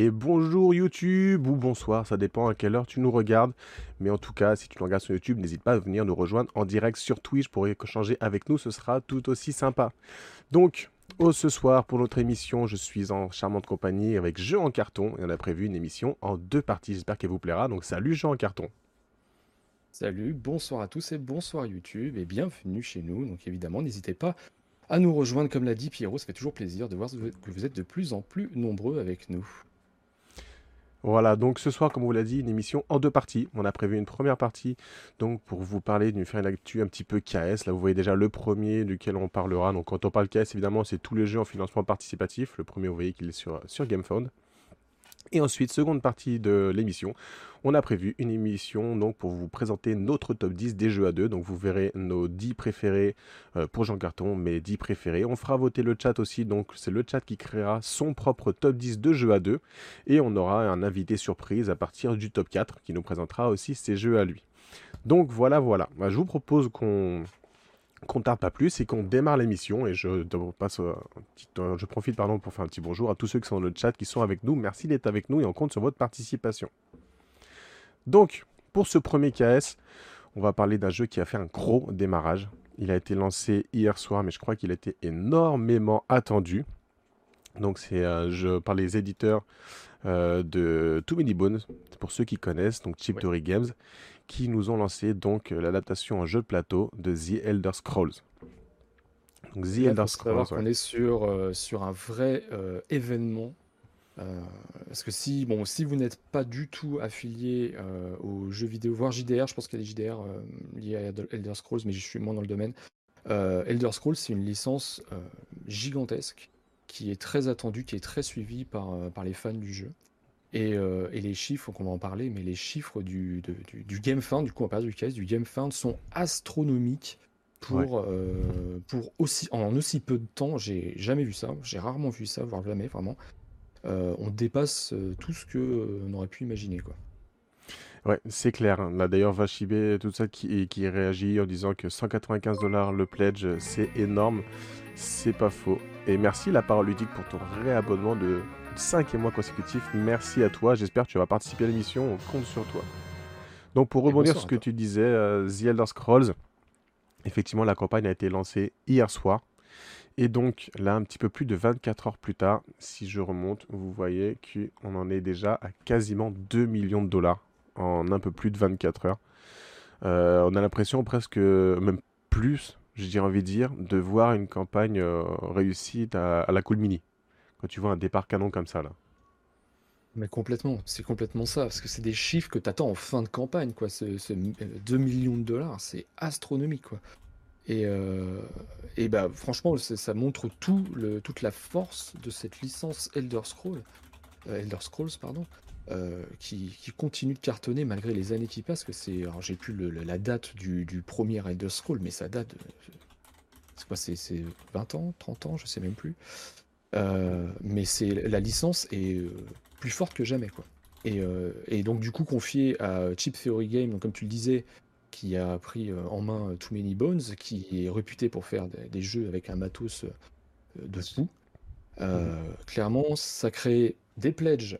Et bonjour YouTube ou bonsoir, ça dépend à quelle heure tu nous regardes. Mais en tout cas, si tu nous regardes sur YouTube, n'hésite pas à venir nous rejoindre en direct sur Twitch pour échanger avec nous, ce sera tout aussi sympa. Donc, ce soir, pour notre émission, je suis en charmante compagnie avec Jeux en carton et on a prévu une émission en deux parties. J'espère qu'elle vous plaira. Donc, salut Jeux en carton. Salut, bonsoir à tous et bonsoir YouTube et bienvenue chez nous. Donc évidemment, n'hésitez pas à nous rejoindre comme l'a dit Pierrot, ça fait toujours plaisir de voir que vous êtes de plus en plus nombreux avec nous. Voilà, donc ce soir, comme on vous l'a dit, une émission en deux parties. On a prévu une première partie donc pour vous parler d'une faire une actu un petit peu KS. Là, vous voyez déjà le premier duquel on parlera. Donc quand on parle KS, évidemment, c'est tous les jeux en financement participatif. Le premier, vous voyez qu'il est sur, sur GameFound. Et ensuite, seconde partie de l'émission, on a prévu une émission donc pour vous présenter notre top 10 des jeux à deux. Donc vous verrez nos 10 préférés euh, pour Jean Carton, mes 10 préférés. On fera voter le chat aussi, donc c'est le chat qui créera son propre top 10 de jeux à deux. Et on aura un invité surprise à partir du top 4 qui nous présentera aussi ses jeux à lui. Donc voilà, voilà. Bah, je vous propose qu'on qu'on tarde pas plus et qu'on démarre l'émission. Et je, passe, je profite pardon, pour faire un petit bonjour à tous ceux qui sont dans le chat, qui sont avec nous. Merci d'être avec nous et on compte sur votre participation. Donc, pour ce premier KS, on va parler d'un jeu qui a fait un gros démarrage. Il a été lancé hier soir, mais je crois qu'il a été énormément attendu. Donc, c'est un jeu par les éditeurs euh, de Too Many Bones, pour ceux qui connaissent, donc Chip Games qui nous ont lancé donc euh, l'adaptation en jeu de plateau de The Elder Scrolls. Donc The Elder Scrolls. On est sur, euh, sur un vrai euh, événement. parce que si, bon, si vous n'êtes pas du tout affilié aux jeux vidéo, voire JDR, je pense qu'il y a des JDR liés à Elder Scrolls, mais je suis moins dans le domaine. Elder Scrolls, c'est une licence gigantesque qui est très attendue, qui est très suivie par, par les fans du jeu. Euh, et, les chiffres, qu'on va en parler, mais les chiffres du, du, du GameFound, du coup on parle du case, du GameFound sont astronomiques pour, euh, pour aussi, en aussi peu de temps. J'ai jamais vu ça, j'ai rarement vu ça, voire jamais vraiment. Euh, on dépasse tout ce que on aurait pu imaginer quoi. Ouais, c'est clair. Là d'ailleurs Vachibé, tout ça qui, qui réagit en disant que 195 dollars le pledge, c'est énorme. C'est pas faux. Et merci la parole ludique pour ton réabonnement de cinquième mois consécutif. Merci à toi. J'espère que tu vas participer à l'émission. On compte sur toi. Donc, pour rebondir sur ce que tu disais, euh, The Elder Scrolls, effectivement, la campagne a été lancée hier soir. Et donc, là, un petit peu plus de 24 heures plus tard, si je remonte, vous voyez qu'on en est déjà à quasiment 2 millions de dollars en un peu plus de 24 heures. Euh, on a l'impression presque, même plus, j'ai envie de dire, de voir une campagne euh, réussie à, à la Cool Mini quand tu vois un départ canon comme ça là. Mais complètement, c'est complètement ça, parce que c'est des chiffres que tu attends en fin de campagne, quoi. Ce, 2 euh, millions de dollars, c'est astronomique, quoi. Et, euh, et bah, franchement, ça montre tout le, toute la force de cette licence Elder Scrolls, euh, Elder Scrolls, pardon, qui, continue de cartonner malgré les années qui passent. Alors j'ai plus la date du, du, premier Elder Scrolls, mais ça date. C'est quoi C'est 20 ans, 30 ans, je sais même plus. Euh, mais c'est la licence est euh, plus forte que jamais quoi. Et, euh, et, donc du coup confié à Chip Theory Game, donc, comme tu le disais, qui a pris en main Too Many Bones, qui est réputé pour faire des, jeux avec un matos de fou. Mhm. Clairement, ça crée des pledges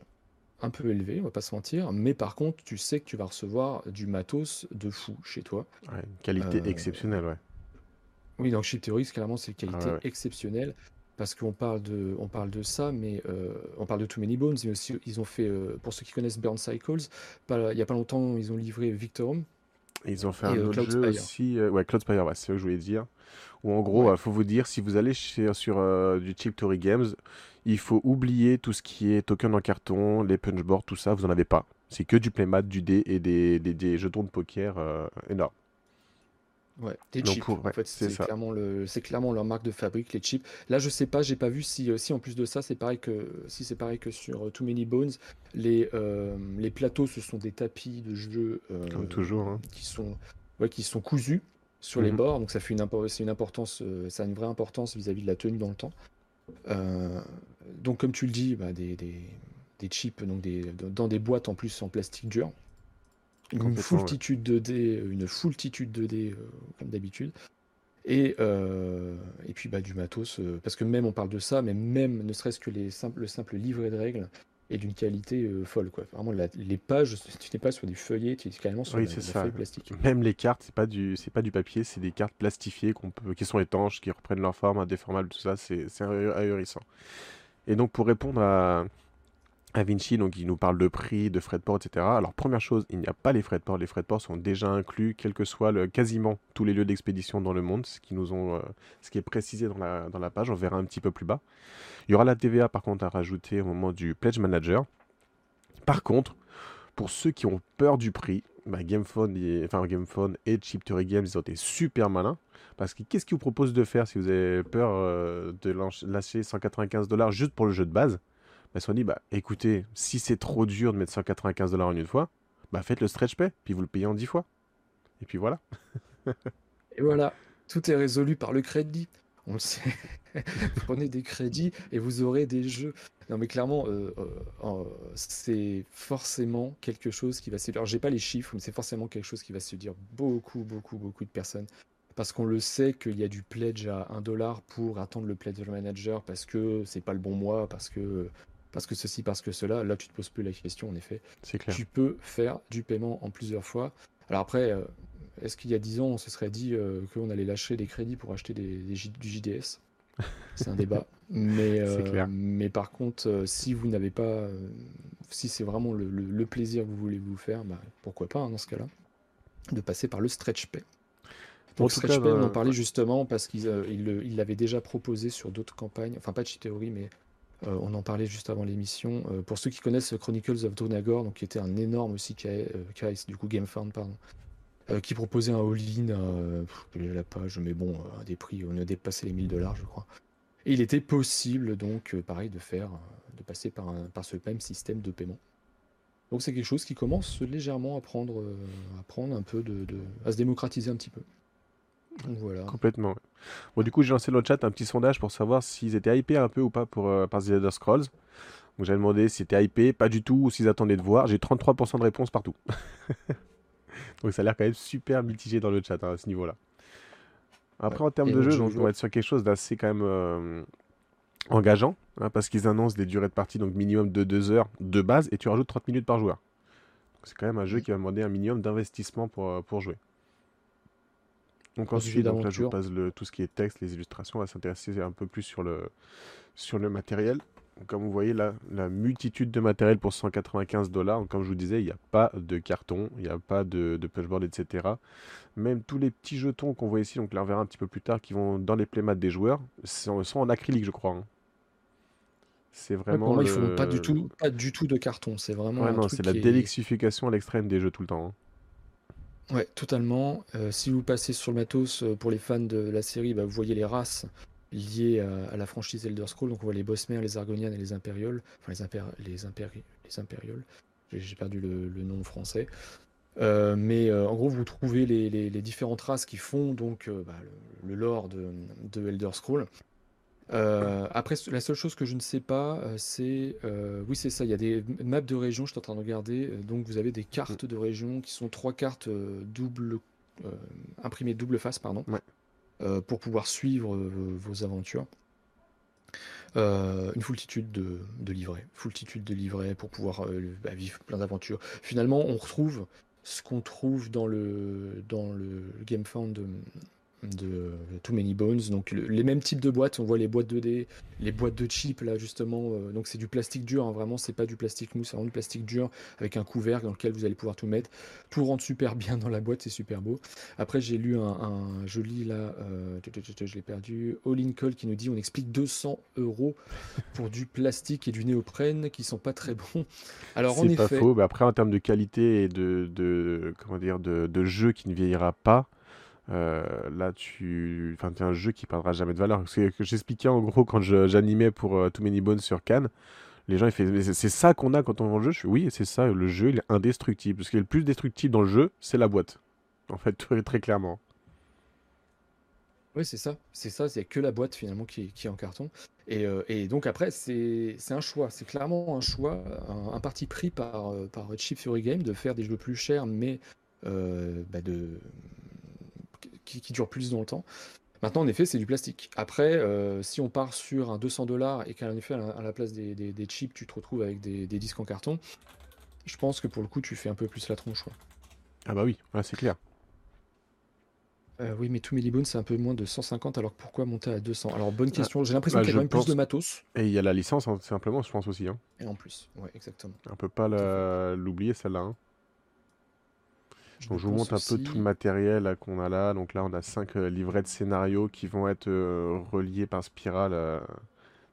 un peu élevés, on va pas se mentir, mais par contre, tu sais que tu vas recevoir du matos de fou chez toi. qualité exceptionnelle, ouais. Oui, donc Chip Theory, clairement, c'est qualité exceptionnelle parce qu'on parle de, on parle de ça, mais euh, on parle de Too Many Bones, mais aussi ils ont fait, euh, pour ceux qui connaissent Burn Cycles, il n'y a pas longtemps, ils ont livré Victorum. ils ont fait un euh, autre jeu aussi, ouais, Cloudspire, ouais, c'est ce que je voulais dire. Ou en gros, il faut vous dire, si vous allez sur du Chip Tory Games, il faut oublier tout ce qui est token en carton, les punchboards, tout ça, vous n'en avez pas. C'est que du playmat, du dé et des, des, des jetons de poker énormes. Ouais, des chips. en fait, c'est clairement le, clairement leur marque de fabrique, les chips. Là, je sais pas, j'ai pas vu si, euh, si en plus de ça, c'est pareil que, si c'est pareil que sur euh, Too Many Bones, les, euh, les plateaux, ce sont des tapis de jeu, Comme toujours, hein. qui sont, ouais, qui sont cousus sur les mhm. bords. Donc ça fait une, une importance, ça a une vraie importance vis-à-vis de la tenue dans le temps. donc comme tu le dis, bah, des, des, des chips, donc des, dans des boîtes en plus en plastique dur une foultitude de dés, une foultitude de dés euh, comme d'habitude. Et, euh, et puis bah, du matos, euh, parce que même on parle de ça, mais même ne serait-ce que les simples, le simple livret de règles, et d'une qualité euh, folle. Quoi. Vraiment, les pages, tu n'es pas sur des feuillets, tu es carrément sur Oui, la, c'est la ça. feuille plastique. Même les cartes, c'est pas du, c'est pas du papier, c'est des cartes plastifiées qu'on peut, qui sont étanches, qui reprennent leur forme, indéformables, tout ça. C'est, c'est ahu- ahurissant. Et donc, pour répondre à, à Vinci, donc il nous parle de prix, de frais de port, etc. Alors, première chose, il n'y a pas les frais de port. Les frais de port sont déjà inclus, quel que soit le, quasiment tous les lieux d'expédition dans le monde, ce qui nous ont, euh, ce qui est précisé dans la, dans la page. On verra un petit peu plus bas. Il y aura la TVA, par contre, à rajouter au moment du Pledge Manager. Par contre, pour ceux qui ont peur du prix, bah, GamePhone, et, enfin, GamePhone et Chip Games, ils ont été super malins. Parce que qu'est-ce qu'ils vous proposent de faire si vous avez peur euh, de lâch- lâcher 195 dollars juste pour le jeu de base? Ils se sont dit, bah, écoutez, si c'est trop dur de mettre 195 dollars en une fois, bah, faites le stretch pay, puis vous le payez en 10 fois. Et puis voilà. Et voilà, tout est résolu par le crédit. On le sait. Prenez des crédits et vous aurez des jeux. Non, mais clairement, euh, euh, c'est forcément quelque chose qui va séduire. Alors, j'ai pas les chiffres, mais c'est forcément quelque chose qui va séduire beaucoup, beaucoup, beaucoup de personnes. Parce qu'on le sait qu'il y a du pledge à 1 dollar pour attendre le pledge manager parce que c'est pas le bon mois, parce que, parce que ceci, parce que cela. Là, tu te poses plus la question, en effet. C'est clair. Tu peux faire du paiement en plusieurs fois. Alors après, euh, est-ce qu'il y a 10 ans, on se serait dit euh, qu'on allait lâcher des crédits pour acheter des, des J- du JDS? C'est un débat. Mais, euh, mais par contre, euh, si vous n'avez pas, si c'est vraiment le, le- le plaisir que vous voulez vous faire, bah, pourquoi pas hein, dans ce cas-là, de passer par le stretch pay. En Donc stretch cas, pay, on en bah, parlait justement parce qu'il euh, l'avait déjà proposé sur d'autres campagnes, enfin pas de Theory, mais euh, on en parlait juste avant l'émission. Euh, pour ceux qui connaissent Chronicles of Dronagor, donc qui était un énorme aussi euh, du coup GameFound, pardon, qui proposait un all-in à la page, mais bon, à des prix, on a dépassé les 1000 dollars, je crois. Et il était possible donc, pareil, de faire, de passer par, par ce même système de paiement. Donc c'est quelque chose qui commence légèrement à prendre, à prendre un peu à se démocratiser un petit peu. Donc voilà. Complètement. Bon, du coup, j'ai lancé dans le chat un petit sondage pour savoir s'ils étaient hypés un peu ou pas pour, euh, par The Elder Scrolls. Donc, j'avais demandé s'ils étaient hypés, pas du tout, ou s'ils attendaient de voir. J'ai 33% de réponses partout. Donc, ça a l'air quand même super mitigé dans le chat hein, à ce niveau-là. Après, Ouais. en termes de jeu, donc, on va être sur quelque chose d'assez quand même euh, engageant, hein, parce qu'ils annoncent des durées de partie, donc minimum de 2 heures de base, et tu rajoutes 30 minutes par joueur. C'est quand même un jeu qui va demander un minimum d'investissement pour, euh, pour jouer. Donc ensuite, donc là, je vous passe le, tout ce qui est texte, les illustrations, on va s'intéresser un peu plus sur le, sur le matériel. Donc, comme vous voyez là, la multitude de matériel pour 195 dollars. Comme je vous disais, il n'y a pas de carton, il n'y a pas de, de punchboard, etc. Même tous les petits jetons qu'on voit ici, donc là on verra un petit peu plus tard, qui vont dans les playmats des joueurs, sont, sont en acrylique, je crois. hein. C'est Ouais, vraiment pour moi, ils font pas du tout, pas du tout de carton. C'est vraiment Ouais, non, c'est la est, délixification à l'extrême des jeux tout le temps. hein. Ouais, totalement. Euh, si vous passez sur le matos, euh, pour les fans de la série, bah, vous voyez les races liées à, la franchise Elder Scrolls. Donc on voit les Bossmères, les Argonianes et les Impérioles. Enfin les impér les impéri les Impérioles. J'ai perdu le, nom français. Euh, mais en gros, vous trouvez les, les- différentes races qui font donc bah, le, le lore de, de Elder Scrolls. Euh, après, la seule chose que je ne sais pas, euh, c'est. euh, oui, c'est ça, il y a des maps de régions, je suis en train de regarder. donc, vous avez des cartes de régions qui sont trois cartes double, euh, imprimées double face, pardon, Ouais. pour pouvoir suivre vos aventures. Une foultitude de, de livrets, foultitude de livrets pour pouvoir bah, vivre plein d'aventures. Finalement, on retrouve ce qu'on trouve dans le, dans le GameFound de, de Too Many Bones. Donc le- les mêmes types de boîtes, on voit les boîtes 2D, les boîtes de chips là justement. euh, donc c'est du plastique dur, hein, vraiment c'est pas du plastique mou, c'est vraiment du plastique dur avec un couvercle dans lequel vous allez pouvoir tout mettre. Tout rentre super bien dans la boîte, c'est super beau. Après j'ai lu un, un joli là, euh, je l'ai perdu, All in Call qui nous dit on explique 200 euros pour du plastique et du néoprène qui sont pas très bons. Alors en C'est pas effet, faux, mais après en termes de qualité et de, de comment dire de, de jeu qui ne vieillira pas, euh, là tu, enfin t'es un jeu qui perdra jamais de valeur. C'est que j'expliquais en gros quand j'animais pour euh, Too Many Bones sur Cannes, les gens ils mais c'est ça qu'on a quand on vend le jeu? Je fais oui c'est ça, le jeu il est indestructible. Ce qui est le plus destructible dans le jeu, c'est la boîte. En fait très, très clairement. Oui, c'est ça. C'est ça, c'est que la boîte finalement qui est, en carton. Et, euh, et donc après, c'est un choix. C'est clairement un choix, un, parti pris par, par Chip Theory Game de faire des jeux plus chers, mais bah, de, qui, qui durent plus dans le temps. Maintenant, en effet, c'est du plastique. Après, euh, si on part sur un 200 dollars et qu'en effet, à la place des, des, chips, tu te retrouves avec des, disques en carton, je pense que pour le coup, tu fais un peu plus la tronche. Ah bah oui, c'est clair. Euh, oui, mais Many Bones, c'est un peu moins de 150, alors pourquoi monter à 200 Alors, bonne ah, question. J'ai l'impression bah, qu'il y a quand même plus de matos. Et il y a la licence, hein, simplement, je pense aussi. Hein. Et en plus, ouais, exactement. On peut pas l'oublier, celle-là. Hein. Je, Donc, je vous montre un peu tout le matériel qu'on a là. Donc là, on a 5 euh, livrets de scénarios qui vont être euh, reliés par spirale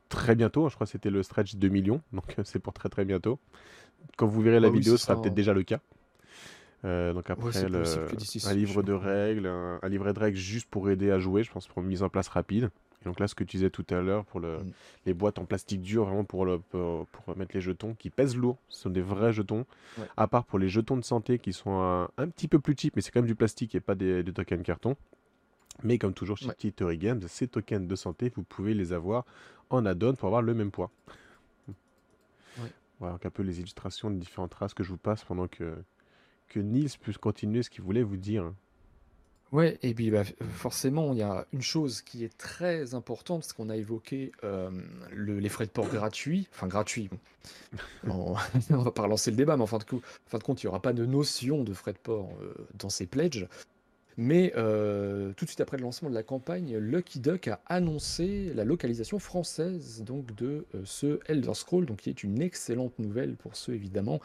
très bientôt. Je crois que c'était le stretch 2 millions, donc c'est pour très très bientôt. Quand vous verrez la ah vidéo, ce sera peut-être déjà le cas. Euh, donc après, un livre de règles, un, livret de règles juste pour aider à jouer, je pense pour une mise en place rapide. Donc là, ce que tu disais tout à l'heure pour le, mm. les boîtes en plastique dur, vraiment pour, le, pour, mettre les jetons, qui pèsent lourd, ce sont des vrais jetons. À part pour les jetons de santé qui sont un, petit peu plus cheap, mais c'est quand même du plastique et pas des, tokens carton. Mais comme toujours chez ouais. Theory Games, ces tokens de santé, vous pouvez les avoir en add-on pour avoir le même poids. Voilà donc un peu les illustrations de différentes races que je vous passe pendant que, que Nils puisse continuer ce qu'il voulait vous dire. Ouais, et puis bah, forcément, il y a une chose qui est très importante, parce qu'on a évoqué euh, les frais de port gratuits, enfin gratuits, bon. on, va pas relancer le débat, mais en fin de, compte, il n'y aura pas de notion de frais de port euh, dans ces pledges. Mais euh, tout de suite après le lancement de la campagne, Lucky Duck a annoncé la localisation française donc de ce Elder Scroll, donc qui est une excellente nouvelle pour ceux évidemment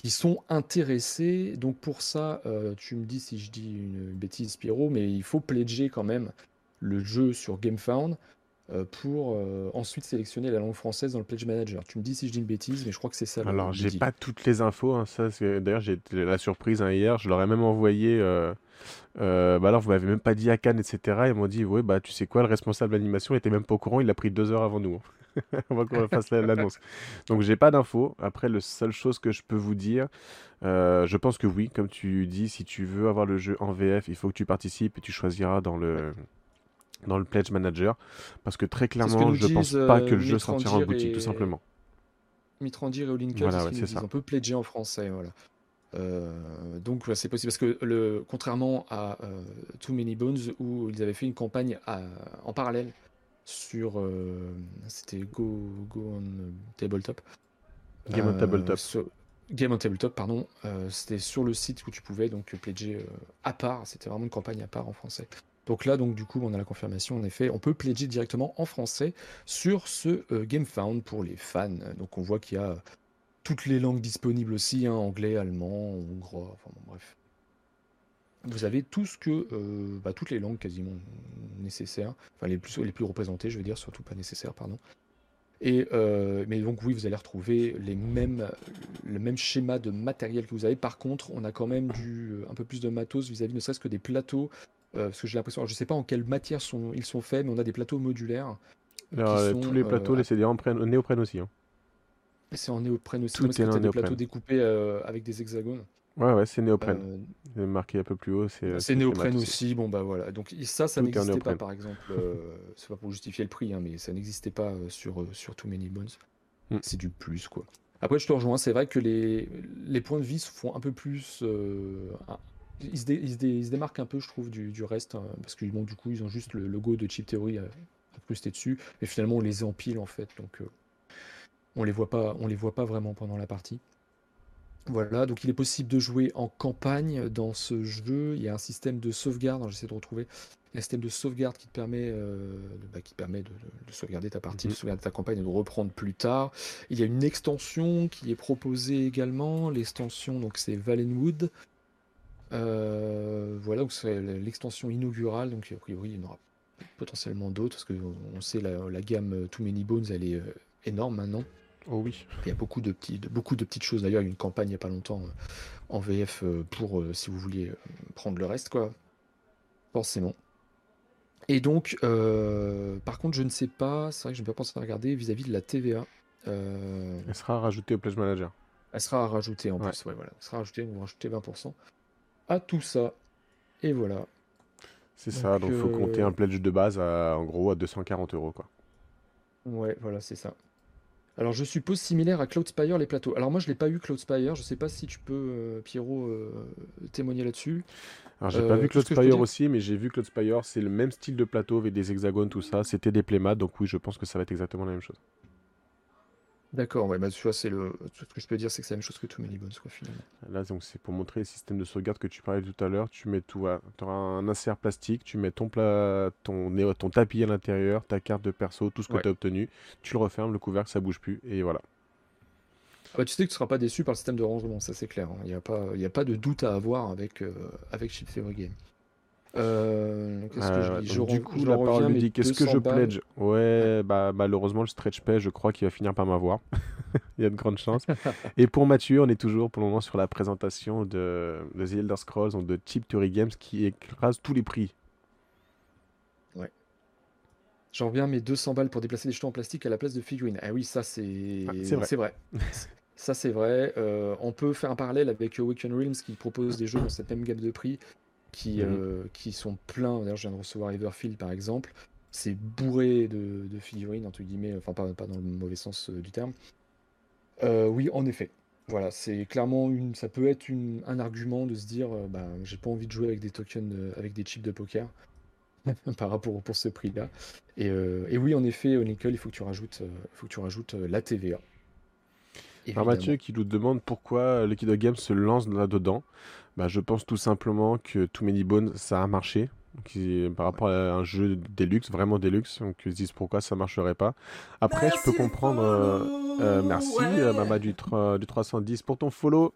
qui sont intéressés. Donc pour ça, euh, tu me dis si je dis une bêtise, Spiro, mais il faut pledger quand même le jeu sur GameFound euh, pour euh, ensuite sélectionner la langue française dans le Pledge Manager. Tu me dis si je dis une bêtise, mais je crois que c'est ça. Alors, j'ai pas toutes les infos. Hein, ça, d'ailleurs, j'ai la surprise hein, hier. Je leur ai même envoyé. bah alors, vous m'avez même pas dit à Cannes, etc. Ils m'ont dit, ouais, bah tu sais quoi, le responsable d'animation était même pas au courant. Il a pris deux heures avant nous. Va qu'on fasse l'annonce. Donc j'ai pas d'infos. Après, la seule chose que je peux vous dire, euh, je pense que oui, comme tu dis, si tu veux avoir le jeu en VF, il faut que tu participes et tu choisiras dans le dans le Pledge Manager, parce que très clairement, je pense pas que le jeu sortira en boutique, tout simplement. Mitrandir et Olinka, voilà, ça. On peut pledger en français, voilà. Euh, donc c'est possible parce que le, contrairement à euh, Too Many Bones où ils avaient fait une campagne en parallèle sur. Euh, c'était Go, Go on Tabletop. Game on Tabletop. Euh, Game on Tabletop, pardon. Euh, c'était sur le site où tu pouvais donc pledger à part. C'était vraiment une campagne à part en français. Donc là, donc du coup, on a la confirmation. En effet, on peut pledger directement en français sur ce GameFound pour les fans. Donc on voit qu'il y a toutes les langues disponibles aussi, hein, anglais, allemand, hongrois, enfin bon, bref vous avez tout ce que, euh, bah, toutes les langues quasiment nécessaires, enfin les plus, les plus représentées, je veux dire, surtout pas nécessaires, pardon. Et, euh, mais donc oui, vous allez retrouver les mêmes, le même schéma de matériel que vous avez. Par contre, on a quand même du, un peu plus de matos vis-à-vis ne serait-ce que des plateaux, euh, parce que j'ai l'impression, je ne sais pas en quelle matière sont, ils sont faits, mais on a des plateaux modulaires. tous les plateaux, c'est des néoprène aussi. Hein. C'est en néoprène aussi, tout est des plateaux découpés avec des hexagones. Ouais, ouais, c'est néoprène. Euh, marqué un peu plus haut. C'est euh, néoprène aussi. Bon, bah voilà. Donc ça, ça n'existait pas, par exemple. Euh, c'est pas pour justifier le prix, hein, mais ça n'existait pas sur, sur Too Many Bones. Mm. C'est du plus, quoi. Après, je te rejoins. C'est vrai que les, les points de vie se font un peu plus. ils, se ils, se démarquent un peu, je trouve, du, du reste. Hein, parce que bon, du coup, ils ont juste le logo de Chip Theory incrusté dessus. Et finalement, on les empile, en fait. Donc, on les voit pas, on les voit pas vraiment pendant la partie. Voilà, donc il est possible de jouer en campagne dans ce jeu. Il y a un système de sauvegarde, j'essaie de retrouver. un système de sauvegarde qui te permet, euh, de, bah, qui permet de, sauvegarder ta partie, de mhm. sauvegarder ta campagne et de reprendre plus tard. Il y a une extension qui est proposée également. L'extension, donc c'est Valenwood. Euh, voilà, donc c'est l'extension inaugurale. Donc a priori, il y en aura potentiellement d'autres parce qu'on sait la, la gamme Too Many Bones, elle est euh, énorme maintenant. Oh oui. Il y a beaucoup de, petits, beaucoup de petites choses. D'ailleurs, il y a une campagne il n'y a pas longtemps euh, en VF euh, pour, euh, si vous vouliez prendre le reste, quoi. Forcément. Et donc, par contre, je ne sais pas, c'est vrai que je n'ai pas pensé à regarder vis-à-vis de la TVA. Elle sera rajoutée au Pledge Manager. Elle sera rajoutée en plus, ouais, voilà. Elle sera rajoutée, on va rajouter 20% à tout ça. Et voilà. C'est ça, donc il faut compter un pledge de base à, en gros à 240 euros, quoi. Ouais, voilà, c'est ça. Alors, je suppose similaire à Cloudspire, les plateaux. Alors, moi, je l'ai pas eu, Cloudspire. Je sais pas si tu peux, euh, Pierrot, euh, témoigner là-dessus. Alors, j'ai pas vu Cloudspire aussi, mais j'ai vu Cloudspire. C'est le même style de plateau avec des hexagones, tout ça. C'était des playmates, donc oui, je pense que ça va être exactement la même chose. D'accord, ouais, bah, tu vois, c'est le... ce que je peux dire, c'est que c'est la même chose que Too Many Bones, quoi, finalement. Là, donc, c'est pour montrer le système de sauvegarde que tu parlais tout à l'heure. Tu mets tout, tu auras un insert plastique, tu mets ton, plat, ton, ton tapis à l'intérieur, ta carte de perso, tout ce que tu as obtenu. Tu le refermes, le couvercle, ça bouge plus, et voilà. Ah bah, tu sais que tu ne seras pas déçu par le système de rangement, ça c'est clair. Hein. Il n'y a, pas, a pas de doute à avoir avec, euh, avec Chip Theory Game. Euh, qu'est-ce que je dis Du coup, la parole dit qu'est-ce que je pledge? Ouais, bah malheureusement, le stretch pay, je crois qu'il va finir par m'avoir. Il y a de grandes chances. Et pour Mathieu, on est toujours pour le moment sur la présentation de, de The Elder Scrolls, donc de Chip Theory Games, qui écrase tous les prix. Ouais. J'en reviens mes 200 balles pour déplacer des jetons en plastique à la place de figurines. Ah oui, ça c'est ah, c'est vrai. ça c'est vrai. Euh, on peut faire un parallèle avec Awaken Realms qui propose des jeux dans cette même gamme de prix qui, mhm. euh, qui sont pleins. D'ailleurs, je viens de recevoir Everfield par exemple. C'est bourré de, figurines, entre guillemets, enfin pas, pas dans le mauvais sens euh, du terme. Euh, oui, en effet. Voilà, c'est clairement une, ça peut être une, un argument de se dire, bah, j'ai pas envie de jouer avec des tokens, avec des chips de poker par rapport pour ce prix-là. Et, et, oui, en effet, au nickel, il faut que tu rajoutes, faut que tu rajoutes la TVA. Alors Mathieu qui nous demande pourquoi Lucky Games se lance là-dedans. Bah, je pense tout simplement que Too Many Bones, ça a marché. par rapport à un jeu Deluxe, vraiment Deluxe, donc ils se disent pourquoi ça marcherait pas. Après, je peux comprendre. Euh, euh, merci, euh, Mama du, du 310 pour ton follow.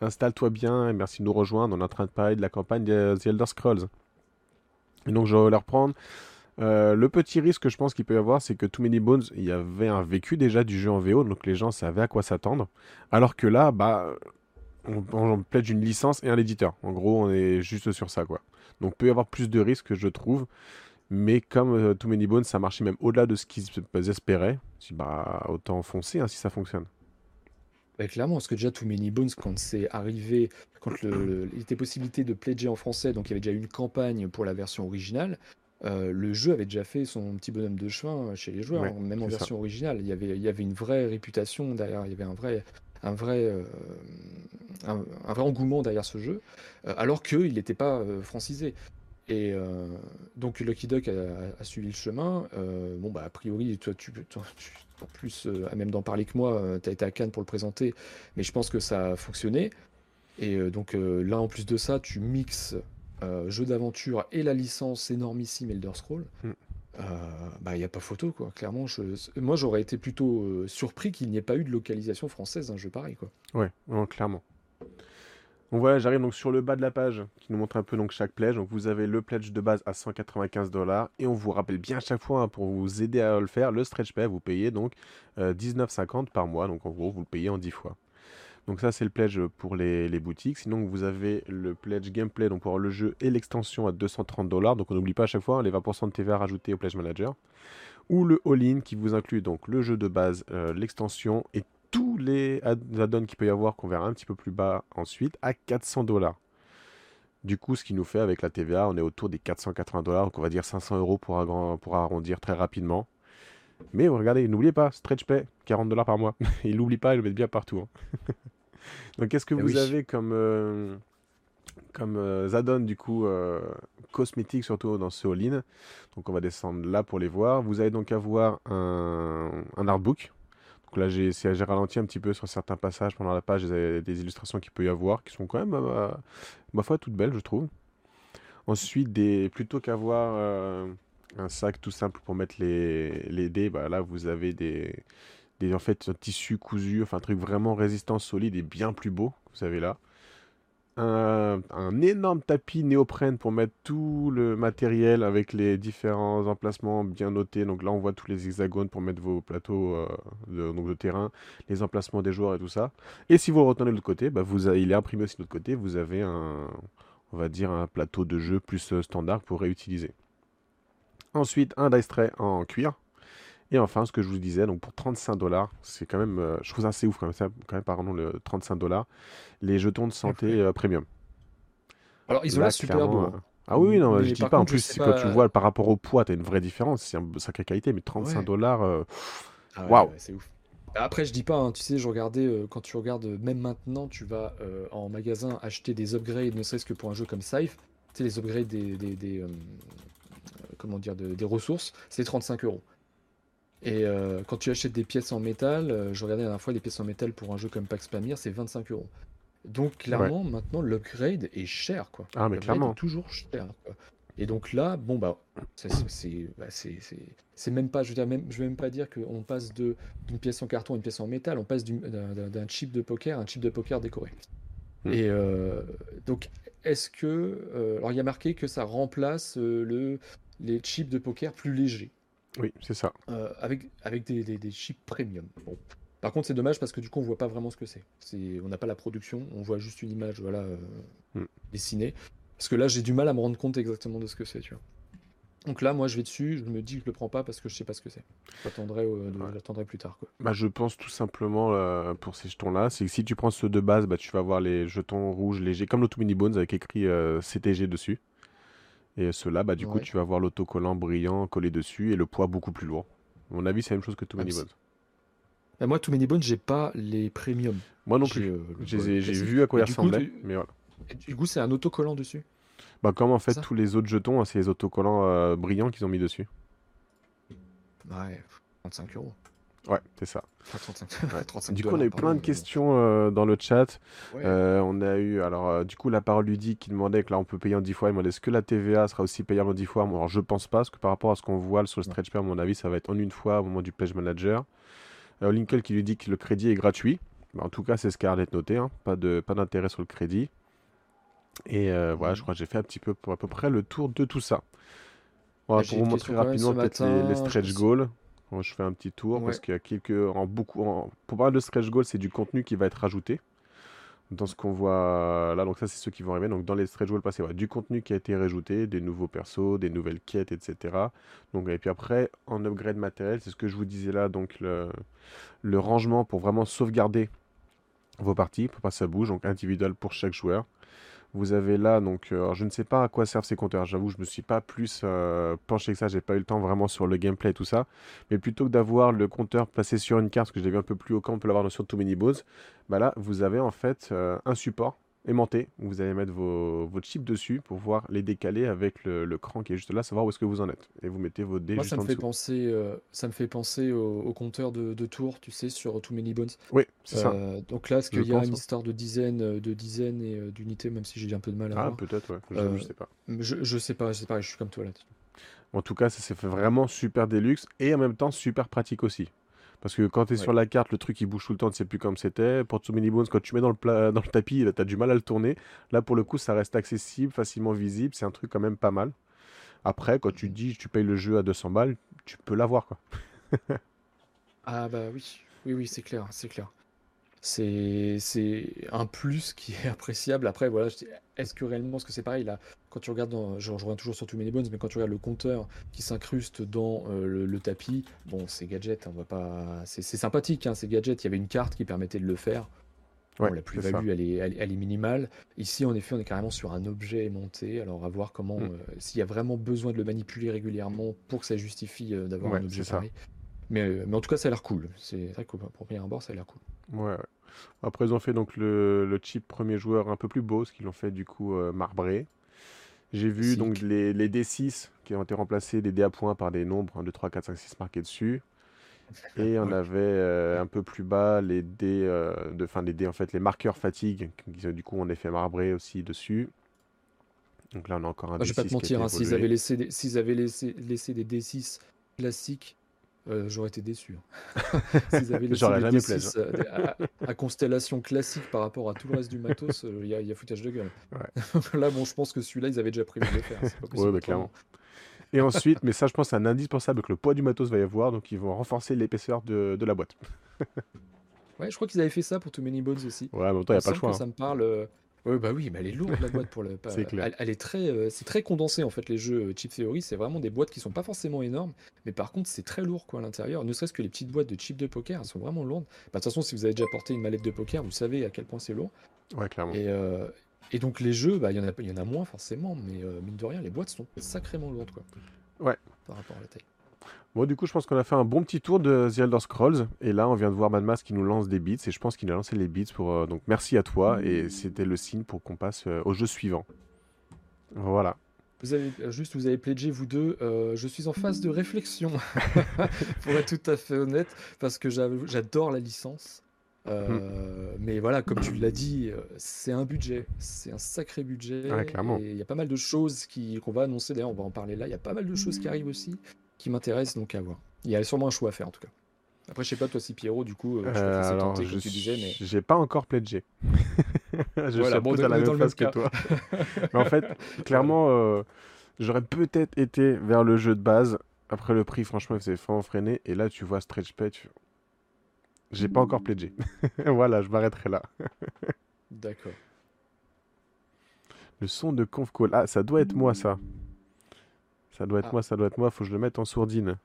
Installe-toi bien et merci de nous rejoindre. On est en train de parler de la campagne de The Elder Scrolls. Et donc, je vais leur reprendre. le petit risque que je pense qu'il peut y avoir, c'est que Too Many Bones, il y avait un vécu déjà du jeu en VO, donc les gens savaient à quoi s'attendre. Alors que là, bah, on, on plaide une licence et un éditeur. En gros, on est juste sur ça, quoi. Donc, peut y avoir plus de risques, je trouve. Mais comme euh, Too Many Bones, ça marchait même au-delà de ce qu'ils espéraient, bah, autant foncer hein, si ça fonctionne. Bah, clairement, parce que déjà Too Many Bones, quand c'est arrivé, quand il était possibilité de pledger en français, donc il y avait déjà une campagne pour la version originale, euh, le jeu avait déjà fait son petit bonhomme de chemin chez les joueurs, hein, même en version originale. Il y, avait, il y avait une vraie réputation derrière, il y avait un vrai, un vrai, euh, un, vrai engouement derrière ce jeu, euh, alors qu'il n'était pas euh, francisé. Et donc Lucky Duck a, suivi le chemin. bon, bah, a priori, toi, tu, toi, tu en plus à même d'en parler que moi, tu as été à Cannes pour le présenter, mais je pense que ça a fonctionné. Et donc là, en plus de ça, tu mixes jeu d'aventure et la licence énormissime Elder Scroll. Mm. Euh, bah, il n'y a pas photo, quoi. Clairement, moi, j'aurais été plutôt euh, surpris qu'il n'y ait pas eu de localisation française d'un jeu pareil, quoi. Ouais, clairement. Donc voilà, j'arrive donc sur le bas de la page qui nous montre un peu donc chaque pledge. Donc vous avez le pledge de base à 195 dollars et on vous rappelle bien à chaque fois hein, pour vous aider à le faire, le stretch pay vous payez donc 19,50 euh, par mois. Donc en gros vous le payez en 10 fois. Donc ça c'est le pledge pour les, boutiques. Sinon vous avez le pledge gameplay donc pour le jeu et l'extension à 230 dollars. Donc on n'oublie pas à chaque fois hein, les 20% de TVA rajoutés au pledge manager. Ou le all-in qui vous inclut donc le jeu de base, euh, l'extension et tous les add-ons qu'il peut y avoir qu'on verra un petit peu plus bas ensuite à 400 dollars. Du coup, ce qui nous fait avec la TVA, on est autour des 480 dollars, donc on va dire 500 euros pour, arrondir très rapidement. Mais regardez, n'oubliez pas, Stretch Pay, 40 dollars par mois. il n'oublie pas, il le met bien partout. Hein. Donc, qu'est-ce que eh vous avez comme, euh, comme euh, du coup, euh, cosmétique, surtout dans ce all-in? Donc, on va descendre là pour les voir. Vous allez donc avoir un, un artbook. Donc là, j'ai ralenti un petit peu sur certains passages pendant la page. Des, des illustrations qu'il peut y avoir qui sont quand même, ma foi, toutes belles, je trouve. Ensuite, des, plutôt qu'avoir un sac tout simple pour mettre les, les dés, bah là, vous avez des des en fait tissus cousus, enfin un truc vraiment résistant, solide et bien plus beau. Vous avez là. Un, énorme tapis néoprène pour mettre tout le matériel avec les différents emplacements bien notés. Donc là, on voit tous les hexagones pour mettre vos plateaux euh, de, de terrain, les emplacements des joueurs et tout ça. Et si vous le retournez de l'autre côté, bah vous il est imprimé aussi de l'autre côté. Vous avez un, un plateau de jeu plus euh, standard pour réutiliser. Ensuite, un dice tray en cuir et enfin, ce que je vous disais, donc pour 35 dollars, c'est quand même, euh, je trouve ça assez ouf quand même, ça, quand même pardon, le 35 dollars, les jetons de santé euh, premium. Alors, ils ont l'air super beaux. Hein. Euh, ah oui, non, je dis pas. en plus, quand tu vois par rapport au poids, tu as une vraie différence. C'est une sacrée qualité, mais 35 dollars, ah waouh. c'est ouf. Après, je dis pas, hein, tu sais, je regardais, euh, quand tu regardes, euh, même maintenant, tu vas euh, en magasin acheter des upgrades, ne serait-ce que pour un jeu comme Scythe, tu sais, les upgrades des, des, des, comment dire, de- des ressources, c'est 35 euros. Et euh, quand tu achètes des pièces en métal, euh, je regardais la dernière fois des pièces en métal pour un jeu comme Pax Pamir, c'est 25 euros. Donc clairement, maintenant, l'upgrade est cher, quoi. Ah, mais clairement. est toujours cher, quoi. Et donc là, bon bah, c'est bah, c'est- même pas, je veux dire, même, je veux même pas dire qu'on passe de d'une pièce en carton à une pièce en métal, on passe d'un chip de poker à un chip de poker décoré. Hmm. Et euh, donc, est-ce que, alors il y a marqué que ça remplace le les chips de poker plus légers Oui, c'est ça. euh, avec, avec des, des- des chips premium. Bon. Par contre, c'est dommage parce que du coup, on voit pas vraiment ce que c'est. On n'a pas la production, on voit juste une image voilà, euh, Mm. dessinée. Parce que là, j'ai du mal à me rendre compte exactement de ce que c'est. Tu vois. Donc là, moi, je vais dessus, je me dis que je le prends pas parce que je sais pas ce que c'est. J'attendrai euh, Ouais. plus tard. Quoi. Bah, je pense tout simplement euh, pour ces jetons-là, c'est que si tu prends ceux de base, bah, tu vas avoir les jetons rouges légers, comme l'Auto Mini Bones avec écrit euh, CTG dessus. Et ceux-là, bah, du coup, tu vas avoir l'autocollant brillant collé dessus et le poids beaucoup plus lourd. À mon avis, c'est la même chose que Too Ah, Many mais Bones. Bah, moi, Too Many Bones, j'ai pas les premium. Moi non plus. euh, J'ai vu à quoi ils du coup, ressemblaient, tu- mais voilà. Et Du coup, c'est un autocollant dessus? Bah, comme en fait tous les autres jetons, hein, c'est les autocollants euh, brillants qu'ils ont mis dessus. Ouais, 35 euros. Ouais, c'est ça. Enfin, 35, Ouais. 35 Du coup, on a eu plein de questions euh, dans le chat. Ouais. Euh, on a eu, alors, euh, du coup, la parole ludique qui demandait que là, on peut payer en 10 fois. Il demandait est-ce que la TVA sera aussi payable en 10 fois? Alors, je pense pas, parce que par rapport à ce qu'on voit sur le stretch pay, à mon avis, ça va être en une fois au moment du pledge manager. Lincoln qui lui dit que le crédit est gratuit. Bah, en tout cas, c'est ce qui a l'air d'être noté. hein. Pas de, pas d'intérêt sur le crédit. Et voilà, je Mhm. crois que j'ai fait un petit peu pour à peu près le tour de tout ça. Voilà, Bah, pour vous montrer rapidement peut-être les, les stretch goals. Je fais un petit tour parce qu'il y a quelques, en beaucoup, en- pour parler de stretch goals, c'est du contenu qui va être rajouté dans ce qu'on voit là. Donc ça, c'est ceux qui vont arriver. Donc dans les stretch goals passés, du contenu qui a été rajouté, des nouveaux persos, des nouvelles quêtes, etc. Donc et puis après, en upgrade matériel, c'est ce que je vous disais là. Donc le, le rangement pour vraiment sauvegarder vos parties pour pas que ça bouge. Donc individuel pour chaque joueur. Vous avez là, donc, euh, je ne sais pas à quoi servent ces compteurs. J'avoue, je me suis pas plus euh, penché que ça. J'ai pas eu le temps vraiment sur le gameplay et tout ça. Mais plutôt que d'avoir le compteur placé sur une carte, parce que je l'ai vu un peu plus haut quand on peut l'avoir sur Too Many Balls, bah là, vous avez en fait euh, un support aimanté où vous allez mettre vos, vos chips dessus pour pouvoir les décaler avec le, le cran qui est juste là, savoir où est-ce que vous en êtes. Et vous mettez vos dés Moi, juste ça me en fait dessous. penser, euh, ça me fait penser au, au compteur de, de tours, tu sais, sur Too Many Bones. Oui, c'est ça. Euh, donc là, est-ce qu'il y a une hein. histoire de dizaines, euh, de dizaines et euh, d'unités, même si j'ai un peu de mal à Ah, peut-être, ouais. Je, je sais pas. Je, je sais pas, je sais pas, je suis comme toi là. En tout cas, ça s'est fait vraiment super déluxe et en même temps super pratique aussi. Parce que quand tu es Ouais. sur la carte, le truc il bouge tout le temps, tu sais plus comme c'était. Pour Too Many Bones, quand tu mets dans le, pla- dans le tapis, tu as du mal à le tourner. Là, pour le coup, ça reste accessible, facilement visible. C'est un truc quand même pas mal. Après, quand tu dis tu payes le jeu à 200 balles, tu peux l'avoir quoi. Ah bah oui, oui, oui, c'est clair, c'est clair. C'est c'est un plus qui est appréciable. Après, voilà, est-ce que réellement, parce que c'est pareil là, quand tu regardes, dans, je, je reviens toujours sur Too Many Bones, mais quand tu regardes le compteur qui s'incruste dans euh, le, le tapis, bon, c'est gadget, on va pas, c'est sympathique, hein, c'est gadget. Il y avait une carte qui permettait de le faire. Bon, la plus-value, elle est, elle, elle est minimale. Ici, en effet, on est carrément sur un objet aimanté. Alors, à voir comment, Mm. euh, s'il y a vraiment besoin de le manipuler régulièrement pour que ça justifie euh, d'avoir Ouais, un objet pareil. Mais, mais en tout cas, ça a l'air cool. C'est vrai qu'au pour premier abord, ça a l'air cool. Ouais, ouais. Après, ils ont fait donc le, le chip premier joueur un peu plus beau, ce qu'ils l'ont fait du coup euh, marbré. J'ai vu donc les, les D6 qui ont été remplacés des dés à points par des nombres 1, 2, 3, 4, 5, 6 marqués dessus. Et on avait euh, un peu plus bas les dés, euh, de, enfin les dés en fait, les marqueurs fatigue, qui du coup en effet marbré aussi dessus. Donc là on a encore un Moi, je vais pas D6 te mentir, hein, s'ils avaient laissé des, avaient laissé, laissé des D6 classiques, euh, j'aurais été déçu. hein. S'ils avaient laissé J'aurais jamais plaisir. D6 euh, à, à constellation classique par rapport à tout le reste du matos, euh, il y, a- il y a foutage de gueule. Là, bon, je pense que celui-là, ils avaient déjà prévu de le faire. Possible bah, clairement. Et ensuite, mais ça je pense c'est un indispensable que le poids du matos va y avoir, donc ils vont renforcer l'épaisseur de, de la boîte. Ouais, je crois qu'ils avaient fait ça pour Too Many Bones aussi. Ouais, temps, il n'y a pas le choix. hein. ça me parle. euh, Ouais, bah oui, mais elle est lourde la boîte pour le. C'est clair. Elle, elle est très, euh, c'est très condensé en fait les jeux euh, Chip Theory. C'est vraiment des boîtes qui sont pas forcément énormes, mais par contre c'est très lourd quoi à l'intérieur. Ne serait-ce que les petites boîtes de chip de poker, elles sont vraiment lourdes. Bah, de toute façon, si vous avez déjà porté une mallette de poker, vous savez à quel point c'est lourd. Ouais, clairement. Et, euh, et donc les jeux, bah il y en a, il y en a moins forcément, mais euh, mine de rien, les boîtes sont sacrément lourdes quoi. Ouais. Par rapport à la taille. Bon, du coup, je pense qu'on a fait un bon petit tour de The Elder Scrolls. Et là, on vient de voir Mad Max qui nous lance des beats. Et je pense qu'il a lancé les beats pour. euh, donc, merci à toi. Et c'était le signe pour qu'on passe euh, au jeu suivant. Voilà. Vous avez euh, juste, vous avez pledgé vous deux. euh, je suis en phase de réflexion, pour être tout à fait honnête, parce que j'adore la licence. Euh, Mais voilà, comme tu l'as dit, euh, c'est un budget, c'est un sacré budget. Ouais, clairement. Et il y a pas mal de choses qui qu'on va annoncer. D'ailleurs, on va en parler là. Il y a pas mal de choses qui arrivent aussi, qui m'intéressent donc à voir. Il y a sûrement un choix à faire en tout cas. Après, je sais pas toi si Pierrot, du coup, euh, je Euh, alors, tenté, je comme tu disais, mais j'ai pas encore pledgé. je Voilà, suis bon, est la même phase que toi. Mais en fait, clairement, euh, j'aurais peut-être été vers le jeu de base. Après le prix, franchement, il faisait vraiment freiner. Et là, tu vois Stretch Pay. tu- J'ai pas encore pledgé. voilà, je m'arrêterai là. d'accord. Le son de conf call. Ah, ça doit être moi, ça. Ça doit être Ah. moi, ça doit être moi. Faut que je le mette en sourdine.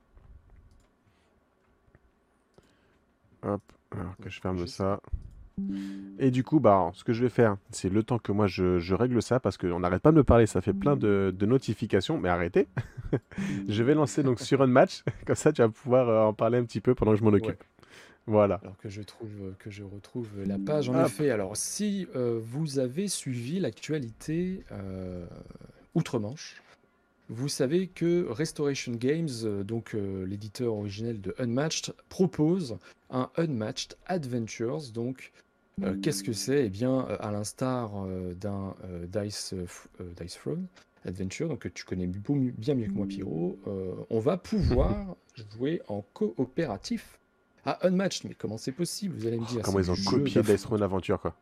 Hop. Alors que je ferme ça. Et du coup, bah, ce que je vais faire, c'est le temps que moi je, je règle ça parce qu'on n'arrête pas de me parler. Ça fait plein de, de notifications. Mais arrêtez. je vais lancer donc sur un match. Comme ça, tu vas pouvoir euh, en parler un petit peu pendant que je m'en occupe. Ouais. Voilà. Alors que je trouve que je retrouve la page en Hop. effet. Alors si euh, vous avez suivi l'actualité euh, outre-Manche, vous savez que Restoration Games, euh, donc euh, l'éditeur originel de Unmatched, propose un Unmatched Adventures. Donc euh, qu'est-ce que c'est? Eh bien, à l'instar d'un Dice, Dice Throne Adventure, donc que tu connais bien mieux que moi, euh, on va pouvoir jouer en coopératif à Unmatched. Mais comment c'est possible? Vous allez me dire. Oh, Comment ils ont copié Dice Throne Aventure, quoi?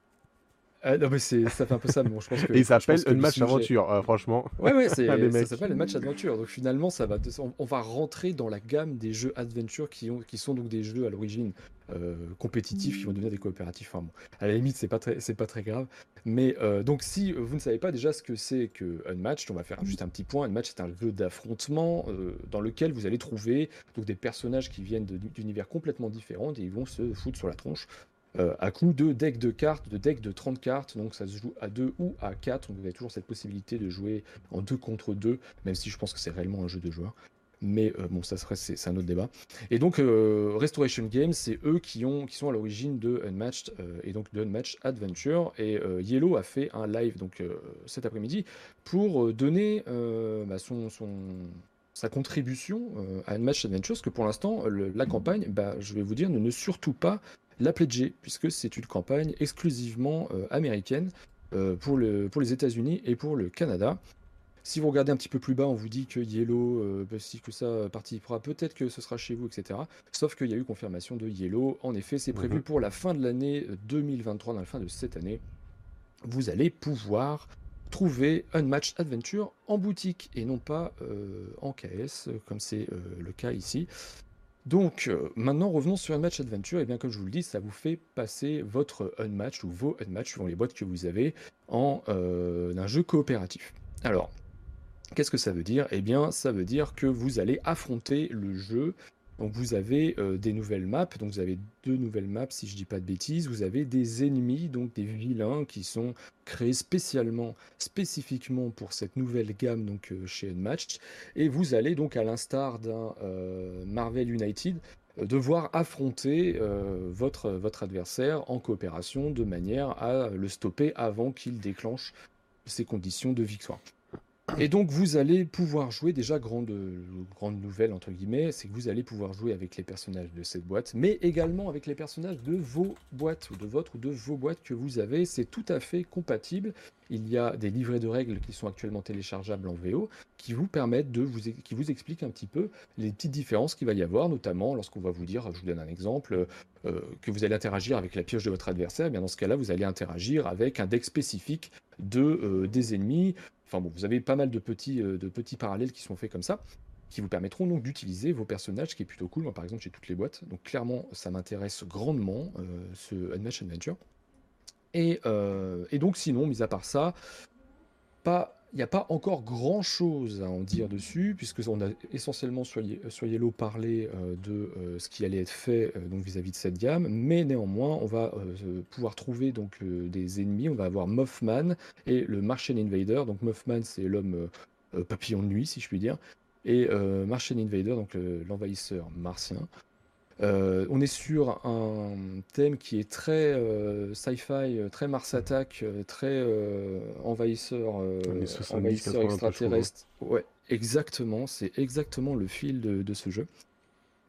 Ah, non, mais c'est- ça fait un peu ça, mais bon, je pense que. Et je s'appelle le Unmatch sujet- Aventure, euh, franchement. Ouais, ouais, c'est, ça s'appelle le match adventure. Donc finalement, ça va, on, on va rentrer dans la gamme des jeux adventure qui, ont, qui sont donc des jeux à l'origine euh, compétitifs qui vont devenir des coopératifs. Enfin, bon, à la limite, c'est pas très, c'est pas très grave. Mais euh, donc, si vous ne savez pas déjà ce que c'est que Unmatched, on va faire juste un petit point. Unmatched, c'est un jeu d'affrontement dans lequel vous allez trouver donc des personnages qui viennent d'univers complètement différents et ils vont se foutre sur la tronche. Euh, à coup de deck de cartes, de deck de 30 cartes, donc ça se joue à 2 ou à 4, donc vous avez toujours cette possibilité de jouer en 2 contre 2, même si je pense que c'est réellement un jeu de joueurs. Mais euh, bon, ça serait c'est un autre débat. Et donc euh, Restoration Games, c'est eux qui ont qui sont à l'origine de Unmatched et donc de Unmatched Adventure. Et Yellow a fait un live donc cet après-midi pour donner bah, son, son sa contribution à Unmatched Adventure, parce que pour l'instant la campagne, bah, je vais vous dire, ne, ne surtout pas la puisque c'est une campagne exclusivement euh, américaine euh, pour, le, pour les États-Unis et pour le Canada. Si vous regardez un petit peu plus bas, on vous dit que Yellow, euh, bah, si que ça participera, peut-être que ce sera chez vous, etc. Sauf qu'il y a eu confirmation de Yellow. En effet, c'est prévu Mhm. pour la fin de l'année euh, 2023, dans la fin de cette année. Vous allez pouvoir trouver Unmatched Adventure en boutique et non pas euh, en KS, comme c'est euh, le cas ici. Donc euh, maintenant revenons sur Unmatched Adventure, et bien comme je vous le dis, ça vous fait passer votre Unmatched ou vos Unmatched suivant les boîtes que vous avez en euh, un jeu coopératif. Alors, qu'est-ce que ça veut dire? Eh bien, ça veut dire que vous allez affronter le jeu. Donc vous avez euh, des nouvelles maps, donc vous avez deux nouvelles maps si je dis pas de bêtises, vous avez des ennemis, donc des vilains qui sont créés spécialement, spécifiquement pour cette nouvelle gamme donc euh, chez Unmatched, et vous allez donc à l'instar d'un euh, Marvel United devoir affronter votre, votre adversaire en coopération de manière à le stopper avant qu'il déclenche ses conditions de victoire. Et donc vous allez pouvoir jouer déjà grande grande nouvelle entre guillemets, c'est que vous allez pouvoir jouer avec les personnages de cette boîte, mais également avec les personnages de vos boîtes de votre ou de vos boîtes que vous avez. C'est tout à fait compatible. Il y a des livrets de règles qui sont actuellement téléchargeables en VO, qui vous permettent de vous qui vous expliquent un petit peu les petites différences qu'il va y avoir, notamment lorsqu'on va vous dire, je vous donne un exemple, euh, que vous allez interagir avec la pioche de votre adversaire. Eh bien dans ce cas-là, vous allez interagir avec un deck spécifique de euh, des ennemis. Enfin bon, vous avez pas mal de petits, euh, de petits parallèles qui sont faits comme ça, qui vous permettront donc d'utiliser vos personnages, ce qui est plutôt cool. Moi, par exemple, j'ai toutes les boîtes, donc clairement, ça m'intéresse grandement, euh, ce Unmatched Adventure. Euh, et donc, sinon, mis à part ça, pas. Il n'y a pas encore grand chose à en dire dessus, puisque on a essentiellement sur, sur Yellow parlé de euh, ce qui allait être fait euh, donc vis-à-vis de cette gamme, mais néanmoins on va euh, pouvoir trouver donc des ennemis. On va avoir Mothman, et le Martian Invader. Donc Mothman, c'est l'homme papillon de nuit, si je puis dire. et Martian Invader, donc l'envahisseur martien. On est sur un thème qui est très sci-fi, très Mars Attack, très envahisseur, envahisseur extraterrestre. Ouais, exactement, c'est exactement le fil de ce jeu.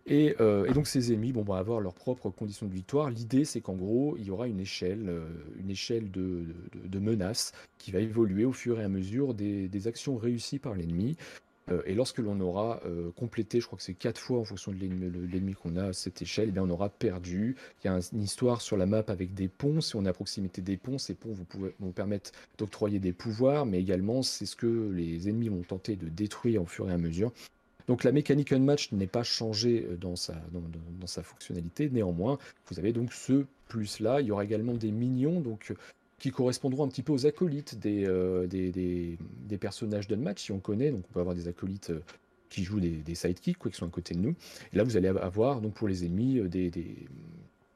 Euh, et, donc ces ennemis vont avoir leurs propres conditions de victoire. L'idée, c'est qu'en gros, il y aura une échelle, euh, une échelle de, menaces qui va évoluer au fur et à mesure des, actions réussies par l'ennemi. Euh, et lorsque l'on aura complété, je crois que c'est quatre fois en fonction de l'ennemi qu'on a cette échelle, eh bien on aura perdu. Il y a une histoire sur la map avec des ponts. Si on est à proximité des ponts, ces ponts vous pouvez, vont permettre d'octroyer des pouvoirs, mais également c'est ce que les ennemis vont tenter de détruire au fur et à mesure. Donc la mécanique unmatch n'est pas changée euh, dans sa, dans, sa fonctionnalité. Néanmoins, vous avez donc ce plus-là. Il y aura également des minions donc, euh, qui correspondront un petit peu aux acolytes des, euh, des, des, personnages d'unmatch, si on connaît. Donc on peut avoir des acolytes qui jouent des, des sidekicks, quoi, qui sont à côté de nous. Et là, vous allez avoir donc pour les ennemis des, des,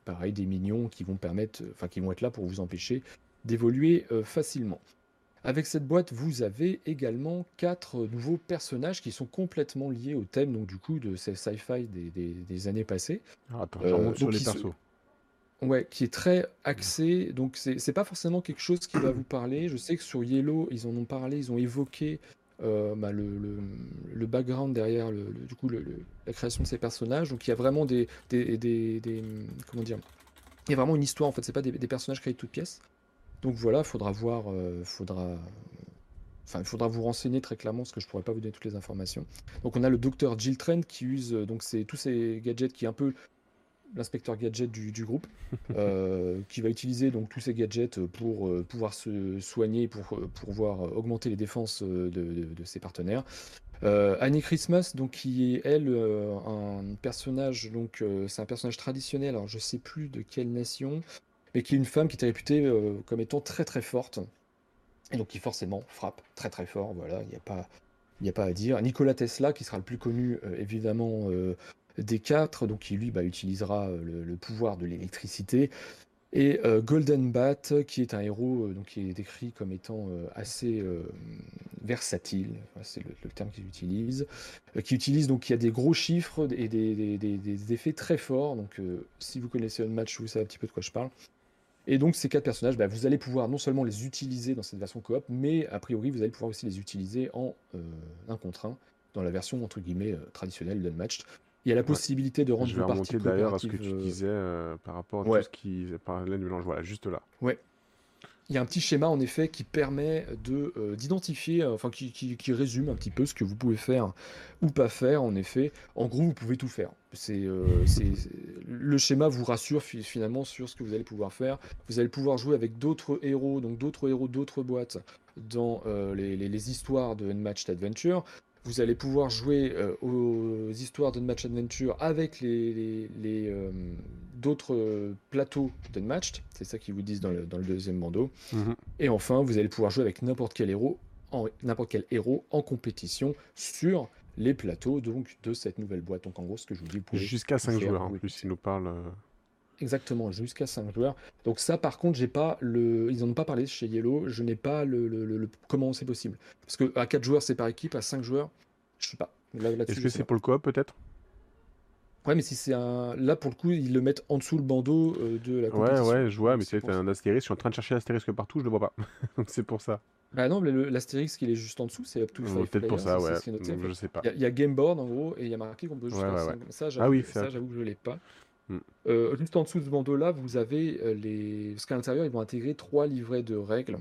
pareil, des minions qui vont permettre, enfin qui vont être là pour vous empêcher d'évoluer facilement. Avec cette boîte, vous avez également quatre nouveaux personnages qui sont complètement liés au thème donc du coup de ces sci-fi des, années passées. Ah, attends, je remonte euh, sur les persos. Ouais, qui est très axé. Donc c'est pas forcément quelque chose qui va vous parler. Je sais que sur Yellow, ils en ont parlé, ils ont évoqué euh, bah, le, le, background derrière le, du coup la création de ces personnages. Donc il y a vraiment des, des, comment dire, il y a vraiment une histoire en fait. C'est pas des, personnages créés de toutes pièces. Donc voilà, faudra voir, euh, faudra, enfin, il faudra vous renseigner très clairement parce que je pourrais pas vous donner toutes les informations. Donc on a le docteur Jill Trent qui use euh, donc c'est tous ces gadgets qui est un peu l'inspecteur gadget du, groupe, euh, qui va utiliser donc tous ces gadgets pour pouvoir se soigner, pour, pouvoir augmenter les défenses de, ses partenaires. Annie Christmas, donc qui est elle un personnage, donc c'est un personnage traditionnel. Alors je sais plus de quelle nation mais qui est une femme qui était réputée euh, comme étant très très forte, et donc qui forcément frappe très très fort, voilà, il n'y a, pas, a pas à dire. Nicolas Tesla, qui sera le plus connu euh, évidemment euh, des quatre, donc qui lui bah, utilisera le, pouvoir de l'électricité, et Golden Bat, qui est un héros donc, qui est décrit comme étant assez versatile, c'est le, terme qu'il utilise, qui utilise donc il y a des gros chiffres et des, effets très forts. Donc si vous connaissez un match, vous savez un petit peu de quoi je parle. Et donc ces quatre personnages, bah, vous allez pouvoir non seulement les utiliser dans cette version coop, mais a priori vous allez pouvoir aussi les utiliser en euh, un contre un dans la version entre guillemets euh, traditionnelle d'Unmatched. Il y a la possibilité de rendre Je vais remonter d'ailleurs à ce que tu disais euh, par rapport à tout ce qui parlait du mélange. Voilà, juste là. Ouais, il y a un petit schéma en effet qui permet de euh, d'identifier, euh, enfin qui, qui, résume un petit peu ce que vous pouvez faire ou pas faire. En effet, en gros, vous pouvez tout faire. C'est euh, le schéma vous rassure finalement sur ce que vous allez pouvoir faire. Vous allez pouvoir jouer avec d'autres héros, donc d'autres héros d'autres boîtes dans les, les, les, histoires de Unmatched Adventure. Vous allez pouvoir jouer euh, aux histoires d'Unmatched Adventure avec les, euh, d'autres euh, plateaux d'Unmatched. C'est ça qu'ils vous disent dans le, deuxième bandeau. Mhm. Et enfin, vous allez pouvoir jouer avec n'importe quel héros en, n'importe quel héros en compétition sur les plateaux donc de cette nouvelle boîte. Donc en gros, ce que je vous dis, jusqu'à 5 joueurs en plus, ils nous parlent. Exactement, jusqu'à 5 joueurs. Donc ça, par contre, j'ai pas le. Ils en ont pas parlé chez Yellow. Je n'ai pas le, comment c'est possible. Parce que à 4 joueurs, c'est par équipe. À 5 joueurs, je sais pas. Est-ce que c'est pour le coop peut-être? Ouais, mais si c'est un. Là, pour le coup, ils le mettent en dessous le bandeau euh, de la compétition. Ouais, ouais, je vois, mais c'est un astérisque. Je suis en train de chercher l'astérisque partout, je le vois pas. Donc c'est pour ça. Bah non, mais l'astérisque, il est juste en dessous, c'est up to Peut-être pour ça, ouais. je sais pas. Il y, a Gameboard en gros, et il y a marqué qu'on peut jouer ouais, Ça, ah oui, ça, j'avoue que je l'ai pas. Mm. Euh, juste en dessous de ce bandeau-là, vous avez euh, les. Parce qu'à l'intérieur, ils vont intégrer trois livrets de règles.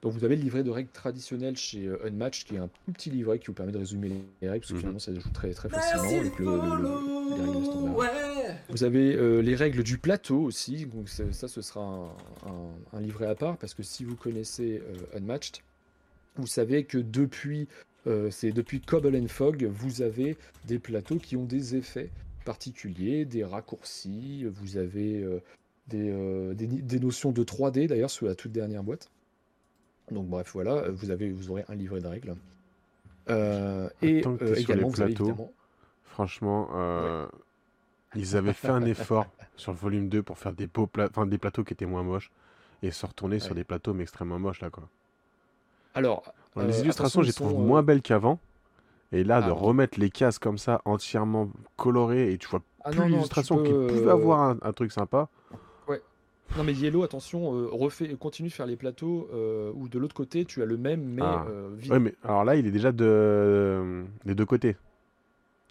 Donc vous avez le livret de règles traditionnel chez euh, Unmatch, qui est un tout petit livret qui vous permet de résumer les règles, parce que mm-hmm. finalement ça se joue très, très facilement avec le, les règles standards. Vous avez les règles du plateau aussi, donc ça, ce sera un, livret à part, parce que si vous connaissez Unmatched, vous savez que depuis, c'est depuis Cobble and Fog, vous avez des plateaux qui ont des effets particuliers, des raccourcis, vous avez euh, euh, des, des, notions de 3D d'ailleurs sur la toute dernière boîte. Donc bref, voilà, vous, avez, vous aurez un livret de règles. Euh, et également, vous avez évidemment... Franchement, ils avaient fait un effort sur le volume 2 pour faire des, beaux enfin, des plateaux qui étaient moins moches et se retourner sur des plateaux mais extrêmement moches là quoi. Alors, les illustrations, je les trouve moins belles qu'avant, Et là, Ah, de remettre les cases comme ça, entièrement colorées, et tu vois Ah plus l'illustration qui peux, pouvait euh, avoir un, un truc sympa. Ouais. Non mais Yellow, attention, euh, refait, continue de faire les plateaux euh, où de l'autre côté tu as le même mais Ah. euh, vide. Ouais, mais alors là, il est déjà de... des deux côtés.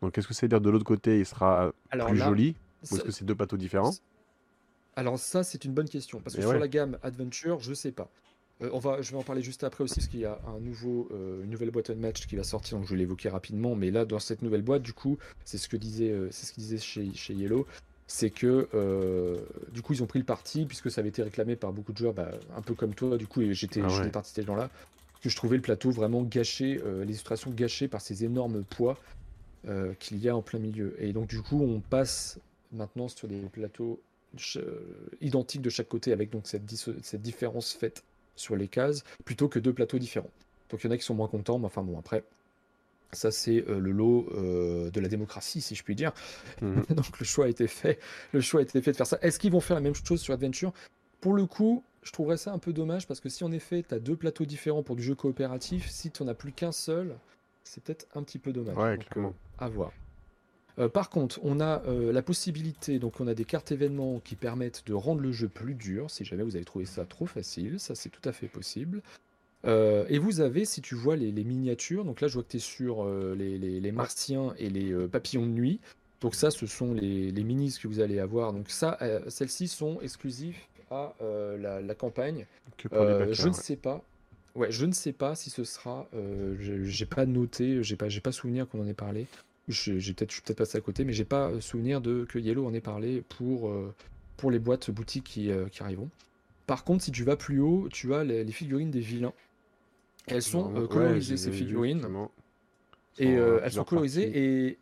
Donc, qu'est-ce que c'est dire de l'autre côté, il sera Alors plus là, joli Ou ça- est-ce que c'est deux plateaux différents? Alors ça c'est une bonne question parce que Et sur ouais. la gamme Adventure, je sais pas. Euh, on va, je vais en parler juste après aussi parce qu'il y a un nouveau, euh, une nouvelle boîte match qui va sortir, donc je vais l'évoquer rapidement. Mais là, dans cette nouvelle boîte, du coup, c'est ce que disait, euh, c'est ce qu'ils disaient chez, chez Yellow, c'est que du coup ils ont pris le parti puisque ça avait été réclamé par beaucoup de joueurs, bah, un peu comme toi, du coup, et j'étais, Ah ouais. partie de ces gens-là, que je trouvais le plateau vraiment gâché, les illustrations gâchées par ces énormes poids qu'il y a en plein milieu. Et donc du coup, on passe maintenant sur des plateaux identiques de chaque côté avec donc cette différence faite sur les cases plutôt que deux plateaux différents. Donc il y en a qui sont moins contents, mais enfin bon après. Ça, c'est euh, le lot euh, de la démocratie, si je puis dire. Mhm. Donc, le choix a été fait. Le choix a été fait de faire ça. Est-ce qu'ils vont faire la même chose sur Adventure? Pour le coup, je trouverais ça un peu dommage parce que si en effet, tu as deux plateaux différents pour du jeu coopératif, si tu n'en as plus qu'un seul, c'est peut-être un petit peu dommage. Ouais, Donc, clairement. euh, à voir. Euh, par contre, on a euh, la possibilité, donc on a des cartes événements qui permettent de rendre le jeu plus dur, si jamais vous avez trouvé ça trop facile, ça c'est tout à fait possible. Euh, et vous avez, si tu vois les, les miniatures, donc là je vois que tu es sur les, les- les martiens et les papillons de nuit. Donc ça, ce sont les, minis que vous allez avoir. Donc ça, celles-ci sont exclusives à la, la campagne. Que pour les backers, je ne ouais. sais pas. Ouais, je ne sais pas si ce sera. je- j'ai pas noté, j'ai pas, j'ai pas souvenir qu'on en ait parlé. Je, j'ai peut-être, je suis peut-être passé à côté, mais j'ai pas euh, souvenir de que Yellow en ait parlé pour euh, pour les boîtes boutiques qui, euh, qui arriveront. Par contre, si tu vas plus haut, tu as les, les figurines des vilains. Elles sont euh, colorisées ces figurines et elles sont plusieurs colorisées parties. et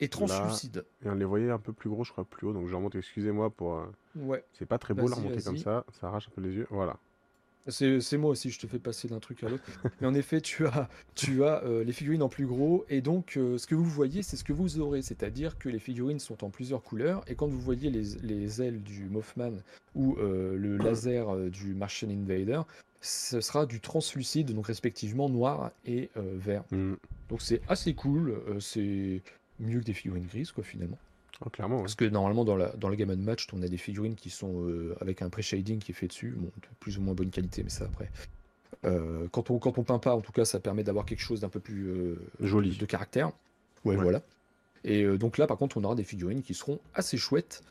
et translucides. Et on les voyait un peu plus gros, je crois, plus haut. Donc je remonte, excusez-moi pour. Ouais. C'est pas très beau la Vas-y, remonter comme ça, ça arrache un peu les yeux. Voilà. C'est moi aussi, je te fais passer d'un truc à l'autre. Mais en effet, tu as, tu as euh, les figurines en plus gros, et donc euh, ce que vous voyez, c'est ce que vous aurez. C'est-à-dire que les figurines sont en plusieurs couleurs, et quand vous voyez les, les ailes du Mothman ou euh, le laser du Martian Invader, ce sera du translucide, donc respectivement noir et vert. Mhm. Donc c'est assez cool, c'est mieux que des figurines grises, quoi, finalement. Oh, clairement, ouais. Parce que normalement, dans la, dans gamme de match, on a des figurines qui sont euh, avec un pré-shading qui est fait dessus, bon, de plus ou moins bonne qualité, mais ça après. Euh, quand, on, quand on peint pas, en tout cas, ça permet d'avoir quelque chose d'un peu plus euh, Joli. de caractère. Ouais, Ouais. voilà. Et donc là, par contre, on aura des figurines qui seront assez chouettes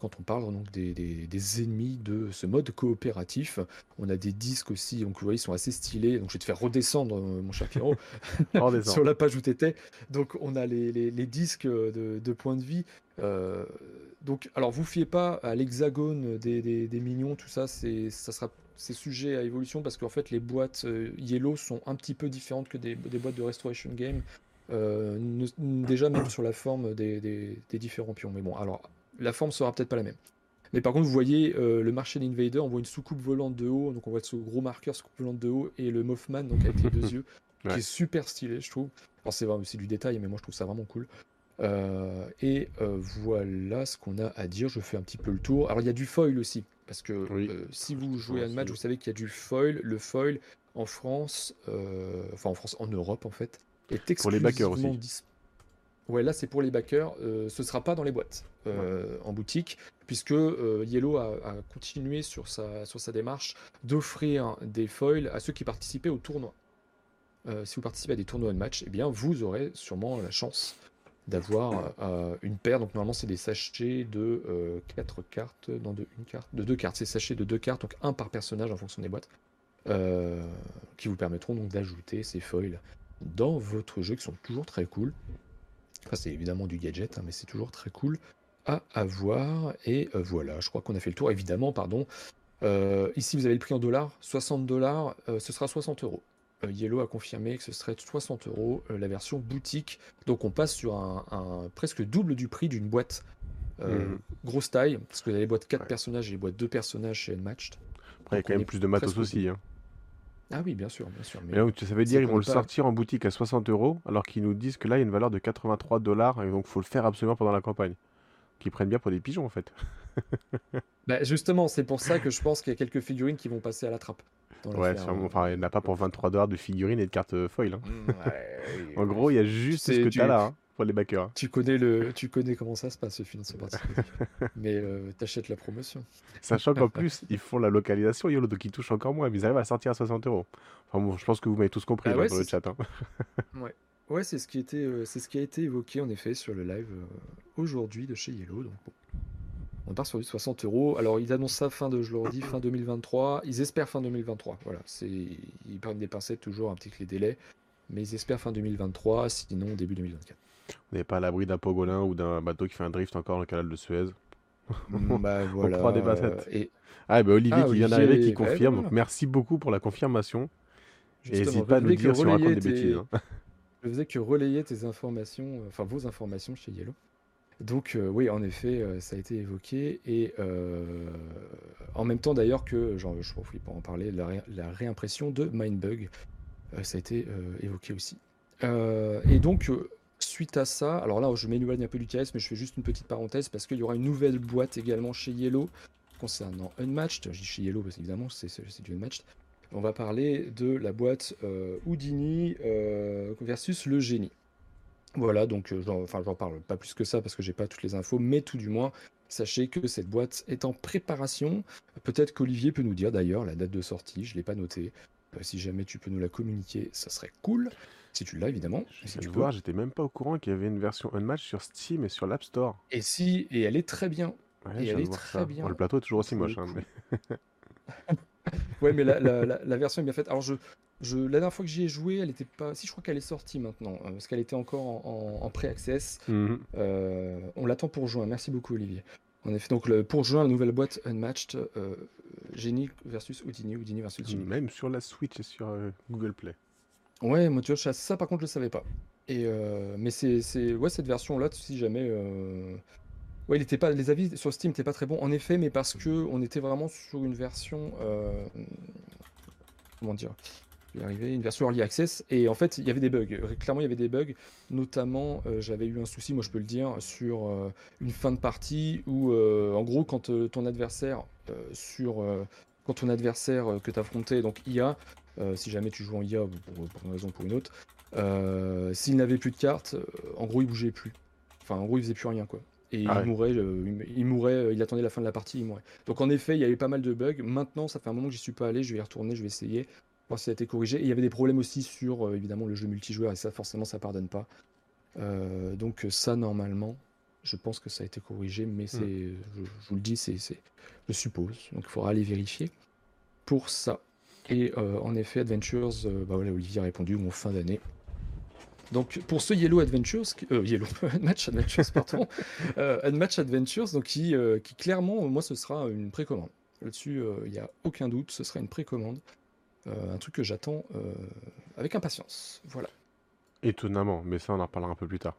quand on parle donc des, des- des ennemis de ce mode coopératif. On a des disques aussi, donc vous voyez, ils sont assez stylés. Donc je vais te faire redescendre, euh, mon cher Pierrot. Sur la page où tu étais. Donc, on a les, les- les disques de, de points de vie. Euh, donc, alors, vous fiez pas à l'hexagone des, des, des mignons, tout ça, c'est ça sera c'est sujet à évolution parce qu'en fait, les boîtes euh, Yellow sont un petit peu différentes que des, des boîtes de Restoration Game. Euh, ne- déjà, même sur la forme des, des- des différents pions. Mais bon, alors, la forme sera peut-être pas la même. Mais par contre, vous voyez euh, le Martian Invader, on voit une soucoupe volante de haut, donc on voit ce gros marqueur soucoupe volante de haut, et le Mothman, donc avec les deux yeux, Ouais. qui est super stylé, je trouve. Alors c'est du détail, mais moi je trouve ça vraiment cool. Euh, et euh, voilà ce qu'on a à dire. Je fais un petit peu le tour. Alors il y a du foil aussi, parce que Oui. si vous jouez à un match, vous savez qu'il y a du foil. Le foil en France, enfin en France, en Europe en fait, est Pour les backers aussi. Ouais, là c'est pour les backers. euh, ce sera pas dans les boîtes euh, en boutique, puisque euh, Yellow a, a continué sur sa, sur sa démarche d'offrir des foils à ceux qui participaient au tournoi. Euh, si vous participez à des tournois de match, eh bien vous aurez sûrement la chance d'avoir une paire. Donc normalement c'est des sachets de 4 cartes, non de une carte, de deux cartes. C'est sachets de deux cartes, donc un par personnage en fonction des boîtes, qui vous permettront donc d'ajouter ces foils dans votre jeu, qui sont toujours très cool. Enfin, c'est évidemment du gadget, hein, mais c'est toujours très cool à avoir. Et euh, voilà, je crois qu'on a fait le tour. Évidemment, pardon. Euh, ici, vous avez le prix en dollars, 60 dollars, euh, ce sera 60 euros. Yellow a confirmé que ce serait 60 euros la version boutique. Donc on passe sur un, un presque double du prix d'une boîte Mhm. grosse taille, parce que vous avez les boîtes 4 Ouais. personnages et les boîtes 2 personnages chez Unmatched. Après, il y a quand même plus de matos aussi. hein. Ah oui, bien sûr, bien sûr. Mais là, ça veut dire ils qu'on vont le pas- sortir en boutique à 60 euros, alors qu'ils nous disent que là, il y a une valeur de 83 dollars, et donc faut le faire absolument pendant la campagne. Qu'ils prennent bien pour des pigeons, en fait. Bah, justement, c'est pour ça que je pense qu'il y a quelques figurines qui vont passer à la trappe. Ouais, sûrement. Enfin, il n'y en a pas pour 23 dollars de figurines et de cartes foil. Hein. Mm, en gros, il y a juste ce que tu as là hein, pour les backers. Tu connais, le... tu connais comment ça se passe, ce financement participatif. Mais euh, t'achètes la promotion. Sachant qu'en plus, ils font la localisation, YOLO, donc ils touchent encore moins. Mais ils arrivent à sortir à 60 euros. Enfin, bon, je pense que vous m'avez tous compris ah dans le chat. Hein. Ouais. Ouais, c'est ce, qui était, euh, ce qui a été évoqué en effet sur le live euh, aujourd'hui de chez Yellow. Donc, on part sur du 60 euros. Alors, ils annoncent ça fin de, je leur dis, fin 2023. Ils espèrent fin 2023. Voilà, c'est, ils prennent des pincettes toujours un petit peu les délais, mais ils espèrent fin 2023, sinon début 2024. On n'est pas à l'abri d'un pogolin ou d'un bateau qui fait un drift encore dans le canal de Suez. Mm, bah voilà. on des pincettes. Et... Ah, bah Olivier ah, qui vient d'arriver, qui confirme. Merci beaucoup pour la confirmation. N'hésite pas à nous dire si on raconte des bêtises. Hein. Je faisais que relayer tes informations, euh, enfin vos informations chez Yellow. Donc euh, oui, en effet, euh, ça a été évoqué. Et en même temps d'ailleurs que, genre, je ne pas en parler, la, réimpression de Mindbug, ça a été évoqué aussi. et donc, suite à ça, alors là, je m'éloigne un peu du KS, mais je fais juste une petite parenthèse parce qu'il y aura une nouvelle boîte également chez Yellow concernant Unmatched. Je dis chez Yellow parce qu'évidemment, c'est du Unmatched on va parler de la boîte euh, Houdini euh, versus le génie. Voilà, donc euh, enfin, j'en parle pas plus que ça parce que j'ai pas toutes les infos, mais tout du moins, sachez que cette boîte est en préparation. Peut-être qu'Olivier peut nous dire d'ailleurs la date de sortie, je l'ai pas noté. si jamais tu peux nous la communiquer, ça serait cool. Si tu l'as évidemment. Si tu voir, j'étais même pas au courant qu'il y avait une version Unmatch sur Steam et sur l'App Store. Et si, et elle est très bien. et elle est très bien. le plateau est toujours aussi moche. Hein, ouais, mais la, version est bien faite. Alors, je, je, la dernière fois que j'y ai joué, elle était pas. Si, je crois qu'elle est sortie maintenant, euh, parce qu'elle était encore en, pré-access. Mhm. Euh, on l'attend pour juin. Merci beaucoup, Olivier. En effet, donc le, pour juin, la nouvelle boîte Unmatched, euh, Genie versus Houdini, Houdini versus Genie. Même sur la Switch et sur Google Play. Ouais, moi, tu vois, ça, par contre, je le savais pas. Et, mais c'est, ouais, cette version-là, si jamais Ouais, il était pas, les avis sur Steam n'étaient pas très bons, en effet, mais parce que on était vraiment sur une version, euh, comment dire, une version early access, et en fait, il y avait des bugs. Clairement, il y avait des bugs. Notamment, euh, j'avais eu un souci, moi je peux le dire, sur euh, une fin de partie où, en gros, quand ton adversaire sur, quand ton adversaire que tu affrontais, donc IA, si jamais tu joues en IA pour, pour une raison ou pour une autre, s'il n'avait plus de cartes, en gros, il bougeait plus. Enfin, en gros, il faisait plus rien, quoi et ah il mourait, il, mourait, euh, il attendait la fin de la partie, il mourait. Donc en effet, il y avait pas mal de bugs. Maintenant, ça fait un moment que j'y suis pas allé, je vais y retourner, je vais essayer, voir si ça a été corrigé. Et il y avait des problèmes aussi sur euh, évidemment le jeu multijoueur et ça forcément ça pardonne pas. Euh, donc ça normalement, je pense que ça a été corrigé, mais c'est, je, vous le dis, c'est, je suppose. Donc il faudra aller vérifier pour ça. Et en effet, Adventures, bah voilà, Olivier a répondu, mon fin d'année. Donc pour ce Yellow Adventures, euh, Yellow Match Adventures, pardon, euh, Match Adventures, donc qui, euh, qui clairement, moi, ce sera une précommande. Là-dessus, il n'y a aucun doute, ce sera une précommande, un truc que j'attends avec impatience. Voilà. Étonnamment, mais ça, on en reparlera un peu plus tard.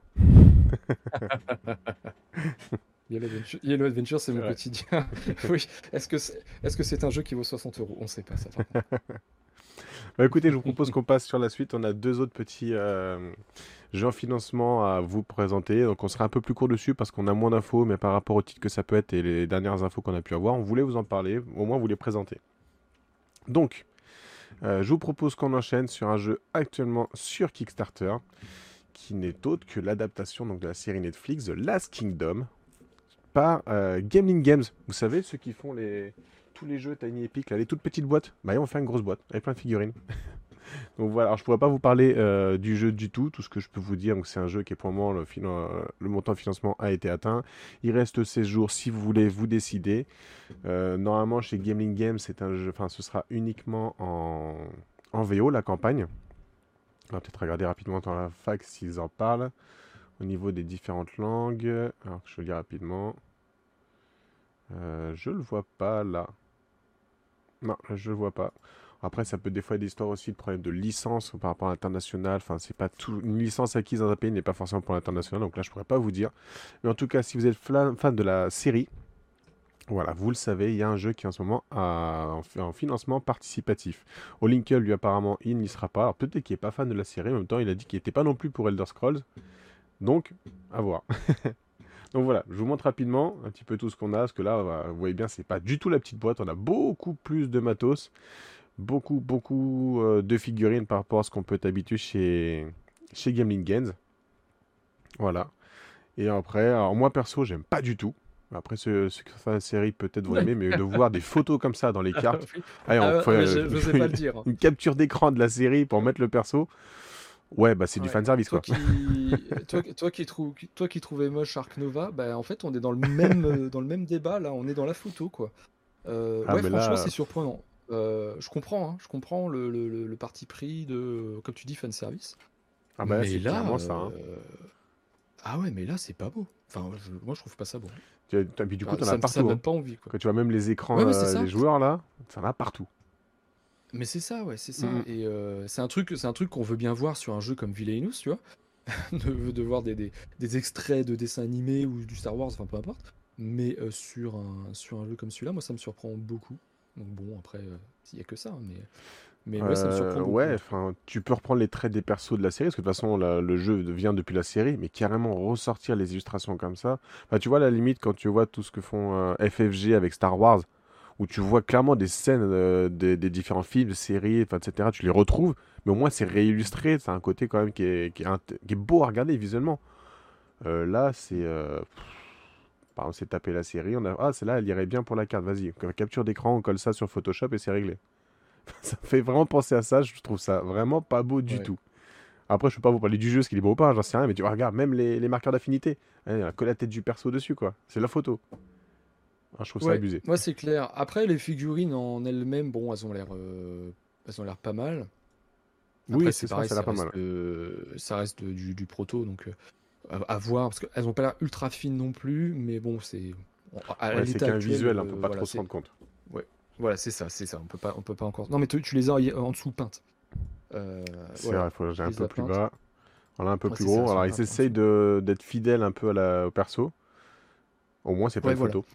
Yellow Adventure, c'est mon quotidien. oui. Est-ce que c'est est -ce c'est un jeu qui vaut 60 euros? On ne sait pas ça. Bah, écoutez, je vous propose qu'on passe sur la suite. On a deux autres petits euh, jeux en financement à vous présenter. Donc on sera un peu plus court dessus parce qu'on a moins d'infos, mais par rapport au titre que ça peut être et les dernières infos qu'on a pu avoir, on voulait vous en parler, au moins vous les présenter. Donc, euh, je vous propose qu'on enchaîne sur un jeu actuellement sur Kickstarter, qui n'est autre que l'adaptation de la série Netflix The Last Kingdom par euh, Gaming Games. Vous savez, ceux qui font tous les jeux Tiny Epic, les toutes petites boîtes, bah, on fait une grosse boîte avec plein de figurines. donc voilà, je pourrais pas vous parler euh, du jeu du tout. Tout ce que je peux vous dire, c'est un jeu qui est pour le moment, le, montant de financement a été atteint. Il reste 16 jours si vous voulez vous décider. Euh, normalement, chez Gaming Games, c'est un jeu, ce sera uniquement en, en VO, la campagne. On va peut-être regarder rapidement dans la fac s'ils en parlent. Au niveau des différentes langues, alors je vais dire rapidement. Euh, je le vois pas là. Non, je le vois pas. Après, ça peut des fois être l'histoire aussi de problème de licence par rapport à l'international. Enfin, c'est pas. Une licence acquise dans un pays n'est pas forcément pour l'international. Donc là, je pourrais pas vous dire. Mais en tout cas, si vous êtes fan de la série, voilà, vous le savez, il y a un jeu qui en ce moment a en financement participatif. Au Linkle, lui, apparemment, il n'y sera pas. Alors peut-être qu'il n'est pas fan de la série. En même temps, il a dit qu'il n'était pas non plus pour Elder Scrolls. Donc, à voir. Donc voilà, je vous montre rapidement un petit peu tout ce qu'on a, parce que là, vous voyez bien, c'est pas du tout la petite boîte, on a beaucoup plus de matos. beaucoup, beaucoup euh, de figurines par rapport à ce qu'on peut habituer chez, chez Gaming Games. Voilà. Et après, alors moi perso, j'aime pas du tout. Après, ce, ce, la série peut-être vous aimez, mais de voir des photos comme ça dans les cartes. Allez, on ah, fait, je, sais pas le dire. Une capture d'écran de la série pour mettre le perso. Ouais, bah c'est du fan service toi quoi. Qui... toi, toi, qui trouve, toi qui trouvais moche Ark Nova, bah en fait on est dans le même euh, dans le même débat là, on est dans la photo quoi. Euh, ah, ouais, franchement c'est surprenant. Euh, je comprends, hein, je comprends le, le, le, parti pris de, comme tu dis, fan service. Ah bah c'est là, ça. Hein. Ah ouais, mais là c'est pas beau. Enfin, moi je trouve pas ça beau. Et puis du coup, t'en as partout. Ça donne hein. pas envie. Quoi. Quand tu vois même les écrans des joueurs là, ça en a partout. Mais c'est ça, ouais, c'est ça. Mmh Et euh, c'est un truc, c'est un truc qu'on veut bien voir sur un jeu comme Villainous, tu vois, de, de, voir des, des, des, extraits de dessins animés ou du Star Wars, enfin peu importe. Mais euh, sur un sur un jeu comme celui-là, moi ça me surprend beaucoup. Donc bon, après, euh, il n'y a que ça, mais mais moi ça me surprend beaucoup. Ouais, enfin, tu peux reprendre les traits des persos de la série, parce que de toute façon le jeu vient depuis la série, mais carrément ressortir les illustrations comme ça. Enfin, tu vois la limite quand tu vois tout ce que font FFG avec Star Wars où tu vois clairement des scènes euh, des, différents films, séries, etc. Tu les retrouves, mais au moins c'est réillustré, c'est un côté quand même qui est, qui est, beau à regarder visuellement. Euh, là, c'est. Euh, par exemple, c'est taper la série, on a. Ah, c'est là, elle irait bien pour la carte, vas-y. Capture d'écran, on colle ça sur Photoshop et c'est réglé. ça fait vraiment penser à ça, je trouve ça vraiment pas beau du tout. Après, je peux pas vous parler du jeu, ce qu'il est beau ou pas, j'en sais rien, mais tu vois, regarde, même les, marqueurs d'affinité. Hein, colle la tête du perso dessus, quoi. C'est la photo. Ah, je trouve ça abusé. Moi, c'est clair. Après, les figurines en elles-mêmes, bon, elles ont l'air, euh, elles ont l'air pas mal. oui, c'est pareil, ça, ça, pas mal. ça reste du, du proto, donc euh, à, voir, parce qu'elles ont pas l'air ultra fines non plus, mais bon, c'est. Ouais, c'est qu'un visuel, on peut pas trop se rendre compte. Ouais, voilà, c'est ça, c'est ça. On peut pas, on peut pas encore. Non, mais tu, tu les as en dessous peintes. Euh, c'est vrai, il faut un peu plus bas. Voilà, un peu plus gros. Alors, ils essayent d'être fidèles un peu à la, au perso. Au moins, c'est pas une photo.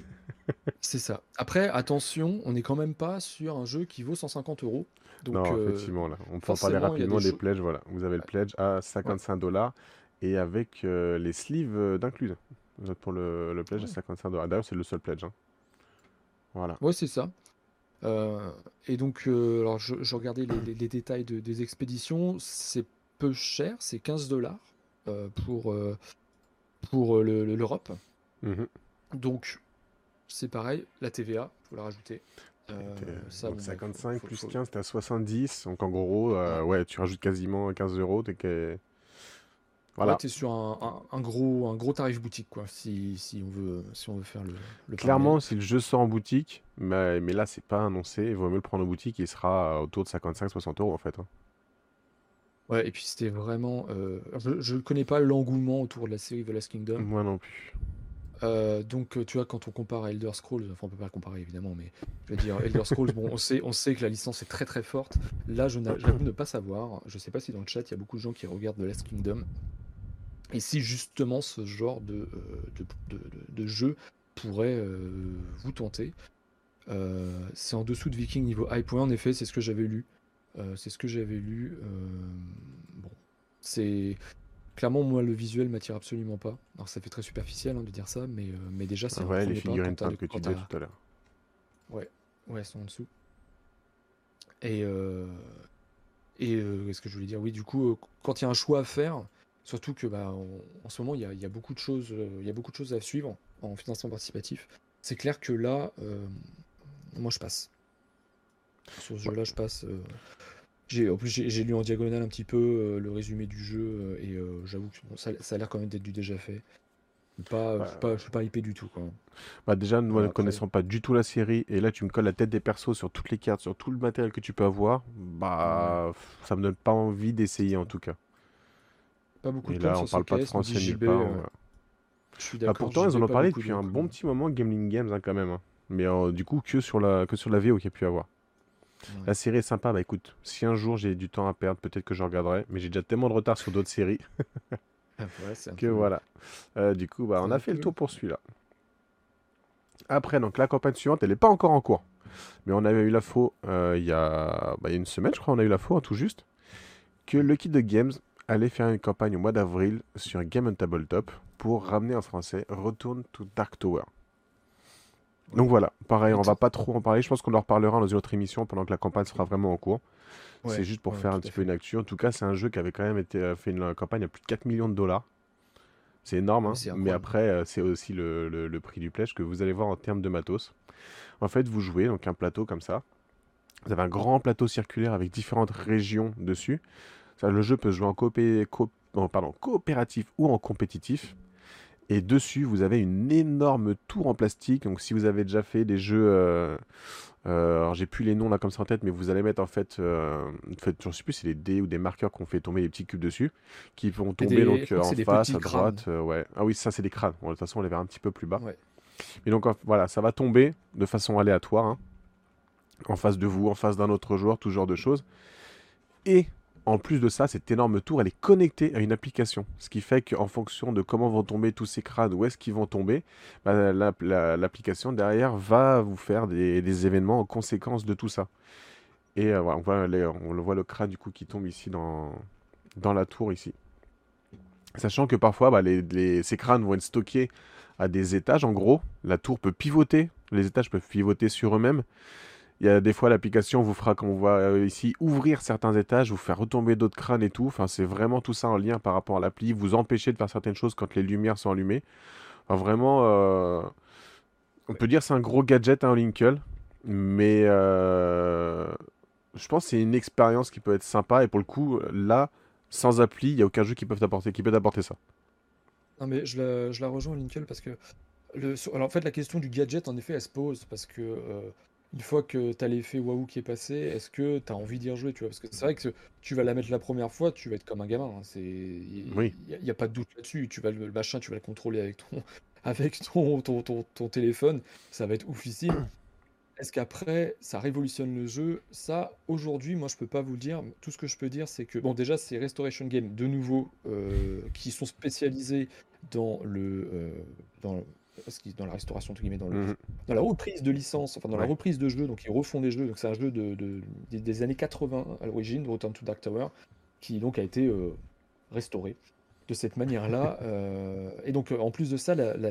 c'est ça. Après, attention, on n'est quand même pas sur un jeu qui vaut 150 euros. non, euh, effectivement, là. On peut en parler rapidement des, pledges. Voilà. Vous avez le pledge à 55 dollars et avec euh, les sleeves d'inclus. Vous êtes pour le, le pledge à 55 dollars. D'ailleurs, c'est le seul pledge. Hein. Voilà. Ouais, c'est ça. et donc, alors je, regardais les, détails des expéditions. C'est peu cher, c'est 15 dollars pour, pour l'Europe. Mmh donc, c'est pareil, la TVA, il faut la rajouter. Euh, donc 55 plus 15, t'es à 70. Donc en gros, euh, ouais, tu rajoutes quasiment 15 euros. T'es. Voilà. Ouais, t'es sur un, un, gros, un gros tarif boutique, quoi, si, si, on, veut, si on veut faire le. le Clairement, si le jeu sort en boutique, mais, mais là, c'est pas annoncé, il vaut mieux le prendre en boutique, il sera autour de 55-60 euros en fait. Hein. Ouais, et puis c'était vraiment. Euh, je ne connais pas l'engouement autour de la série The Last Kingdom. Moi non plus. Euh, donc, tu vois, quand on compare à Elder Scrolls, enfin, on peut pas comparer évidemment, mais je veux dire, Elder Scrolls, bon, on sait, on sait que la licence est très très forte. Là, je j'avoue ne pas savoir. Je sais pas si dans le chat il y a beaucoup de gens qui regardent The Last Kingdom. Et si justement ce genre de, euh, de, de, jeu pourrait vous tenter. c'est en dessous de Viking niveau high point, en effet, c'est ce que j'avais lu. c'est ce que j'avais lu. bon, c'est Clairement, moi, le visuel m'attire absolument pas. Alors, ça fait très superficiel hein, de dire ça, mais, euh, mais déjà, c'est ouais, les figurines que tu disais tout à l'heure. Ouais, ouais, elles sont en dessous. Et, euh... et euh, qu'est-ce que je voulais dire? Oui, du coup, euh, quand il y a un choix à faire, surtout que bah, en ce moment, il y a, y a, beaucoup de choses, il y a beaucoup de choses à suivre en financement participatif. C'est clair que là, moi, je passe. Sur ce jeu-là, je passe. J'ai, en plus, j'ai, lu en diagonale un petit peu euh, le résumé du jeu euh, et euh, j'avoue que ça, a l'air quand même d'être du déjà fait. Pas, je suis pas, suis pas hypé du tout. Quoi. Bah déjà, moi, ne connaissant pas du tout la série, et là tu me colles la tête des persos sur toutes les cartes, sur tout le matériel que tu peux avoir, bah ça me donne pas envie d'essayer en tout cas. Pas beaucoup et de là, on parle pas de français nulle part. Je suis bah, pourtant, ils en ont parlé depuis un bon petit moment, Gaming Games hein, quand même. Hein. Mais du coup, que sur la, que sur la VO qu'il y a pu avoir. La série est sympa. Bah écoute, si un jour j'ai du temps à perdre, peut-être que je regarderai. Mais j'ai déjà tellement de retard sur d'autres séries. Ah, que voilà. Euh, du coup, bah, on a fait le tour pour celui-là. Après, donc la campagne suivante, elle n'est pas encore en cours. Mais on avait eu la faux euh, il, y a... Bah, y a une semaine, je crois, on a eu la faux, hein, tout juste. Que Lucky de Games allait faire une campagne au mois d'avril sur Game on Tabletop pour ramener en français Return to Dark Tower. Donc voilà, pareil, on va pas trop en parler. Je pense qu'on en reparlera dans une autre émission pendant que la campagne sera vraiment en cours. C'est juste pour ouais, faire un petit peu une actu. En tout cas, c'est un jeu qui avait quand même été euh, fait une campagne à plus de 4 millions de dollars. C'est énorme, Mais hein. Mais après, euh, c'est aussi le, le- le prix du pledge que vous allez voir en termes de matos. En fait, vous jouez donc un plateau comme ça. Vous avez un grand plateau circulaire avec différentes régions dessus. Le jeu peut se jouer en, coopé- pardon, coopératif ou en compétitif. Et dessus, vous avez une énorme tour en plastique. Donc, si vous avez déjà fait des jeux, euh, euh, alors j'ai plus les noms là comme ça en tête, mais vous allez mettre en fait, euh, en fait je sais plus, si c'est des dés ou des marqueurs qu'on fait tomber des petits cubes dessus, qui vont tomber des, donc euh, en face, à droite, ouais. Ah oui, ça c'est des crânes. Bon, de toute façon, on les verra un petit peu plus bas. Ouais. Et donc voilà, ça va tomber de façon aléatoire, hein, en face de vous, en face d'un autre joueur, tout genre de choses. Et en plus de ça, cette énorme tour, elle est connectée à une application. Ce qui fait qu'en fonction de comment vont tomber tous ces crânes, où est-ce qu'ils vont tomber, bah, la- la- l'application derrière va vous faire des, événements en conséquence de tout ça. Et euh, on voit, le crâne du coup qui tombe ici dans, la tour ici. Sachant que parfois, bah, ces crânes vont être stockés à des étages. En gros, la tour peut pivoter. Les étages peuvent pivoter sur eux-mêmes. Il y a des fois, l'application vous fera, comme on voit euh, ici, ouvrir certains étages, vous faire retomber d'autres crânes et tout. Enfin, c'est vraiment tout ça en lien par rapport à l'appli. Vous empêcher de faire certaines choses quand les lumières sont allumées. Vraiment, euh, on peut dire c'est un gros gadget, un Linkle. Mais euh, je pense que c'est une expérience qui peut être sympa. Et pour le coup, là, sans appli, il n'y a aucun jeu qui peut t'apporter, qui peut t'apporter ça. Non, mais je la, je la rejoins, Lincoln, parce que. Alors, en fait, la question du gadget, en effet, elle se pose. Parce que. Une fois que tu as l'effet waouh qui est passé, est-ce que tu as envie d'y rejouer, tu vois? Parce que c'est vrai que tu vas la mettre la première fois, tu vas être comme un gamin. hein, C'est, il Oui. n'y a, pas de doute là-dessus. Tu vas le, le machin, tu vas le contrôler avec ton, avec ton, ton, ton, ton téléphone. Ça va être oufissime. Est-ce qu'après, ça révolutionne le jeu? Ça, aujourd'hui, moi, je peux pas vous le dire. Tout ce que je peux dire, c'est que, bon, déjà, c'est Restoration Game, de nouveau, euh, qui sont spécialisés dans le, euh, dans, ce qui- dans la restauration, entre guillemets, dans, le, Mhm. dans la reprise de licence, enfin, dans la reprise de jeux. Donc, ils refont des jeux. Donc, c'est un jeu de, de- des, des années 80 à l'origine, Return to Dark Tower, qui donc a été euh, restauré de cette manière-là. euh, et donc, en plus de ça, la- la-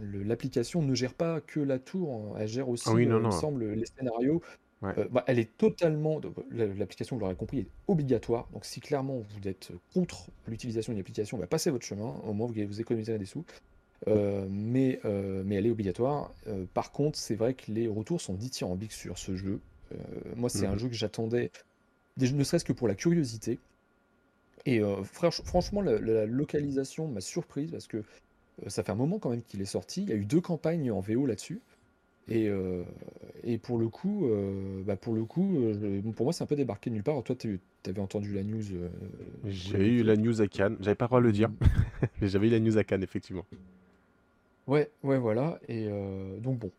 le- l'application ne gère pas que la tour, hein, elle gère aussi, Ah oui, euh, non, non. les scénarios. Ouais. Euh, bah, elle est totalement, l'application, vous l'aurez compris, est obligatoire. Donc, si clairement vous êtes contre l'utilisation d'une application, bah, passez votre chemin. Au moins, vous, vous économiserez des sous. Euh, mais, euh, mais elle est obligatoire. Euh, par contre, c'est vrai que les retours sont dithyrambiques sur ce jeu. Moi, c'est un Mhm. jeu que j'attendais, ne serait-ce que pour la curiosité. Et franch- franchement, la, la localisation m'a surprise parce que ça fait un moment quand même qu'il est sorti. Il y a eu deux campagnes en VO là-dessus. Et, et pour le coup, bah pour le coup, pour moi, c'est un peu débarqué nulle part. Toi, tu avais entendu la news. J'ai eu la news à Cannes. J'avais pas le droit de le dire, mais j'avais eu la news à Cannes, effectivement. Ouais, ouais, voilà. Et euh, donc bon,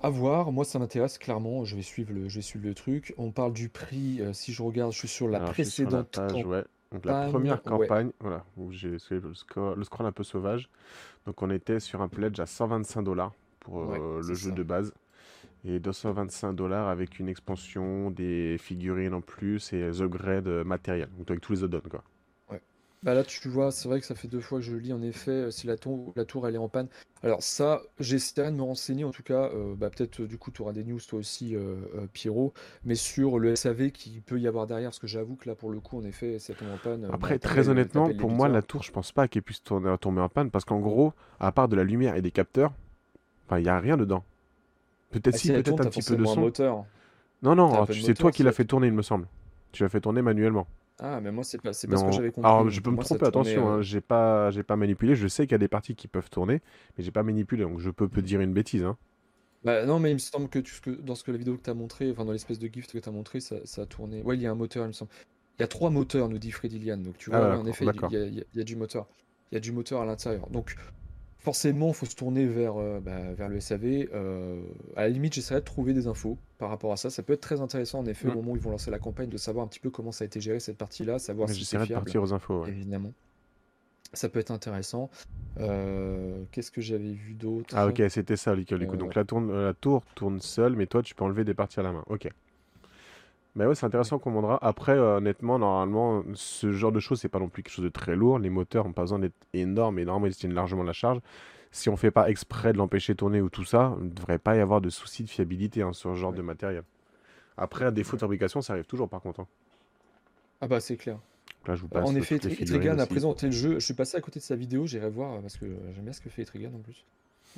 à voir. Moi, ça m'intéresse clairement. Je vais suivre le, je vais suivre le truc. On parle du prix. euh, si je regarde, je suis sur la Alors, je suis sur la précédente page, ouais. Donc la campagne. première Ouais. campagne, voilà, où j'ai fait le, scroll un peu sauvage. Donc on était sur un pledge à 125 dollars pour Ouais, euh, le c'est jeu ça. de base. Et 225 dollars avec une expansion, des figurines en plus et les upgrades euh, matériels. Donc avec tous les add-ons quoi. Bah là, tu vois, c'est vrai que ça fait deux fois que je lis, en effet, euh, si la tour, la tour elle est en panne. Alors ça, j'essaierai de me renseigner, en tout cas, euh, bah, peut-être du coup tu auras des news toi aussi, euh, euh, Pierrot, mais sur le SAV qui peut y avoir derrière, parce que j'avoue que là, pour le coup, en effet, ça tombe en panne. Après, bah, très honnêtement, pour moi, la tour, je pense pas qu'elle puisse tourner, tomber en panne parce qu'en gros, à part de la lumière et des capteurs, il y a rien dedans. Peut-être Ah, si, peut-être un petit peu de son. moteur. Non, non, de sais toi qui l'as fait tourne. tourner, il me semble. Tu l'as fait tourner manuellement. Ah, mais moi, c'est pas, c'est Mais pas ce que j'avais compris. Alors, je peux me moi, tromper, attention, euh, hein, j'ai pas, j'ai pas manipulé. Je sais qu'il y a des parties qui peuvent tourner, mais j'ai pas manipulé, donc je peux dire une bêtise. Hein. Bah non, mais il me semble que, tu- ce que dans ce que la vidéo que tu as montré, enfin dans l'espèce de gift que tu as montré, ça, ça a tourné. Ouais, il y a un moteur, il me semble. Il y a trois moteurs, nous dit Freddy Lian. Donc tu Ah, vois, ouais, en effet, il d'accord. y a, il y a- il y a du moteur. Il y a du moteur à l'intérieur. Donc forcément, il faut se tourner vers, euh, bah, vers le SAV. Euh, à la limite, j'essaierai de trouver des infos par rapport à ça. Ça peut être très intéressant, en effet, au Mm. moment où ils vont lancer la campagne, de savoir un petit peu comment ça a été géré cette partie-là, savoir Mais si c'est de partir aux infos. ouais. évidemment. Ça peut être intéressant. Euh, Qu'est-ce que j'avais vu d'autre? Ah, ok, c'était ça, coup. Euh, Donc la, tourne, la tour tourne seule, mais toi, tu peux enlever des parties à la main. Ok. Mais ouais, c'est intéressant qu'on demandera. Après, euh, honnêtement, normalement, ce genre de choses, c'est pas non plus quelque chose de très lourd. Les moteurs n'ont pas besoin d'être énormes et normalement, ils tiennent largement la charge. si on fait pas exprès de l'empêcher de tourner ou tout ça, il ne devrait pas y avoir de soucis de fiabilité hein, sur ce genre de matériel. Après, un défaut de fabrication, ça arrive toujours par contre. hein. Ah bah c'est clair. Là, je vous passe En effet, Etrigan a présenté le jeu. Je suis passé à côté de sa vidéo, j'irai voir parce que j'aime bien ce que fait Etrigan en plus.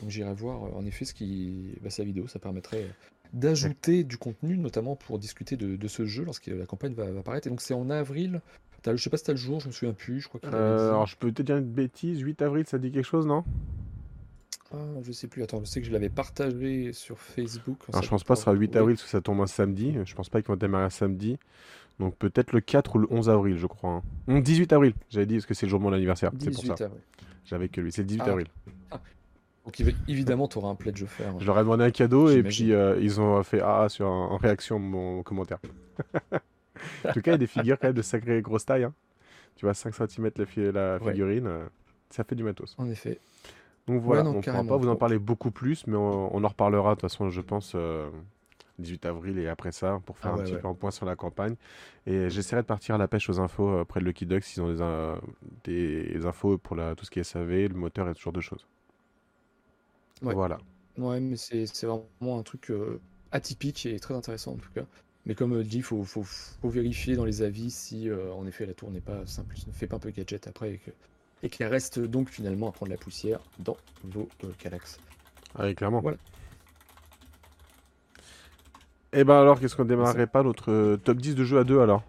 Donc j'irai voir euh, en effet ce qui, bah, sa vidéo, ça permettrait euh, d'ajouter du contenu, notamment pour discuter de, de ce jeu lorsque la campagne va, va apparaître. Et donc c'est en avril. Le- je sais pas si t'as le jour, je me souviens plus. Je crois Euh, alors, je peux te dire une bêtise, 8 avril, ça dit quelque chose, non? Ah, je sais plus. Attends, je sais que je l'avais partagé sur Facebook. Alors, Ça je pense pas que ce sera le 8 retrouver. avril parce que ça tombe un samedi. Je pense pas qu'ils vont démarrer un samedi. Donc peut-être le 4 ou le 11 avril, je crois. hein. Hum, 18 avril, j'avais dit parce que c'est le jour de mon anniversaire. C'est pour 18 ça. avril. J'avais que lui. C'est le 18 Ah. avril. Donc évi- évidemment, tu auras un pledge offert. Je leur ai demandé un cadeau et puis euh, ils ont fait ah sur en réaction à mon commentaire. en tout cas, il y a des figures quand même de sacrée grosse taille. hein. Tu vois, 5 cm la, fi- la Ouais. figurine, euh, ça fait du matos. En effet. Donc voilà, non, on ne pourra pas vous en parler beaucoup plus, mais on, on en reparlera de toute façon, je pense, euh, 18 avril et après ça, pour faire Ah un ouais, petit ouais. peu un point sur la campagne. Et j'essaierai de partir à la pêche aux infos euh, près de Lucky Duck s'ils ont des, des infos pour la, tout ce qui est SAV, le moteur et ce genre de choses. Ouais. Voilà. Ouais, mais c'est c'est vraiment un truc euh, atypique et très intéressant en tout cas. Mais comme euh, dit, il faut, faut, faut vérifier dans les avis si euh, en effet la tour n'est pas simple, ne fait pas un peu gadget après et que- et qu'elle reste donc finalement à prendre la poussière dans vos euh, Calax. Ah clairement. Voilà. Et ben alors, qu'est-ce qu'on démarrerait pas notre euh, top 10 de jeux à deux alors?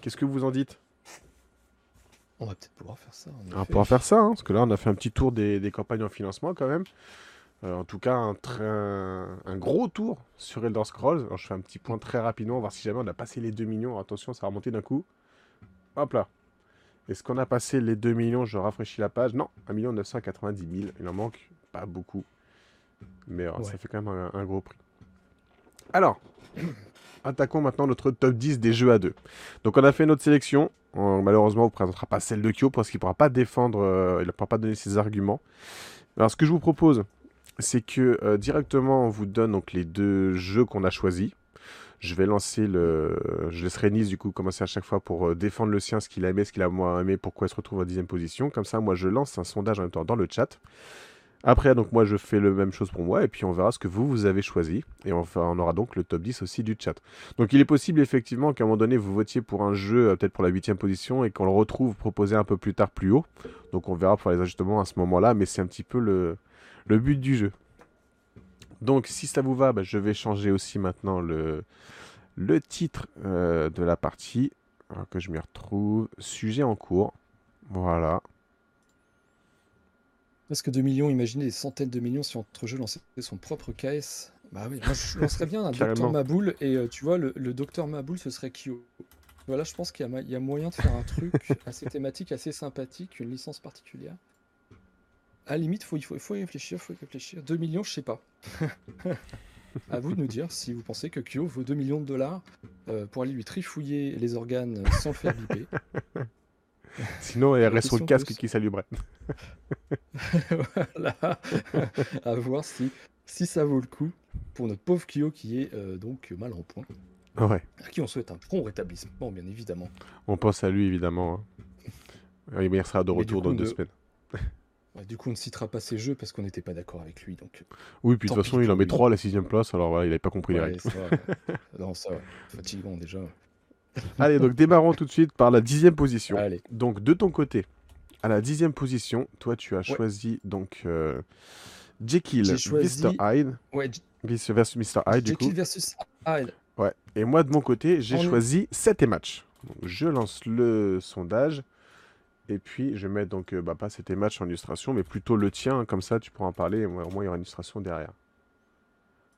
Qu'est-ce que vous en dites? On va peut-être pouvoir faire ça. On va pouvoir faire ça, hein, parce que là, on a fait un petit tour des, des campagnes en financement quand même. Euh, en tout cas, un, très- un, un gros tour sur Elder Scrolls. Alors, je fais un petit point très rapidement, voir si jamais on a passé les 2 millions. Attention, ça a remonté d'un coup. Hop là. Est-ce qu'on a passé les 2 millions? Je rafraîchis la page. Non, 1 990 000. Il en manque pas beaucoup. Mais euh, ça fait quand même un, un gros prix. Alors, attaquons maintenant notre top 10 des jeux à deux. Donc, on a fait notre sélection. Malheureusement, on ne présentera pas celle de Kyo parce qu'il ne pourra pas défendre, euh, il ne pourra pas donner ses arguments. Alors, ce que je vous propose, c'est que euh, directement, on vous donne donc les deux jeux qu'on a choisis. Je vais lancer le. Je laisserai Nice, du coup, commencer à chaque fois pour euh, défendre le sien, ce qu'il a aimé, ce qu'il a moins aimé, pourquoi il se retrouve en dixième position. Comme ça, moi, je lance un sondage en même temps dans le chat. Après, moi, je fais la même chose pour moi, et puis on verra ce que vous, avez choisi. Et fera- on aura donc le top 10 aussi du chat. Donc, il est possible, effectivement, qu'à un moment donné, vous votiez pour un jeu, euh, peut-être pour la huitième position, et qu'on le retrouve proposé un peu plus tard, plus haut. Donc, on verra pour les ajustements à ce moment-là, mais c'est un petit peu le, le but du jeu. Donc, si ça vous va, bah, je vais changer aussi maintenant le, le titre euh, de la partie. Alors que je m'y retrouve. Sujet en cours. Voilà. Parce que 2 millions, imaginez des centaines de millions si entre jeux lançait son propre KS. Bah oui, moi je lancerais bien un. Docteur Maboul et euh, tu vois, le, le Docteur Maboul ce serait Kyo. Voilà, je pense qu'il y, a y moyen de faire un truc assez thématique, assez sympathique, une licence particulière. À la limite, faut, il faut, faut y réfléchir, faut y réfléchir. 2 millions, je sais pas. à vous de nous dire si vous pensez que Kyo vaut 2 millions de dollars euh, pour aller lui trifouiller les organes sans le faire biper. Sinon, il reste sur le casque qui s'allumerait. voilà. à voir si, si ça vaut le coup pour notre pauvre Kyo qui est euh, donc mal en point. Ouais. À qui on souhaite un prompt rétablissement, bien évidemment. On pense à lui, évidemment. hein. Mais il sera de retour dans coup, deux ne- semaines. Ouais, du coup, on ne citera pas ces jeux parce qu'on n'était pas d'accord avec lui. Donc, Oui, puis de toute façon, il en met lui. 3 à la sixième place, alors voilà, il n'avait pas compris les règles. non, ça. Fatigant déjà. Allez, donc démarrons tout de suite par la dixième position. Allez. Donc de ton côté, à la dixième position, toi tu as choisi donc euh, Jekyll, choisi- Mr. Hyde, Ouais, J- versus Mr. Hyde du Jekyll coup. versus Hyde. Ouais. Et moi de mon côté, j'ai choisi 7 et match. Donc, je lance le sondage. Et puis je mets donc euh, bah, pas 7 et match en illustration, mais plutôt le tien, comme ça tu pourras en parler, au moins il y aura une illustration derrière.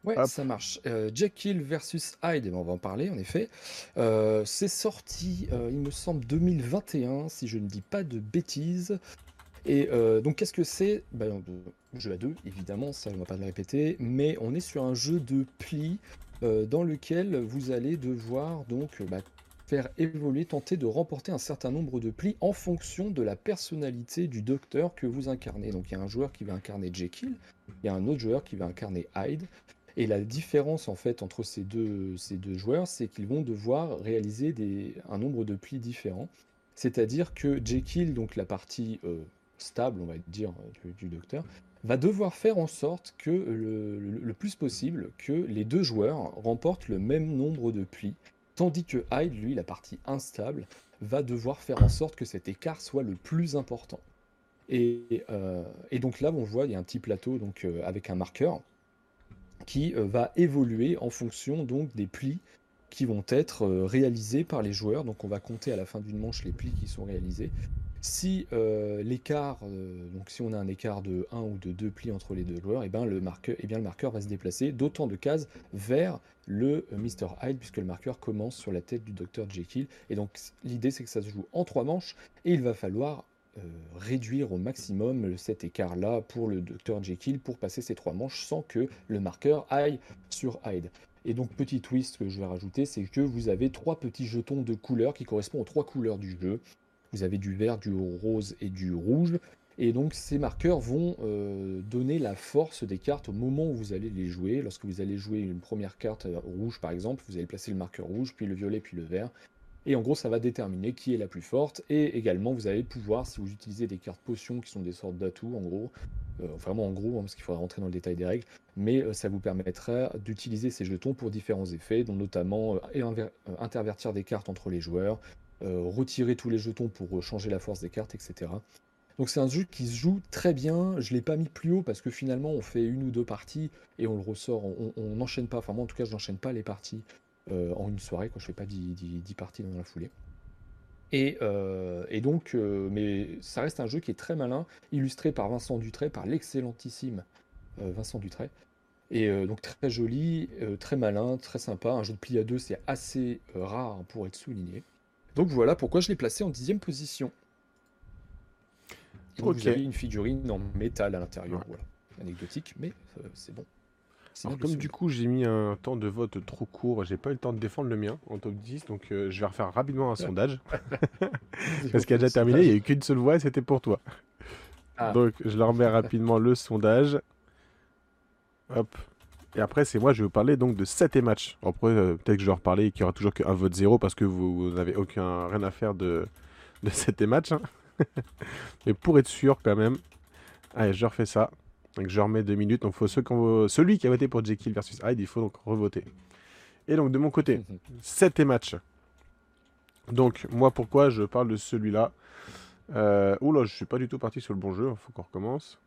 Ouais, Hop. ça marche. Euh, Jekyll versus Hyde, eh ben, on va en parler en effet. Euh, c'est sorti, euh, il me semble, 2021, si je ne dis pas de bêtises. Et euh, donc, qu'est-ce que c'est? Ben, Jeu à deux, évidemment, ça, on va pas le répéter, mais on est sur un jeu de pli dans lequel vous allez devoir donc bah, faire évoluer, tenter de remporter un certain nombre de plis en fonction de la personnalité du docteur que vous incarnez. Donc, il y a un joueur qui va incarner Jekyll, il y a un autre joueur qui va incarner Hyde. Et la différence en fait entre ces deux, ces deux joueurs, c'est qu'ils vont devoir réaliser des, un nombre de plis différents. C'est-à-dire que Jekyll, donc la partie euh, stable, on va dire, du, docteur, va devoir faire en sorte que le, plus possible que les deux joueurs remportent le même nombre de plis, tandis que Hyde, lui, la partie instable, va devoir faire en sorte que cet écart soit le plus important. Et, donc là, on voit, il y a un petit plateau donc, avec un marqueur qui va évoluer en fonction donc des plis qui vont être euh, réalisés par les joueurs. Donc on va compter à la fin d'une manche les plis qui sont réalisés. Si euh, l'écart, euh, donc si on a un écart de 1 ou de 2 plis entre les deux joueurs, et eh ben le marqueur, et eh bien le marqueur va se déplacer d'autant de cases vers le Mr Hyde puisque le marqueur commence sur la tête du Dr Jekyll. Et donc l'idée c'est que ça se joue en trois manches et il va falloir réduire au maximum cet écart-là pour le Dr Jekyll pour passer ces trois manches sans que le marqueur aille sur Hyde. Et donc, petit twist que je vais rajouter, c'est que vous avez trois petits jetons de couleurs qui correspondent aux trois couleurs du jeu. Vous avez du vert, du rose et du rouge. Et donc, ces marqueurs vont euh, donner la force des cartes au moment où vous allez les jouer. Lorsque vous allez jouer une première carte euh, rouge, par exemple, vous allez placer le marqueur rouge, puis le violet, puis le vert. Et en gros, ça va déterminer qui est la plus forte. Et également, vous allez pouvoir, si vous utilisez des cartes potions qui sont des sortes d'atouts, en gros, euh, vraiment en gros, hein, parce qu'il faudra rentrer dans le détail des règles, mais euh, ça vous permettra d'utiliser ces jetons pour différents effets, dont notamment euh, intervertir des cartes entre les joueurs, retirer tous les jetons pour changer la force des cartes, etc. Donc c'est un jeu qui se joue très bien. Je l'ai pas mis plus haut parce que finalement on fait une ou deux parties et on le ressort. On n'enchaîne pas. Enfin moi en tout cas je n'enchaîne pas les parties en une soirée. Quoi. Je fais pas 10, parties dans la foulée. Euh, et, donc, euh, mais ça reste un jeu qui est très malin, illustré par Vincent Dutray, par l'excellentissime euh, Vincent Dutray. Et donc très joli, très malin, très sympa. Un jeu de pli à deux, c'est assez rare pour être souligné. Donc voilà pourquoi je l'ai placé en dixième position. Vous avez une figurine en métal à l'intérieur. Voilà. Anecdotique, mais c'est bon. Alors comme du coup j'ai mis un temps de vote trop court, j'ai pas eu le temps de défendre le mien en top 10, donc euh, je vais refaire rapidement un sondage. Parce qu'il a déjà terminé, il n'y a eu qu'une seule voix et c'était pour toi. Ah. Donc je leur mets rapidement le sondage. Hop. Et après c'est moi, je vais vous parler donc de 7 et match. Après euh, peut-être que je vais reparler et qu'il y aura toujours qu'un vote zéro parce que vous n'avez aucun rien à faire de, de 7 et match. Hein. Mais pour être sûr quand même, allez je refais ça. Donc je remets deux minutes. Donc faut ceux celui qui a voté pour Jekyll versus Hyde, il faut donc revoter. Et donc de mon côté, 7 et match. Donc moi pourquoi je parle de celui-là? Euh... Oula, je suis pas du tout parti sur le bon jeu, il faut qu'on recommence.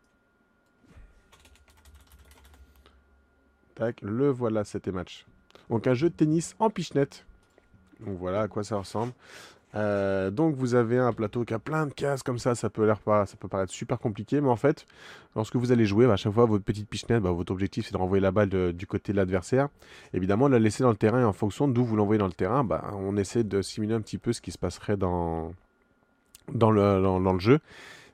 Tac, le voilà, 7 et match. Donc un jeu de tennis en pichenette. Donc voilà à quoi ça ressemble. Euh, donc vous avez un plateau qui a plein de cases comme ça, ça peut, pas, ça peut paraître super compliqué, mais en fait, lorsque vous allez jouer, bah, à chaque fois, votre petite pichenette, bah, votre objectif c'est de renvoyer la balle du côté de l'adversaire. Évidemment, la laisser dans le terrain et en fonction d'où vous l'envoyez dans le terrain, bah, on essaie de simuler un petit peu ce qui se passerait dans, dans, le, dans, le jeu.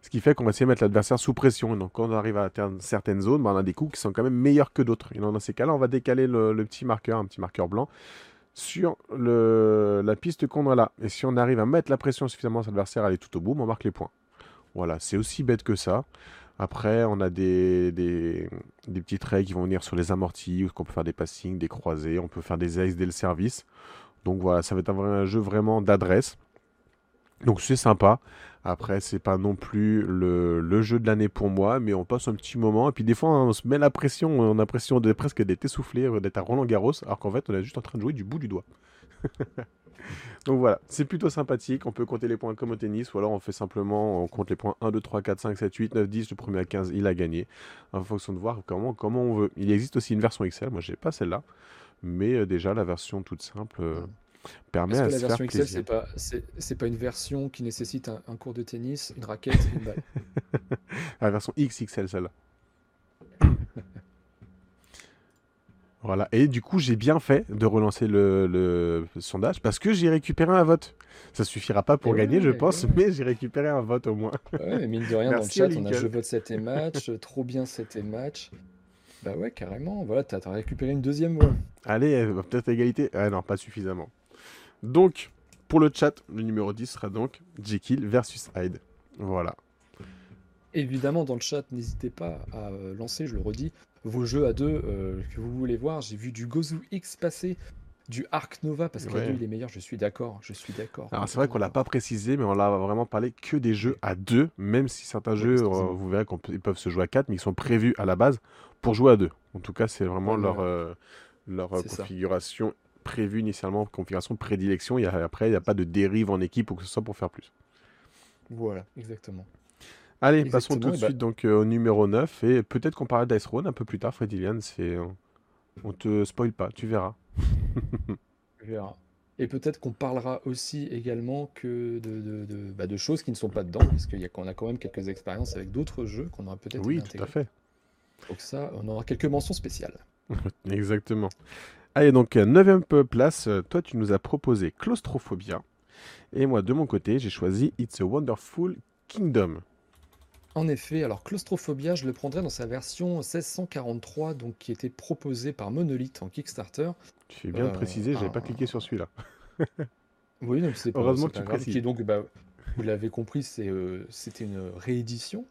Ce qui fait qu'on va essayer de mettre l'adversaire sous pression. donc quand on arrive à atteindre certaines zones, on a des coups qui sont quand même meilleurs que d'autres. Et dans ces cas-là, on va décaler le, le, petit marqueur, un petit marqueur blanc, sur la piste qu'on a là. Et si on arrive à mettre la pression suffisamment sur l'adversaire, aller tout au bout, on marque les points. Voilà, c'est aussi bête que ça. Après, on a des, des, petits traits qui vont venir sur les amortis, où on peut faire des passings, des croisés, on peut faire des aces dès le service. Donc voilà, ça va être un jeu vraiment d'adresse. Donc c'est sympa. Après, c'est pas non plus le, jeu de l'année pour moi, mais on passe un petit moment. Et puis des fois, on se met la pression, on a l'impression de, presque d'être essoufflé, euh, d'être à Roland Garros, alors qu'en fait, on est juste en train de jouer du bout du doigt. Donc voilà, c'est plutôt sympathique. On peut compter les points comme au tennis, ou alors on fait simplement, on compte les points 1, 2, 3, 4, 5, 7, 8, 9, 10. Le premier à 15, il a gagné. En fonction de voir comment, comment on veut. Il existe aussi une version Excel, moi j'ai pas celle-là, mais euh, déjà la version toute simple. Euh, permet à que la version Excel, c'est pas, c'est, pas une version qui nécessite un, cours de tennis, une raquette une balle. la version XXL, celle-là. voilà. Et du coup, j'ai bien fait de relancer le, sondage parce que j'ai récupéré un vote. Ça suffira pas pour gagner, je pense, mais j'ai récupéré un vote au moins. Ouais, mine de rien, dans le chat, on a je vote 7 et match, trop bien 7 et match. Bah ouais, carrément. Voilà, t'as, as récupéré une deuxième voix. Allez, peut-être égalité. Ah non, pas suffisamment. Donc, pour le chat, le numéro 10 sera donc Jekyll versus Hyde. Voilà. Évidemment, dans le chat, n'hésitez pas à lancer, je le redis, vos jeux à deux euh, que vous voulez voir. J'ai vu du Gozu X passer. du Arc Nova parce que Ouais. il est meilleur, je suis d'accord, je suis d'accord. Alors c'est vrai qu'on l'a complètement pas précisé, mais on l'a vraiment parlé que des jeux à deux, même si certains jeux, euh, vous verrez qu'ils peuvent se jouer à quatre, mais ils sont prévus à la base pour jouer à deux. En tout cas, c'est vraiment Ouais, leur, euh, leur euh, configuration prévue initialement, configuration de prédilection. A- après, il n'y a pas de dérive en équipe ou que ce soit pour faire plus. Voilà, exactement. Allez, passons tout de Et bah, suite donc euh, au numéro 9 et peut-être qu'on parlera d'Ice Throne un peu plus tard, Freddy Lian, c'est on te spoil pas, tu verras. verra. Et peut-être qu'on parlera aussi également que de, de, de- bah, de choses qui ne sont pas dedans, parce y a, qu'on a quand même quelques expériences avec d'autres jeux qu'on aurait peut-être Oui, tout à fait. Donc ça, on aura quelques mentions spéciales. Exactement. Allez, donc, euh, neuvième peu place, euh, toi tu nous as proposé Claustrophobia. Et moi, de mon côté, j'ai choisi It's a Wonderful Kingdom. En effet, alors Claustrophobia, je le prendrais dans sa version 1643, donc qui était proposée par Monolith en Kickstarter. Tu fais bien de Euh, préciser, j'avais pas un- cliqué sur celui-là. Oui, donc c'est pas, Heureusement que tu grave. précises. Qui donc, bah, vous l'avez compris, c'est, euh, c'était une réédition.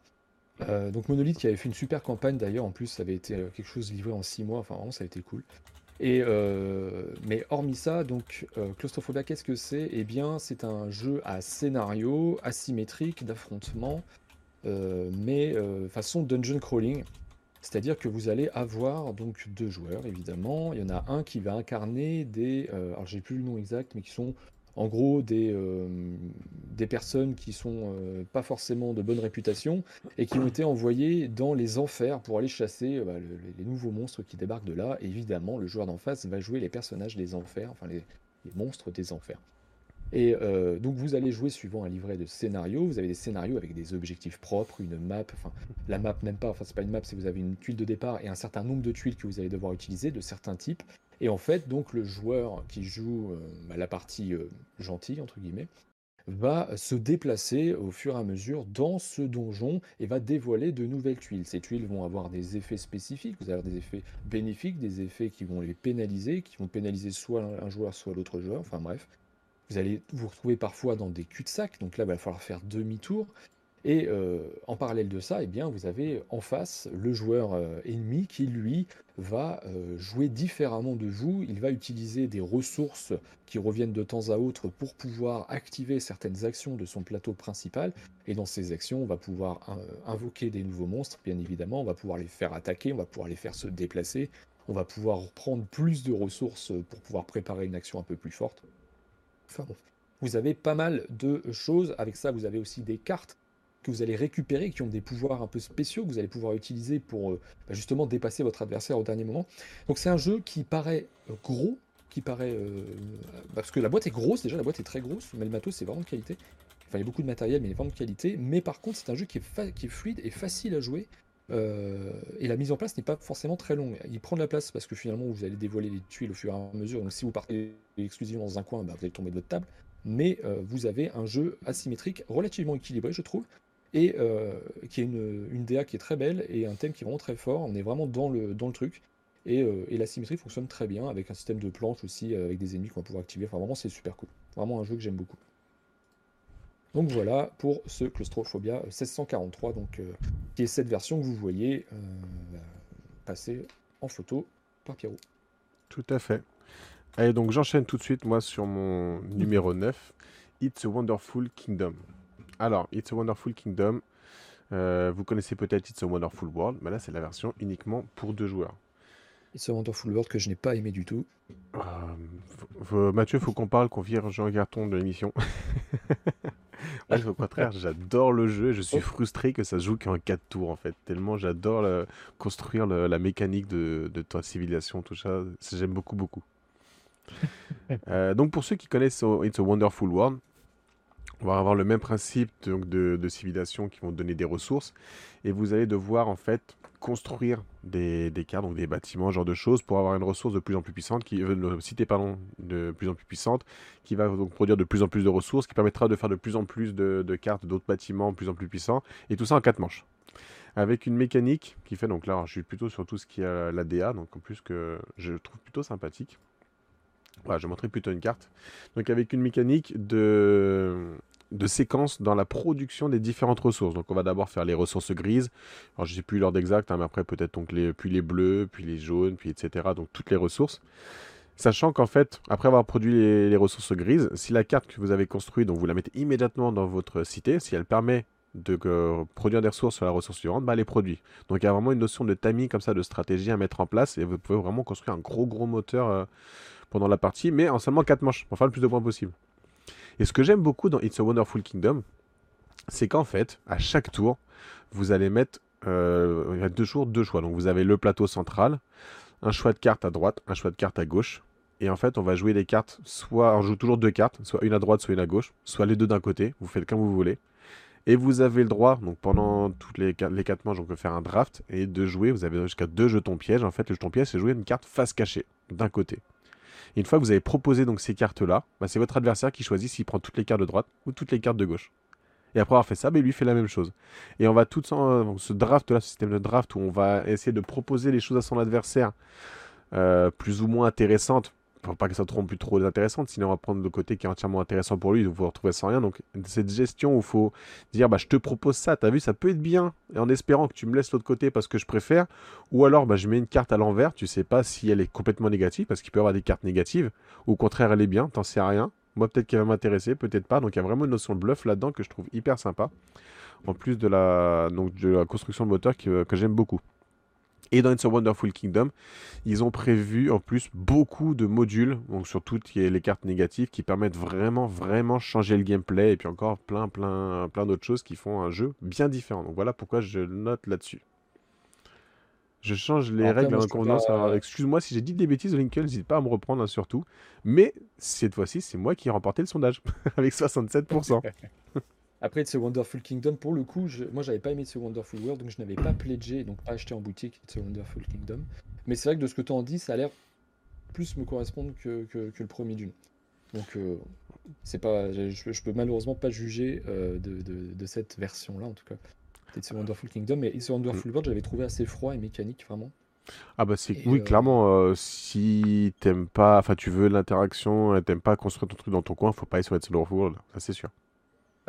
Euh, donc Monolith qui avait fait une super campagne d'ailleurs, en plus ça avait été euh, quelque chose livré en 6 mois, enfin vraiment ça a été cool. Euh, mais hormis ça, donc euh, Claustrophobia, qu'est-ce que c'est? Eh bien, c'est un jeu à scénario asymétrique d'affrontement, euh, mais façon dungeon crawling. C'est-à-dire que vous allez avoir donc deux joueurs, évidemment. Il y en a un qui va incarner des, alors j'ai plus le nom exact, mais qui sont en gros des, euh, des personnes qui sont euh, pas forcément de bonne réputation et qui ont été envoyées dans les enfers pour aller chasser euh, bah, le- les, nouveaux monstres qui débarquent de là. Évidemment, le joueur d'en face va jouer les personnages des enfers, enfin les monstres des enfers. Et euh, donc vous allez jouer suivant un livret de scénario. Vous avez des scénarios avec des objectifs propres, une map, enfin la map même pas, enfin c'est pas une map, c'est vous avez une tuile de départ et un certain nombre de tuiles que vous allez devoir utiliser de certains types. Et en fait, donc le joueur qui joue euh, la partie euh, gentille entre guillemets va se déplacer au fur et à mesure dans ce donjon et va dévoiler de nouvelles tuiles. Ces tuiles vont avoir des effets spécifiques, vous allez avoir des effets bénéfiques, des effets qui vont les pénaliser, qui vont pénaliser soit un joueur, soit l'autre joueur, enfin bref. Vous allez vous retrouver parfois dans des cul-de-sac, donc là, il va falloir faire demi-tour. Et euh, en parallèle de ça, eh bien, vous avez en face le joueur euh, ennemi qui, lui, va euh, jouer différemment de vous. Il va utiliser des ressources qui reviennent de temps à autre pour pouvoir activer certaines actions de son plateau principal. Et dans ces actions, on va pouvoir invoquer des nouveaux monstres, bien évidemment. On va pouvoir les faire attaquer, on va pouvoir les faire se déplacer. On va pouvoir prendre plus de ressources pour pouvoir préparer une action un peu plus forte. Enfin vous avez pas mal de choses. Avec ça, vous avez aussi des cartes que vous allez récupérer, qui ont des pouvoirs un peu spéciaux que vous allez pouvoir utiliser pour euh, bah, justement dépasser votre adversaire au dernier moment. Donc c'est un jeu qui paraît euh, gros, qui paraît... euh, parce que la boîte est grosse, déjà la boîte est très grosse, mais le matos c'est vraiment de qualité. Il y a beaucoup de matériel, mais il est vraiment de qualité. Mais par contre c'est un jeu qui est fluide et facile à jouer. Euh, et la mise en place n'est pas forcément très longue. Il prend de la place parce que finalement vous allez dévoiler les tuiles au fur et à mesure. Donc si vous partez exclusivement dans un coin, bah, vous allez tomber de votre table. Mais euh, vous avez un jeu asymétrique relativement équilibré, je trouve et euh, qui est une, une DA qui est très belle et un thème qui est vraiment très fort. On est vraiment dans le, dans le truc. Et, et la symétrie fonctionne très bien avec un système de planches aussi, avec des ennemis qu'on va pouvoir activer. Enfin, vraiment, c'est super cool. Vraiment un jeu que j'aime beaucoup. Donc voilà pour ce Claustrophobia 1643, donc, euh, qui est cette version que vous voyez euh, passer en photo par Pierrot. Tout à fait. Allez, donc j'enchaîne tout de suite, moi, sur mon numéro 9, It's a Wonderful Kingdom. Alors, It's a Wonderful Kingdom, euh, vous connaissez peut-être It's a Wonderful World, mais là, c'est la version uniquement pour deux joueurs. Et ce Wonderful World que je n'ai pas aimé du tout. Euh, Mathieu, faut qu'on parle, qu'on vire Jean Garton de l'émission. Au contraire, j'adore le jeu et je suis frustré que ça se joue qu'en 4 tours, en fait. Tellement j'adore le- construire le- la mécanique de, de ta civilisation, tout ça. J'aime beaucoup, beaucoup. Euh, donc, pour ceux qui connaissent oh, It's a Wonderful World, on va avoir le même principe donc, de, de civilisation qui vont donner des ressources. Et vous allez devoir, en fait, construire des, cartes, donc des bâtiments, ce genre de choses, pour avoir une ressource de plus en plus puissante, qui, euh, cité pardon, de plus en plus puissante, qui va donc produire de plus en plus de ressources, qui permettra de faire de plus en plus de, cartes, d'autres bâtiments de plus en plus puissants, et tout ça en quatre manches. Avec une mécanique qui fait, donc là, je suis plutôt sur tout ce qui est la DA, donc en plus que je trouve plutôt sympathique. Voilà, je vais montrer plutôt une carte. Donc avec une mécanique de, de séquence dans la production des différentes ressources. Donc on va d'abord faire les ressources grises. Alors je sais plus l'ordre exact, hein, mais après peut-être donc les, puis les bleus, puis les jaunes, puis etc. Donc toutes les ressources. Sachant qu'en fait, après avoir produit les, ressources grises, si la carte que vous avez construite, donc vous la mettez immédiatement dans votre cité, si elle permet de produire des ressources sur la ressource suivante, bah, elle est produite. Donc il y a vraiment une notion de timing comme ça, de stratégie à mettre en place, et vous pouvez vraiment construire un gros gros moteur euh, pendant la partie, mais en seulement 4 manches, pour faire le plus de points possible. Et ce que j'aime beaucoup dans It's a Wonderful Kingdom, c'est qu'en fait, à chaque tour, vous allez mettre euh, deux deux choix. Donc vous avez le plateau central, un choix de carte à droite, un choix de carte à gauche. Et en fait, on va jouer les cartes, soit on joue toujours deux cartes, soit une à droite, soit une à gauche, soit les deux d'un côté. Vous faites comme vous voulez. Et vous avez le droit, donc pendant toutes les, les 4 manches, on peut faire un draft et de jouer. Vous avez jusqu'à deux jetons pièges. En fait, le jeton piège, c'est jouer une carte face cachée d'un côté. Une fois que vous avez proposé ces cartes-là, bah, c'est votre adversaire qui choisit s'il prend toutes les cartes de droite ou toutes les cartes de gauche. Et après avoir fait ça, bah, lui fait la même chose. Et on va tout en, ce draft-là, ce système de draft où on va essayer de proposer les choses à son adversaire euh, plus ou moins intéressantes faut pas que ça trompe plus trop intéressante, sinon on va prendre le côté qui est entièrement intéressant pour lui, vous vous retrouver sans rien. Donc cette gestion où il faut dire bah je te propose ça, t'as vu ça peut être bien, et en espérant que tu me laisses l'autre côté parce que je préfère, ou alors bah, je mets une carte à l'envers, tu sais pas si elle est complètement négative, parce qu'il peut y avoir des cartes négatives, ou au contraire elle est bien, t'en sais rien. Moi peut-être qu'elle va m'intéresser, peut-être pas, donc il y a vraiment une notion de bluff là-dedans que je trouve hyper sympa, en plus de la, donc, de la construction de moteur que j'aime beaucoup. Et dans It's a Wonderful Kingdom, ils ont prévu en plus beaucoup de modules, donc sur toutes les cartes négatives, qui permettent vraiment, vraiment changer le gameplay, et puis encore plein, plein, plein d'autres choses qui font un jeu bien différent. Donc voilà pourquoi je note là-dessus. Je change les règles en convenance. Excuse-moi si j'ai dit des bêtises, Lincoln, n'hésite pas à me reprendre hein, surtout. Mais cette fois-ci, c'est moi qui ai remporté le sondage, avec 67%. Après, It's a Wonderful Kingdom, pour le coup, je, moi j'avais pas aimé a Wonderful World, donc je n'avais pas pledgé, donc pas acheté en boutique It's a Wonderful Kingdom. Mais c'est vrai que de ce que tu en dis, ça a l'air plus me correspondre que, que, le premier d'une. Donc, euh, c'est pas, je, peux malheureusement pas juger euh, de, de, de, cette version-là, en tout cas. It's a Wonderful Kingdom, mais It's a Wonderful World, j'avais trouvé assez froid et mécanique, vraiment. Ah bah c'est oui euh, clairement si t'aimes pas enfin tu veux l'interaction et t'aimes pas construire ton truc dans ton coin faut pas aller sur It's World ça c'est sûr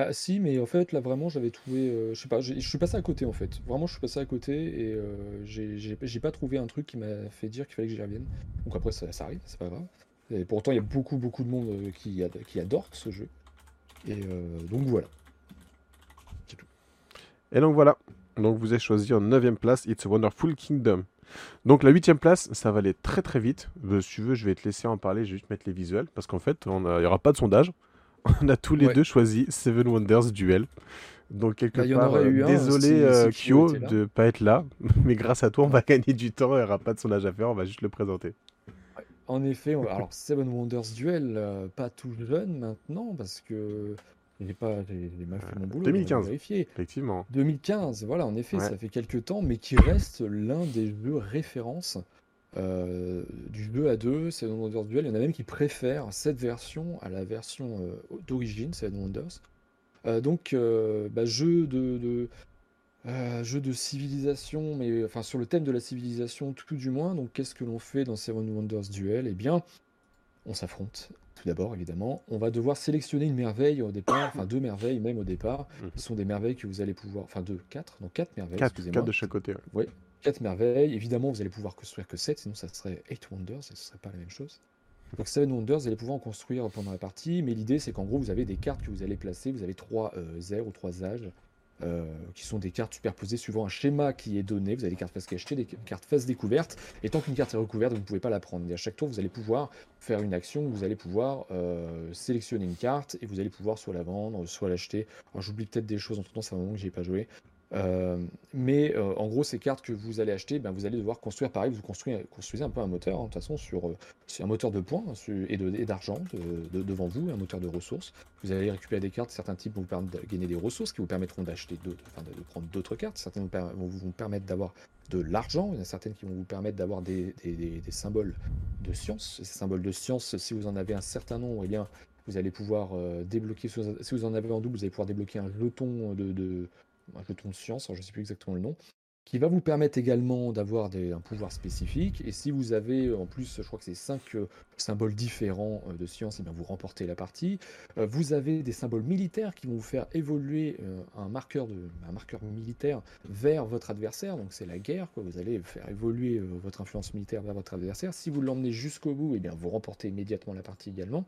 ah si, mais en fait, là, vraiment, j'avais trouvé, euh, je suis passé à côté, en fait. Vraiment, je suis passé à côté et euh, j'ai pas trouvé un truc qui m'a fait dire qu'il fallait que j'y revienne. Donc après, ça, arrive, c'est pas grave. Et pourtant, il y a beaucoup, beaucoup de monde euh, qui, adore ce jeu. Et donc voilà. C'est. Et donc voilà. Donc vous avez choisi en 9ème place It's a Wonderful Kingdom. Donc la 8ème place, ça va aller très très vite. si tu veux, je vais te laisser en parler, je vais juste mettre les visuels. Parce qu'en fait, il n'y aura pas de sondage on a tous les deux choisi Seven Wonders Duel. Donc quelque bah, part, euh, désolé euh, Kyo de pas être là, mais grâce à toi, on va gagner du temps, il n'y aura pas de sondage à faire, on va juste le présenter. En effet, alors Seven Wonders Duel, euh, pas tout jeune maintenant, parce que j'ai pas, mal fait mon boulot. 2015, effectivement. 2015, voilà, en effet, ça fait quelques temps, mais qui reste l'un des jeux références euh, du 2 à 2, Seven Wonders Duel. Il y en a même qui préfèrent cette version à la version euh, d'origine, Seven Wonders. Euh, donc, bah, jeu de, jeu de civilisation, mais enfin sur le thème de la civilisation tout, du moins. Donc, qu'est-ce que l'on fait dans Seven Wonders Duel Eh bien, on s'affronte. Tout d'abord, évidemment, on va devoir sélectionner une merveille au départ, enfin deux merveilles même au départ. Mhm. Ce sont des merveilles que vous allez pouvoir, enfin deux, quatre, donc quatre merveilles. Quatre, quatre de chaque côté. Oui, 4 merveilles. Évidemment, vous allez pouvoir construire que 7, sinon ça serait 8 Wonders, et ce serait pas la même chose. Donc 7 Wonders, vous allez pouvoir en construire pendant la partie, mais l'idée c'est qu'en gros, vous avez des cartes que vous allez placer, vous avez 3 euh, ou 3 âges, euh, qui sont des cartes superposées suivant un schéma qui est donné. Vous avez des cartes face cachée, des cartes face découverte, et tant qu'une carte est recouverte, vous ne pouvez pas la prendre. Et à chaque tour, vous allez pouvoir faire une action, vous allez pouvoir euh, sélectionner une carte, et vous allez pouvoir soit la vendre, soit l'acheter. Alors j'oublie peut-être des choses entre temps, c'est un moment que j'ai pas joué. Euh, mais euh, en gros, ces cartes que vous allez acheter, ben, vous allez devoir construire pareil. Vous construisez, un peu un moteur, hein, de toute façon, sur, euh, un moteur de points hein, et d'argent devant vous, un moteur de ressources. Vous allez récupérer des cartes, certains types vont vous permettre de gagner des ressources qui vous permettront d'acheter d'autres, enfin, de, prendre d'autres cartes. Certaines vont vous permettre d'avoir de l'argent. Il y en a certaines qui vont vous permettre d'avoir des, symboles de science. ces symboles de science, si vous en avez un certain nombre, eh bien, vous allez pouvoir débloquer. Si vous en avez en double, vous allez pouvoir débloquer un jeton de un jeton de science, je ne sais plus exactement le nom, qui va vous permettre également d'avoir un pouvoir spécifique. Et si vous avez en plus, je crois que c'est 5 euh, symboles différents euh, de science, et eh bien vous remportez la partie. Euh, vous avez des symboles militaires qui vont vous faire évoluer un, marqueur militaire vers votre adversaire. Donc c'est la guerre, vous allez faire évoluer votre influence militaire vers votre adversaire. Si vous l'emmenez jusqu'au bout, et eh bien vous remportez immédiatement la partie également.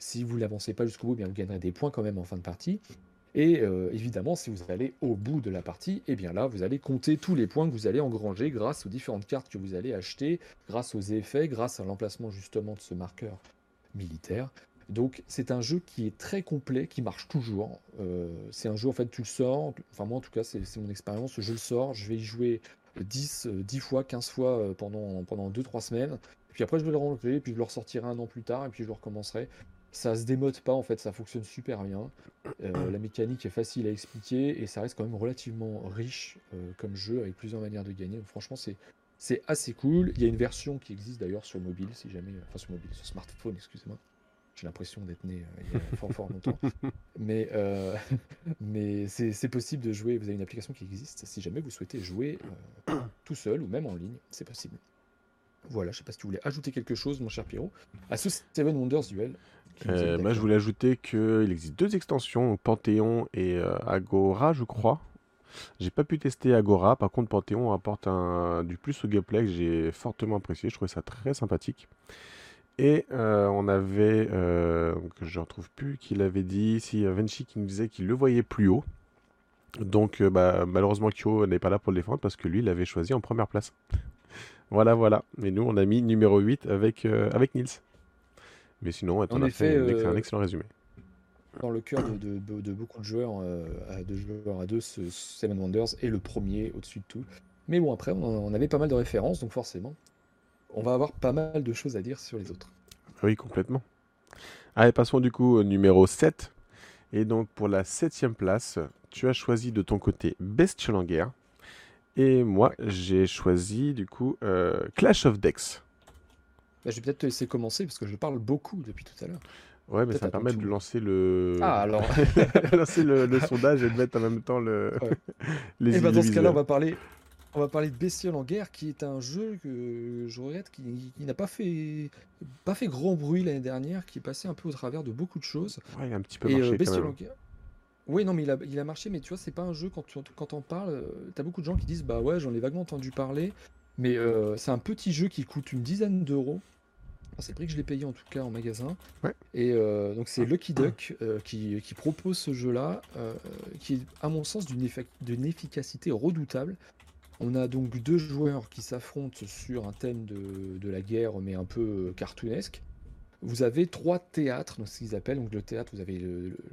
Si vous l'avancez pas jusqu'au bout, eh bien vous gagnerez des points quand même en fin de partie. Et euh, évidemment, si vous allez au bout de la partie, et eh bien là, vous allez compter tous les points que vous allez engranger grâce aux différentes cartes que vous allez acheter, grâce aux effets, grâce à l'emplacement justement de ce marqueur militaire. Donc c'est un jeu qui est très complet, qui marche toujours. Euh, c'est un jeu, en fait, tu le sors, enfin moi en tout cas, c'est mon expérience, je le sors, je vais y jouer 10, 10 euh, fois, 15 fois pendant, pendant 2-3 semaines. Puis après, je vais le ranger, puis je le ressortirai un an plus tard, et puis je le recommencerai. Ça se démode pas en fait, ça fonctionne super bien. Euh, la mécanique est facile à expliquer et ça reste quand même relativement riche euh, comme jeu avec plusieurs manières de gagner. Donc, franchement, c'est c'est assez cool. Il y a une version qui existe d'ailleurs sur mobile, si jamais, enfin sur mobile, sur smartphone, excusez-moi. J'ai l'impression d'être né euh, il y a fort fort longtemps. Mais, mais c'est possible de jouer. Vous avez une application qui existe. Si jamais vous souhaitez jouer tout seul ou même en ligne, c'est possible. Voilà, je sais pas si tu voulais ajouter quelque chose, mon cher Pierrot, à ce Seven Wonders Duel. Euh, moi, je voulais ajouter qu'il existe deux extensions, Panthéon et euh, Agora, je crois. J'ai pas pu tester Agora, par contre Panthéon apporte un, du plus au gameplay que j'ai fortement apprécié, je trouvais ça très sympathique. Et euh, on avait, que je ne retrouve plus, qu'il avait dit, si Venchi qui nous disait qu'il le voyait plus haut. Donc bah, malheureusement Kyo n'est pas là pour le défendre parce que lui il l'avait choisi en première place. Voilà, voilà. Mais nous on a mis numéro 8 avec, avec Nils. Mais sinon, on a fait, un euh, excellent résumé. Dans le cœur de, beaucoup de joueurs, euh, de joueurs à deux, ce Seven Wonders est le premier au-dessus de tout. Mais bon, après, on, avait pas mal de références, donc forcément, on va avoir pas mal de choses à dire sur les autres. Oui, complètement. Allez, passons du coup au numéro 7. Et donc, pour la septième place, tu as choisi de ton côté Bestial en guerre. Et moi, j'ai choisi du coup euh, Clash of Decks. Bah, je vais peut-être te laisser commencer parce que je parle beaucoup depuis tout à l'heure. Ouais, mais ça permet de lancer le. Ah, alors. lancer le, sondage et de mettre en même temps le. les et eh ben, dans ce cas-là, on va parler. On va parler de Bestiole en guerre, qui est un jeu que je regrette, qui, n'a pas fait, pas fait grand bruit l'année dernière, qui est passé un peu au travers de beaucoup de choses. Ouais, il a un petit peu marché. Euh, quand même. en guerre. Oui, non, mais il a, il a marché, mais tu vois, c'est pas un jeu, quand tu quand on parles, euh, t'as beaucoup de gens qui disent, bah ouais, j'en ai vaguement entendu parler, mais euh, c'est un petit jeu qui coûte une dizaine d'euros, c'est le prix que je l'ai payé en tout cas en magasin. Et euh, donc c'est Lucky Duck euh, qui, propose ce jeu-là, qui est à mon sens d'une efficacité redoutable. On a donc deux joueurs qui s'affrontent sur un thème de, la guerre, mais un peu cartoonesque. Vous avez trois théâtres, donc ce qu'ils appellent. Donc le théâtre, vous avez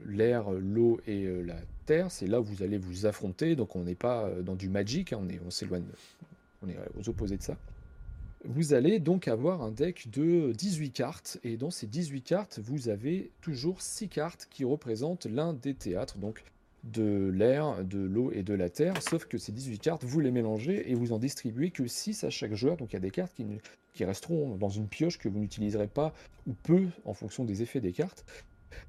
l'air, l'eau et la terre. C'est là où vous allez vous affronter. Donc on n'est pas dans du magic, hein. on s'éloigne, on est aux opposés de ça. Vous allez donc avoir un deck de 18 cartes, et dans ces 18 cartes, vous avez toujours 6 cartes qui représentent l'un des théâtres, donc de l'air, de l'eau et de la terre, sauf que ces 18 cartes, vous les mélangez et vous en distribuez que 6 à chaque joueur, donc il y a des cartes qui, qui resteront dans une pioche que vous n'utiliserez pas ou peu en fonction des effets des cartes.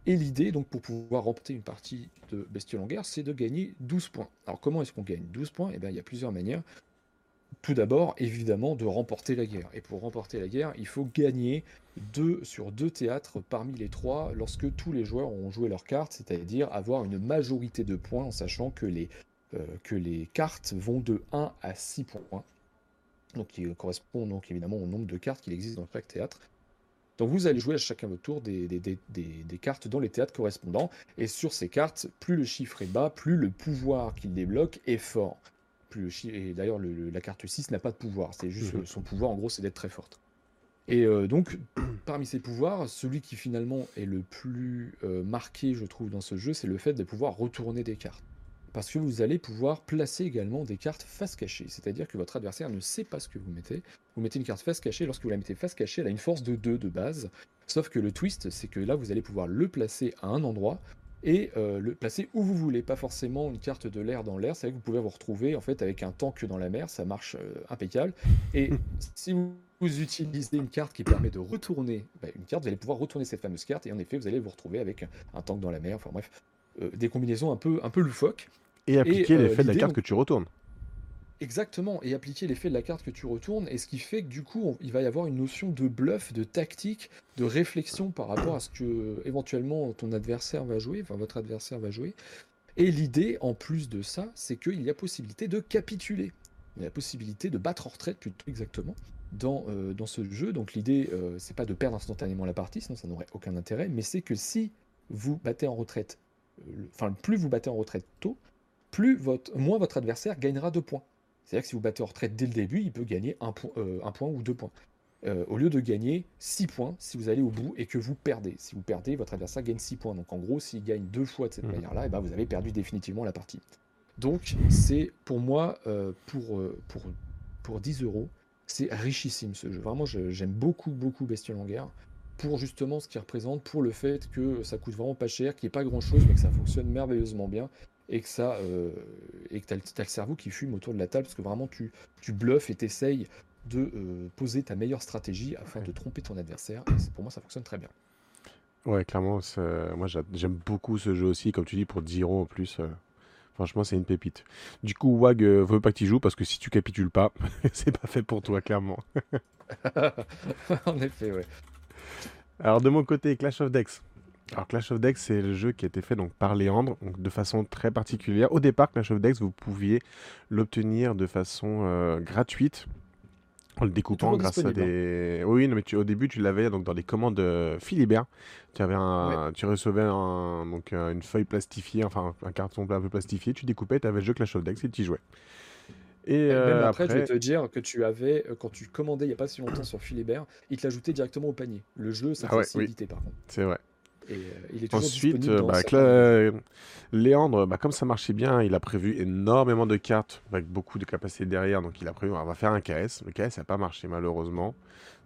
Et l'idée, donc, pour pouvoir remporter une partie de Bestiole en guerre, c'est de gagner 12 points. Alors, comment est-ce qu'on gagne 12 points? Eh bien, il y a plusieurs manières tout d'abord, évidemment, de remporter la guerre. Et pour remporter la guerre, il faut gagner deux sur deux théâtres parmi les trois lorsque tous les joueurs ont joué leurs cartes, c'est-à-dire avoir une majorité de points en sachant que les, euh, que les cartes vont de 1 à 6 points. Donc qui correspond donc évidemment au nombre de cartes qu'il existe dans chaque théâtre. Donc vous allez jouer à chacun votre tour des, des, des, des, cartes dans les théâtres correspondants. Et sur ces cartes, plus le chiffre est bas, plus le pouvoir qu'il débloque est fort. Et d'ailleurs, la carte 6 n'a pas de pouvoir. C'est juste mhm. son pouvoir, en gros, c'est d'être très forte. Et euh, donc, parmi ces pouvoirs, celui qui finalement est le plus euh, marqué, je trouve, dans ce jeu, c'est le fait de pouvoir retourner des cartes. Parce que vous allez pouvoir placer également des cartes face cachée. C'est-à-dire que votre adversaire ne sait pas ce que vous mettez. Vous mettez une carte face cachée, lorsque vous la mettez face cachée, elle a une force de 2 de base. Sauf que le twist, c'est que là, vous allez pouvoir le placer à un endroit et euh, le placer où vous voulez, pas forcément une carte de l'air dans l'air. C'est que vous pouvez vous retrouver en fait avec un tank dans la mer, ça marche euh, impeccable. Et si vous, utilisez une carte qui permet de retourner bah, une carte, vous allez pouvoir retourner cette fameuse carte et en effet vous allez vous retrouver avec un, tank dans la mer. Enfin bref, euh, des combinaisons un peu un peu loufoques. Et appliquer l'effet de la carte que tu retournes. Exactement, et appliquer l'effet de la carte que tu retournes, et ce qui fait que du coup, il va y avoir une notion de bluff, de tactique, de réflexion par rapport à ce que éventuellement ton adversaire va jouer, enfin votre adversaire va jouer. Et l'idée, en plus de ça, c'est qu'il y a possibilité de capituler. Il y a possibilité de battre en retraite, plutôt exactement, dans, euh, dans ce jeu. Donc l'idée, euh, c'est pas de perdre instantanément la partie, sinon ça n'aurait aucun intérêt, mais c'est que si vous battez en retraite, euh, enfin plus vous battez en retraite tôt, plus votre, moins votre adversaire gagnera de points. C'est-à-dire que si vous battez en retraite dès le début, il peut gagner un, point, un point ou deux points. au lieu de gagner 6 points si vous allez au bout et que vous perdez. Si vous perdez, votre adversaire gagne 6 points. Donc en gros, s'il gagne deux fois de cette mmh. manière-là, eh ben vous avez perdu définitivement la partie. Donc c'est pour moi, pour, pour, pour 10 euros, c'est richissime ce jeu. Vraiment, j'aime beaucoup, beaucoup Bestiole en guerre pour justement ce qu'il représente, pour le fait que ça coûte vraiment pas cher, qu'il n'y ait pas grand chose, mais que ça fonctionne merveilleusement bien et que ça euh, et que tu as, le cerveau qui fume autour de la table parce que vraiment tu, tu bluffes et t'essayes de euh, poser ta meilleure stratégie afin de tromper ton adversaire. Et pour moi, ça fonctionne très bien. Ouais, clairement, moi j'aime beaucoup ce jeu aussi, comme tu dis, pour 10 euros en plus. Euh, Franchement, c'est une pépite. Du coup, Wag veut pas que tu joues parce que si tu capitules pas, c'est pas fait pour toi, clairement. en effet, ouais. Alors, de mon côté, Clash of Decks. Alors, Clash of Decks, c'est le jeu qui a été fait donc, par Léandre, donc, de façon très particulière. Au départ, Clash of Decks, vous pouviez l'obtenir de façon euh, gratuite en le découpant grâce à des. Oui, mais tu, au début, tu l'avais donc dans des commandes Philibert. Tu, avais un, tu recevais un, donc, euh, une feuille plastifiée, enfin un carton un peu plastifié, tu découpais, tu avais le jeu Clash of Decks et tu y jouais. Et, euh, après, je vais te dire que tu avais, quand tu commandais il n'y a pas si longtemps sur Philibert, il te l'ajoutait directement au panier. Le jeu, ça ah ouais, par contre. C'est vrai. Et euh, il est toujours Ensuite, euh, bah, Léandre, bah, comme ça marchait bien, il a prévu énormément de cartes avec beaucoup de capacités derrière. Donc il a prévu, on va faire un KS. Le KS n'a pas marché malheureusement.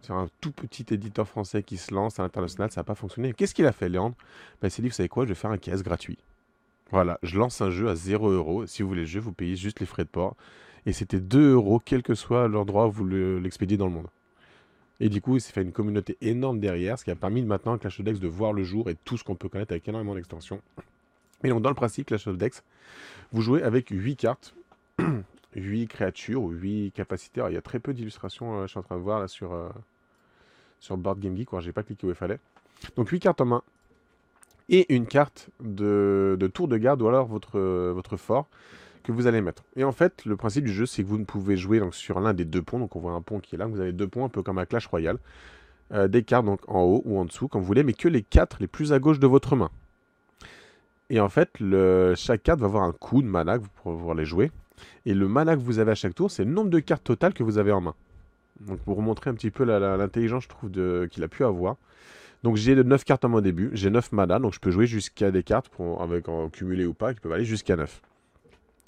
C'est un tout petit éditeur français qui se lance à l'international, ça n'a pas fonctionné. Qu'est-ce qu'il a fait, Léandre? Bah, Il s'est dit, vous savez quoi, je vais faire un KS gratuit. Voilà, je lance un jeu à 0 euros. Si vous voulez le jeu, vous payez juste les frais de port. Et c'était 2 euros, quel que soit l'endroit où vous l'expédiez dans le monde. Et du coup, il s'est fait une communauté énorme derrière, ce qui a permis maintenant Clash of Decks de voir le jour et tout ce qu'on peut connaître avec énormément d'extensions. Et donc, dans le principe, Clash of Decks, vous jouez avec 8 cartes, 8 créatures ou 8 capacités. il y a très peu d'illustrations, euh, je suis en train de voir là sur, euh, sur Board Game Geek, j'ai pas cliqué où il fallait. Donc, 8 cartes en main et une carte de, tour de garde ou alors votre, votre fort que vous allez mettre. Et en fait, le principe du jeu, c'est que vous ne pouvez jouer donc, sur l'un des deux ponts. Donc on voit un pont qui est là, vous avez deux ponts, un peu comme un Clash Royale. Euh, des cartes donc en haut ou en dessous, comme vous voulez, mais que les quatre les plus à gauche de votre main. Et en fait, chaque carte va avoir un coût de mana pour pouvoir les jouer. Et le mana que vous avez à chaque tour, c'est le nombre de cartes totales que vous avez en main. Donc pour vous montrer un petit peu l'intelligence, je trouve, qu'il a pu avoir. Donc j'ai 9 cartes à mon début, j'ai 9 mana, donc je peux jouer jusqu'à des cartes, pour, avec en cumulé ou pas, qui peuvent aller jusqu'à 9.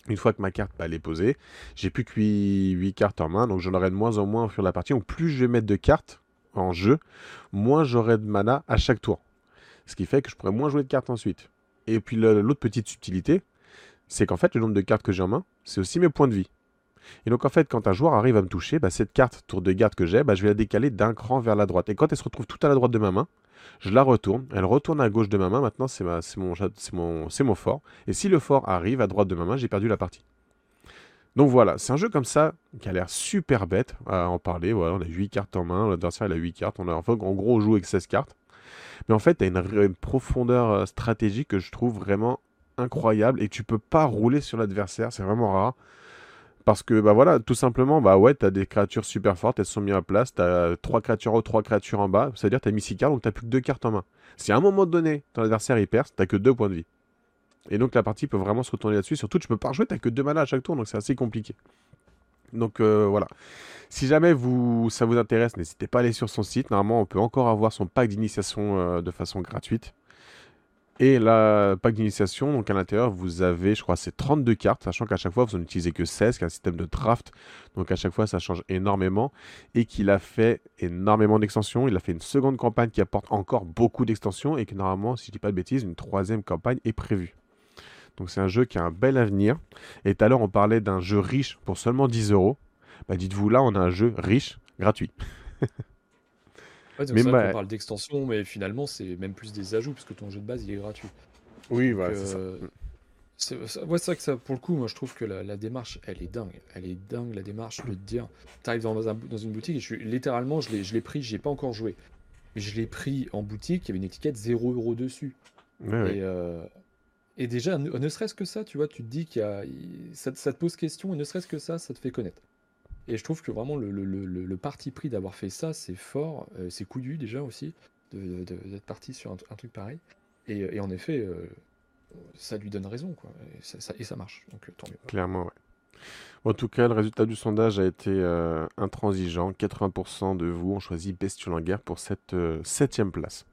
Une fois que ma carte bah, est posée, j'ai plus que 8, cartes en main, donc j'en aurai de moins en moins au fur de la partie. Donc plus je vais mettre de cartes en jeu, moins j'aurai de mana à chaque tour. Ce qui fait que je pourrai moins jouer de cartes ensuite. Et puis l'autre petite subtilité, c'est qu'en fait le nombre de cartes que j'ai en main, c'est aussi mes points de vie. Et donc en fait, quand un joueur arrive à me toucher, bah, cette carte tour de garde que j'ai, bah, je vais la décaler d'un cran vers la droite. Et quand elle se retrouve tout à la droite de ma main, je la retourne, elle retourne à gauche de ma main, maintenant c'est mon, fort. Et si le fort arrive à droite de ma main, j'ai perdu la partie. Donc voilà, c'est un jeu comme ça qui a l'air super bête à en parler. Voilà, on a 8 cartes en main, l'adversaire a 8 cartes. On a, enfin, en gros, on joue avec 16 cartes. Mais en fait, tu as une, profondeur euh, stratégique que je trouve vraiment incroyable et tu peux pas rouler sur l'adversaire, c'est vraiment rare. Parce que, bah voilà, tout simplement, bah ouais, t'as des créatures super fortes, elles sont mises à place, t'as trois créatures en haut, trois créatures en bas, c'est-à-dire t'as mis six cartes, donc t'as plus que deux cartes en main. Si à un moment donné, ton adversaire il perd, t'as que deux points de vie. Et donc la partie peut vraiment se retourner là-dessus. Surtout, tu peux pas rejouer, t'as que deux mana à chaque tour, donc c'est assez compliqué. Donc euh, voilà. Si jamais ça vous intéresse, n'hésitez pas à aller sur son site. Normalement, on peut encore avoir son pack d'initiation euh, de façon gratuite. Et la pack d'initiation, donc à l'intérieur, vous avez, je crois, c'est 32 cartes, sachant qu'à chaque fois, vous n'en utilisez que 16, qu'un système de draft. Donc à chaque fois, ça change énormément. Et qu'il a fait énormément d'extensions. Il a fait une seconde campagne qui apporte encore beaucoup d'extensions. Et que normalement, si je ne dis pas de bêtises, une troisième campagne est prévue. Donc c'est un jeu qui a un bel avenir. Et tout à l'heure, on parlait d'un jeu riche pour seulement 10 euros. Bah dites-vous, là, on a un jeu riche, gratuit. mais on parle d'extension, mais finalement, c'est même plus des ajouts, parce que ton jeu de base, il est gratuit. Oui, voilà, c'est ça. Euh, C'est ouais, c'est vrai que ça, pour le coup, moi je trouve que la, la démarche, elle est dingue. Elle est dingue, la démarche de te dire, t'arrives dans, un- dans une boutique et je suis, littéralement, je l'ai, je l'ai pris, j'y ai pas encore joué. Mais je l'ai pris en boutique, il y avait une étiquette 0€ dessus. Ouais, ouais. Et, euh, et déjà, ne, ne serait-ce que ça, tu vois, tu te dis qu'il y a, il- ça, te ça te pose question, et ne serait-ce que ça, ça te fait connaître. Et je trouve que vraiment le, le- le- le- le parti pris d'avoir fait ça, c'est fort, euh, c'est couillu déjà aussi, de- de- d'être parti sur un, un truc pareil. Et, et en effet, euh, ça lui donne raison, quoi. Et ça, ça- et ça marche, donc euh, tant mieux. Clairement, ouais. En tout cas, le résultat du sondage a été euh, intransigeant. 80% de vous ont choisi Bestiole en guerre pour cette septième place.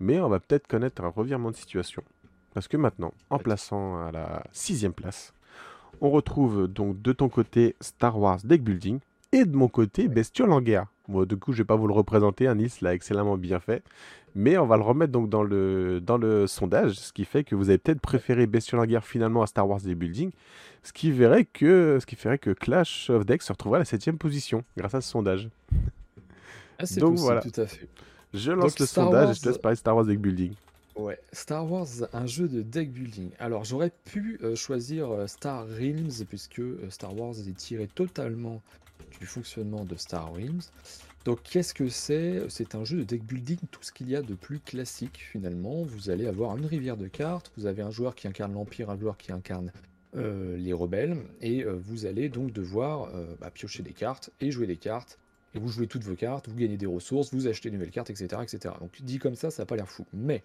Mais on va peut-être connaître un revirement de situation. Parce que maintenant, en plaçant à la sixième place, on retrouve donc de ton côté Star Wars Deck Building et de mon côté Bestiole en guerre. Bon, du coup, je vais pas vous le représenter, Nils l'a excellemment bien fait. Mais on va le remettre donc dans le, dans le sondage, ce qui fait que vous avez peut-être préféré Bestiole en guerre finalement à Star Wars Deck Building, ce qui, verrait que, ce qui ferait que Clash of Decks se retrouverait à la septième position grâce à ce sondage. Ah, c'est Donc possible, voilà. tout à fait. Je lance Donc, le Star sondage Wars- et je te laisse parler Star Wars Deck Building. Ouais, Star Wars, un jeu de deck building. Alors j'aurais pu euh, choisir euh, Star Realms, puisque euh, Star Wars est tiré totalement du fonctionnement de Star Realms. Donc qu'est-ce que c'est? C'est un jeu de deck building, tout ce qu'il y a de plus classique finalement. Vous allez avoir une rivière de cartes, vous avez un joueur qui incarne l'Empire, un joueur qui incarne les rebelles, et vous allez donc devoir bah, piocher des cartes et jouer des cartes. Et vous jouez toutes vos cartes, vous gagnez des ressources, vous achetez de nouvelles cartes, etc. etc. Donc dit comme ça, ça n'a pas l'air fou. Mais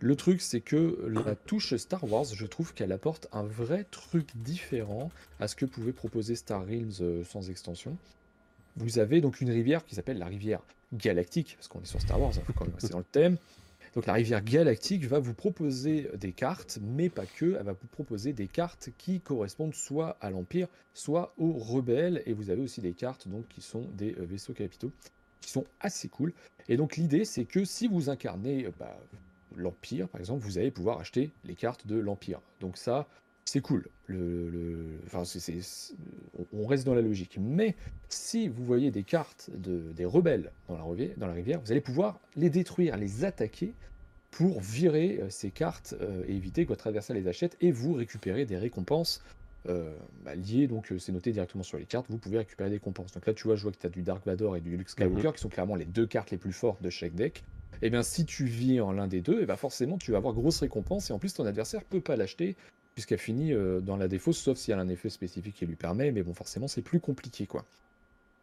le truc, c'est que la touche Star Wars, je trouve qu'elle apporte un vrai truc différent à ce que pouvait proposer Star Realms euh, sans extension. Vous avez donc une rivière qui s'appelle la rivière galactique, parce qu'on est sur Star Wars, il faut quand même rester dans le thème. Donc la rivière galactique va vous proposer des cartes, mais pas que, elle va vous proposer des cartes qui correspondent soit à l'Empire, soit aux rebelles, et vous avez aussi des cartes donc, qui sont des euh, vaisseaux capitaux, qui sont assez cool. Et donc l'idée, c'est que si vous incarnez euh, bah, l'Empire, par exemple, vous allez pouvoir acheter les cartes de l'Empire. Donc ça, c'est cool. Le, on- reste dans la logique. Mais si vous voyez des cartes de, des rebelles dans la, rivière, dans la rivière, vous allez pouvoir les détruire, les attaquer pour virer euh, ces cartes euh, et éviter que votre adversaire les achète et vous récupérer des récompenses bah, liées. Donc euh, c'est noté directement sur les cartes, vous pouvez récupérer des récompenses. Donc là tu vois, je vois que tu as du Dark Vador et du Luke Skywalker qui sont clairement les deux cartes les plus fortes de chaque deck. Et bien si tu vis en l'un des deux, et ben forcément tu vas avoir grosse récompense et en plus ton adversaire peut pas l'acheter puisqu'elle finit euh, dans la défausse sauf si elle a un effet spécifique qui lui permet, mais bon forcément c'est plus compliqué quoi.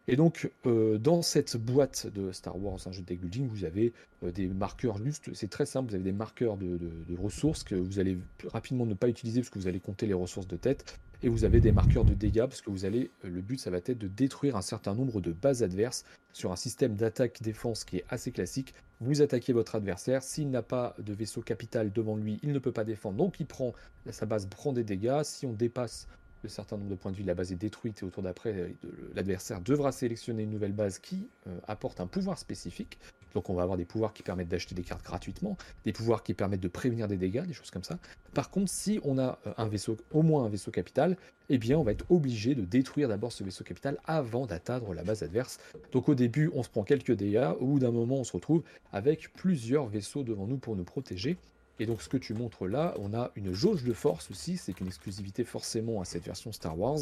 Et donc, euh, dans cette boîte de Star Wars, un jeu de deck building, vous avez euh, des marqueurs juste, c'est très simple, vous avez des marqueurs de, de- de ressources que vous allez rapidement ne pas utiliser parce que vous allez compter les ressources de tête, et vous avez des marqueurs de dégâts parce que vous allez, euh, le but ça va être de détruire un certain nombre de bases adverses sur un système d'attaque-défense qui est assez classique. Vous attaquez votre adversaire, s'il n'a pas de vaisseau capital devant lui, il ne peut pas défendre, donc il prend, sa base prend des dégâts, si on dépasse le certain nombre de points de vie, la base est détruite et au tour d'après, euh, de- l'adversaire devra sélectionner une nouvelle base qui euh, apporte un pouvoir spécifique. Donc on va avoir des pouvoirs qui permettent d'acheter des cartes gratuitement, des pouvoirs qui permettent de prévenir des dégâts, des choses comme ça. Par contre, si on a euh, un vaisseau, au moins un vaisseau capital, eh bien on va être obligé de détruire d'abord ce vaisseau capital avant d'atteindre la base adverse. Donc au début, on se prend quelques dégâts, au bout d'un moment, on se retrouve avec plusieurs vaisseaux devant nous pour nous protéger. Et donc ce que tu montres là, on a une jauge de force aussi, c'est une exclusivité forcément à cette version Star Wars,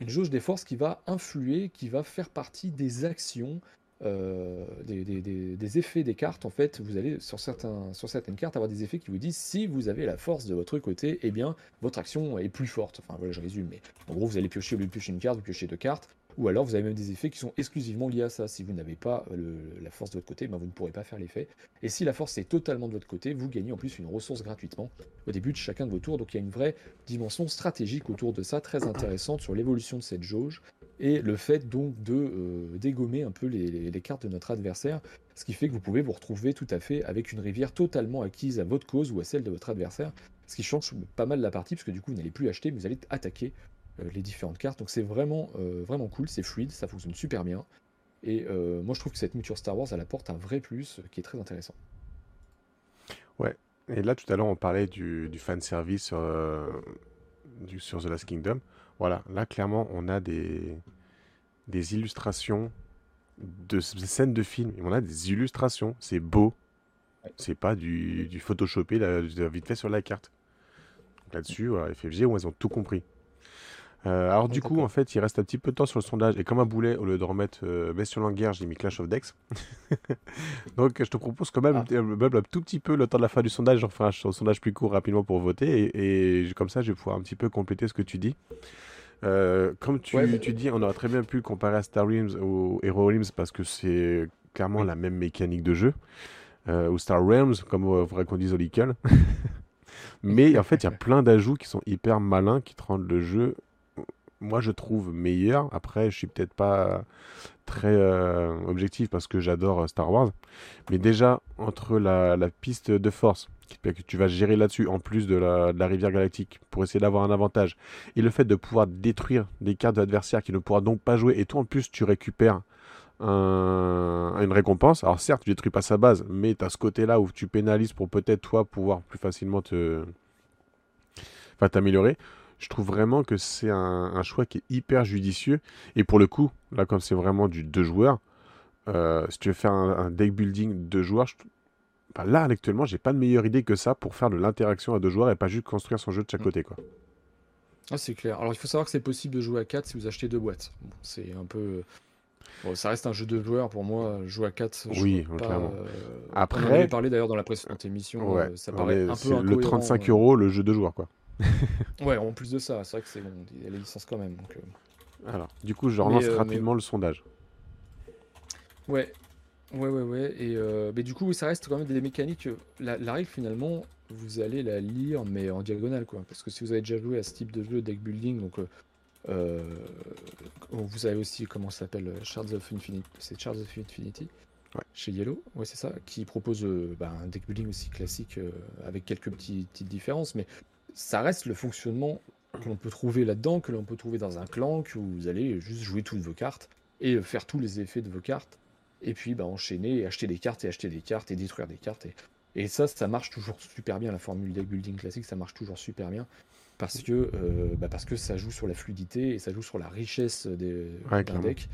une jauge des forces qui va influer, qui va faire partie des actions, euh, des, effets des cartes. En fait, vous allez sur certaines cartes avoir des effets qui vous disent si vous avez la force de votre côté, eh bien votre action est plus forte. Enfin voilà, je résume, mais en gros vous allez piocher au lieu de piocher une carte, vous piochez deux cartes. Ou alors vous avez même des effets qui sont exclusivement liés à ça. Si vous n'avez pas le- la force de votre côté, ben, vous ne pourrez pas faire l'effet. Et si la force est totalement de votre côté, vous gagnez en plus une ressource gratuitement au début de chacun de vos tours. Donc il y a une vraie dimension stratégique autour de ça, très intéressante sur l'évolution de cette jauge et le fait donc de euh, dégommer un peu les, cartes de notre adversaire, ce qui fait que vous pouvez vous retrouver tout à fait avec une rivière totalement acquise à votre cause ou à celle de votre adversaire, ce qui change pas mal la partie parce que du coup vous n'allez plus acheter, mais vous allez attaquer euh, les différentes cartes. Donc c'est vraiment euh, vraiment cool, c'est fluide, ça fonctionne super bien. Et euh, moi je trouve que cette mouture Star Wars elle apporte un vrai plus euh, qui est très intéressant. Et là, tout à l'heure, on parlait du, du fan service sur, euh, du, sur The Last Kingdom. Voilà, là, clairement, on a des, des illustrations de scènes de films. On a des illustrations. C'est beau. Ouais. C'est pas du, du photoshopé là, vite fait sur la carte. là-dessus, voilà, FFG, ils ont tout compris. Euh, alors du coup, en fait, il reste un petit peu de temps sur le sondage. Et comme un boulet, au lieu de remettre euh, Bestion Guerre, j'ai mis Clash of Dex. Donc je te propose quand même, ah. un tout petit peu le temps de la fin du sondage. J'en ferai un, sondage plus court rapidement pour voter. Et, comme ça, je vais pouvoir un petit peu compléter ce que tu dis. Euh, comme tu, tu, dis, on aurait très bien pu comparer à Star Realms ou Hero Realms parce que c'est clairement la même mécanique de jeu. ou Star Realms, comme vrai qu'on dise au Mais en fait, il y a plein d'ajouts qui sont hyper malins, qui te rendent le jeu moi je trouve meilleur. Après, je suis peut-être pas très euh, objectif parce que j'adore euh, Star Wars. Mais déjà, entre la, piste de force que tu vas gérer là-dessus, en plus de la, rivière galactique, pour essayer d'avoir un avantage, et le fait de pouvoir détruire des cartes de l'adversaire qui ne pourra donc pas jouer, et toi en plus tu récupères une récompense. Alors certes, tu détruis pas sa base, mais tu as ce côté-là où tu pénalises pour peut-être toi pouvoir plus facilement te... Enfin, t'améliorer je trouve vraiment que c'est un, choix qui est hyper judicieux. Et pour le coup, là, comme c'est vraiment du deux joueurs, euh, si tu veux faire un, deck building deux joueurs, là, actuellement, j'ai pas de meilleure idée que ça pour faire de l'interaction à deux joueurs et pas juste construire son jeu de chaque mm. côté. Quoi. Ah, c'est clair. Alors, il faut savoir que c'est possible de jouer à 4 si vous achetez deux boîtes. c'est un peu. Bon, ça reste un jeu de joueurs pour moi. Jouer à 4, oui, clairement. Euh, Après, on en avait parlé d'ailleurs dans la précédente émission. Euh, ça paraît un peu Le 35 euros, le jeu de joueurs, quoi. ouais, en plus de ça, c'est vrai que c'est bon, il y a les licences quand même. Donc, euh. Alors, du coup, je relance euh, rapidement le sondage. Ouais, ouais, ouais, ouais. Et euh, mais du coup, ça reste quand même des mécaniques. La, règle, finalement, vous allez la lire, mais en diagonale, quoi. Parce que si vous avez déjà joué à ce type de jeu, deck building, donc vous avez aussi, comment ça s'appelle, Shards of Infinity. C'est Shards of Infinity. Chez Yellow, ouais, c'est ça, qui propose bah, un deck building aussi classique avec quelques petites différences, mais ça reste le fonctionnement que l'on peut trouver là-dedans, que l'on peut trouver dans un clan, que vous allez juste jouer toutes vos cartes et faire tous les effets de vos cartes, et puis bah, enchaîner, acheter des cartes et acheter des cartes et détruire des cartes. Et, ça, ça marche toujours super bien, la formule deck building classique, ça marche toujours super bien. Parce que, euh, bah, parce que ça joue sur la fluidité et ça joue sur la richesse des, d'un deck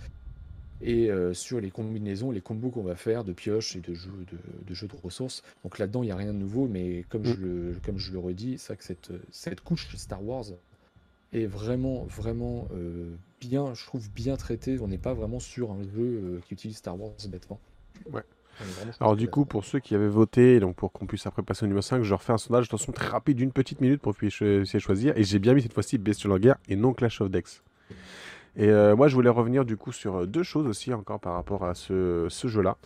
et euh, sur les combinaisons, les combos qu'on va faire de pioches et de jeux de, jeux de ressources. Donc là-dedans, il n'y a rien de nouveau, mais comme, je, mm. le, comme je le redis, c'est que cette, cette couche Star Wars est vraiment, vraiment euh, bien, je trouve, bien traitée. On n'est pas vraiment sur un jeu euh, qui utilise Star Wars bêtement. Ouais. Alors du coup, pour ceux qui avaient voté, donc pour qu'on puisse après passer au numéro 5, je refais un sondage façon très rapide d'une petite minute pour que vous puissiez choisir. Et j'ai bien mis cette fois-ci Bestial en guerre et non Clash of Decks. Et euh, moi, je voulais revenir du coup sur euh, deux choses aussi encore par rapport à ce, jeu-là.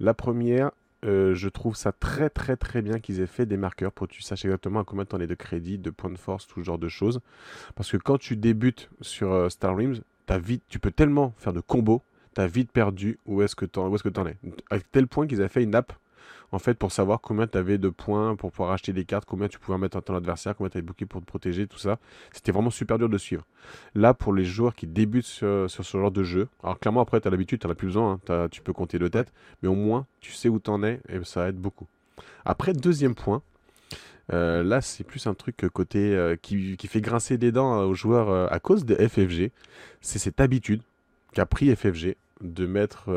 La première, euh, je trouve ça très très très bien qu'ils aient fait des marqueurs pour que tu saches exactement à combien tu en es de crédit, de points de force, tout ce genre de choses. Parce que quand tu débutes sur Star Realms, vite, tu peux tellement faire de combos, tu as vite perdu où est-ce que tu en, es. À tel point qu'ils avaient fait une app en fait, pour savoir combien tu avais de points pour pouvoir acheter des cartes, combien tu pouvais mettre en ton adversaire, combien tu avais booké pour te protéger, tout ça. C'était vraiment super dur de suivre. Là, pour les joueurs qui débutent sur, ce genre de jeu, alors clairement, après, tu as l'habitude, tu n'en as plus besoin, hein, tu peux compter de tête, mais au moins, tu sais où tu en es et ça aide beaucoup. Après, deuxième point, euh, là, c'est plus un truc côté euh, qui, fait grincer des dents aux joueurs euh, à cause de FFG. C'est cette habitude qu'a pris FFG de mettre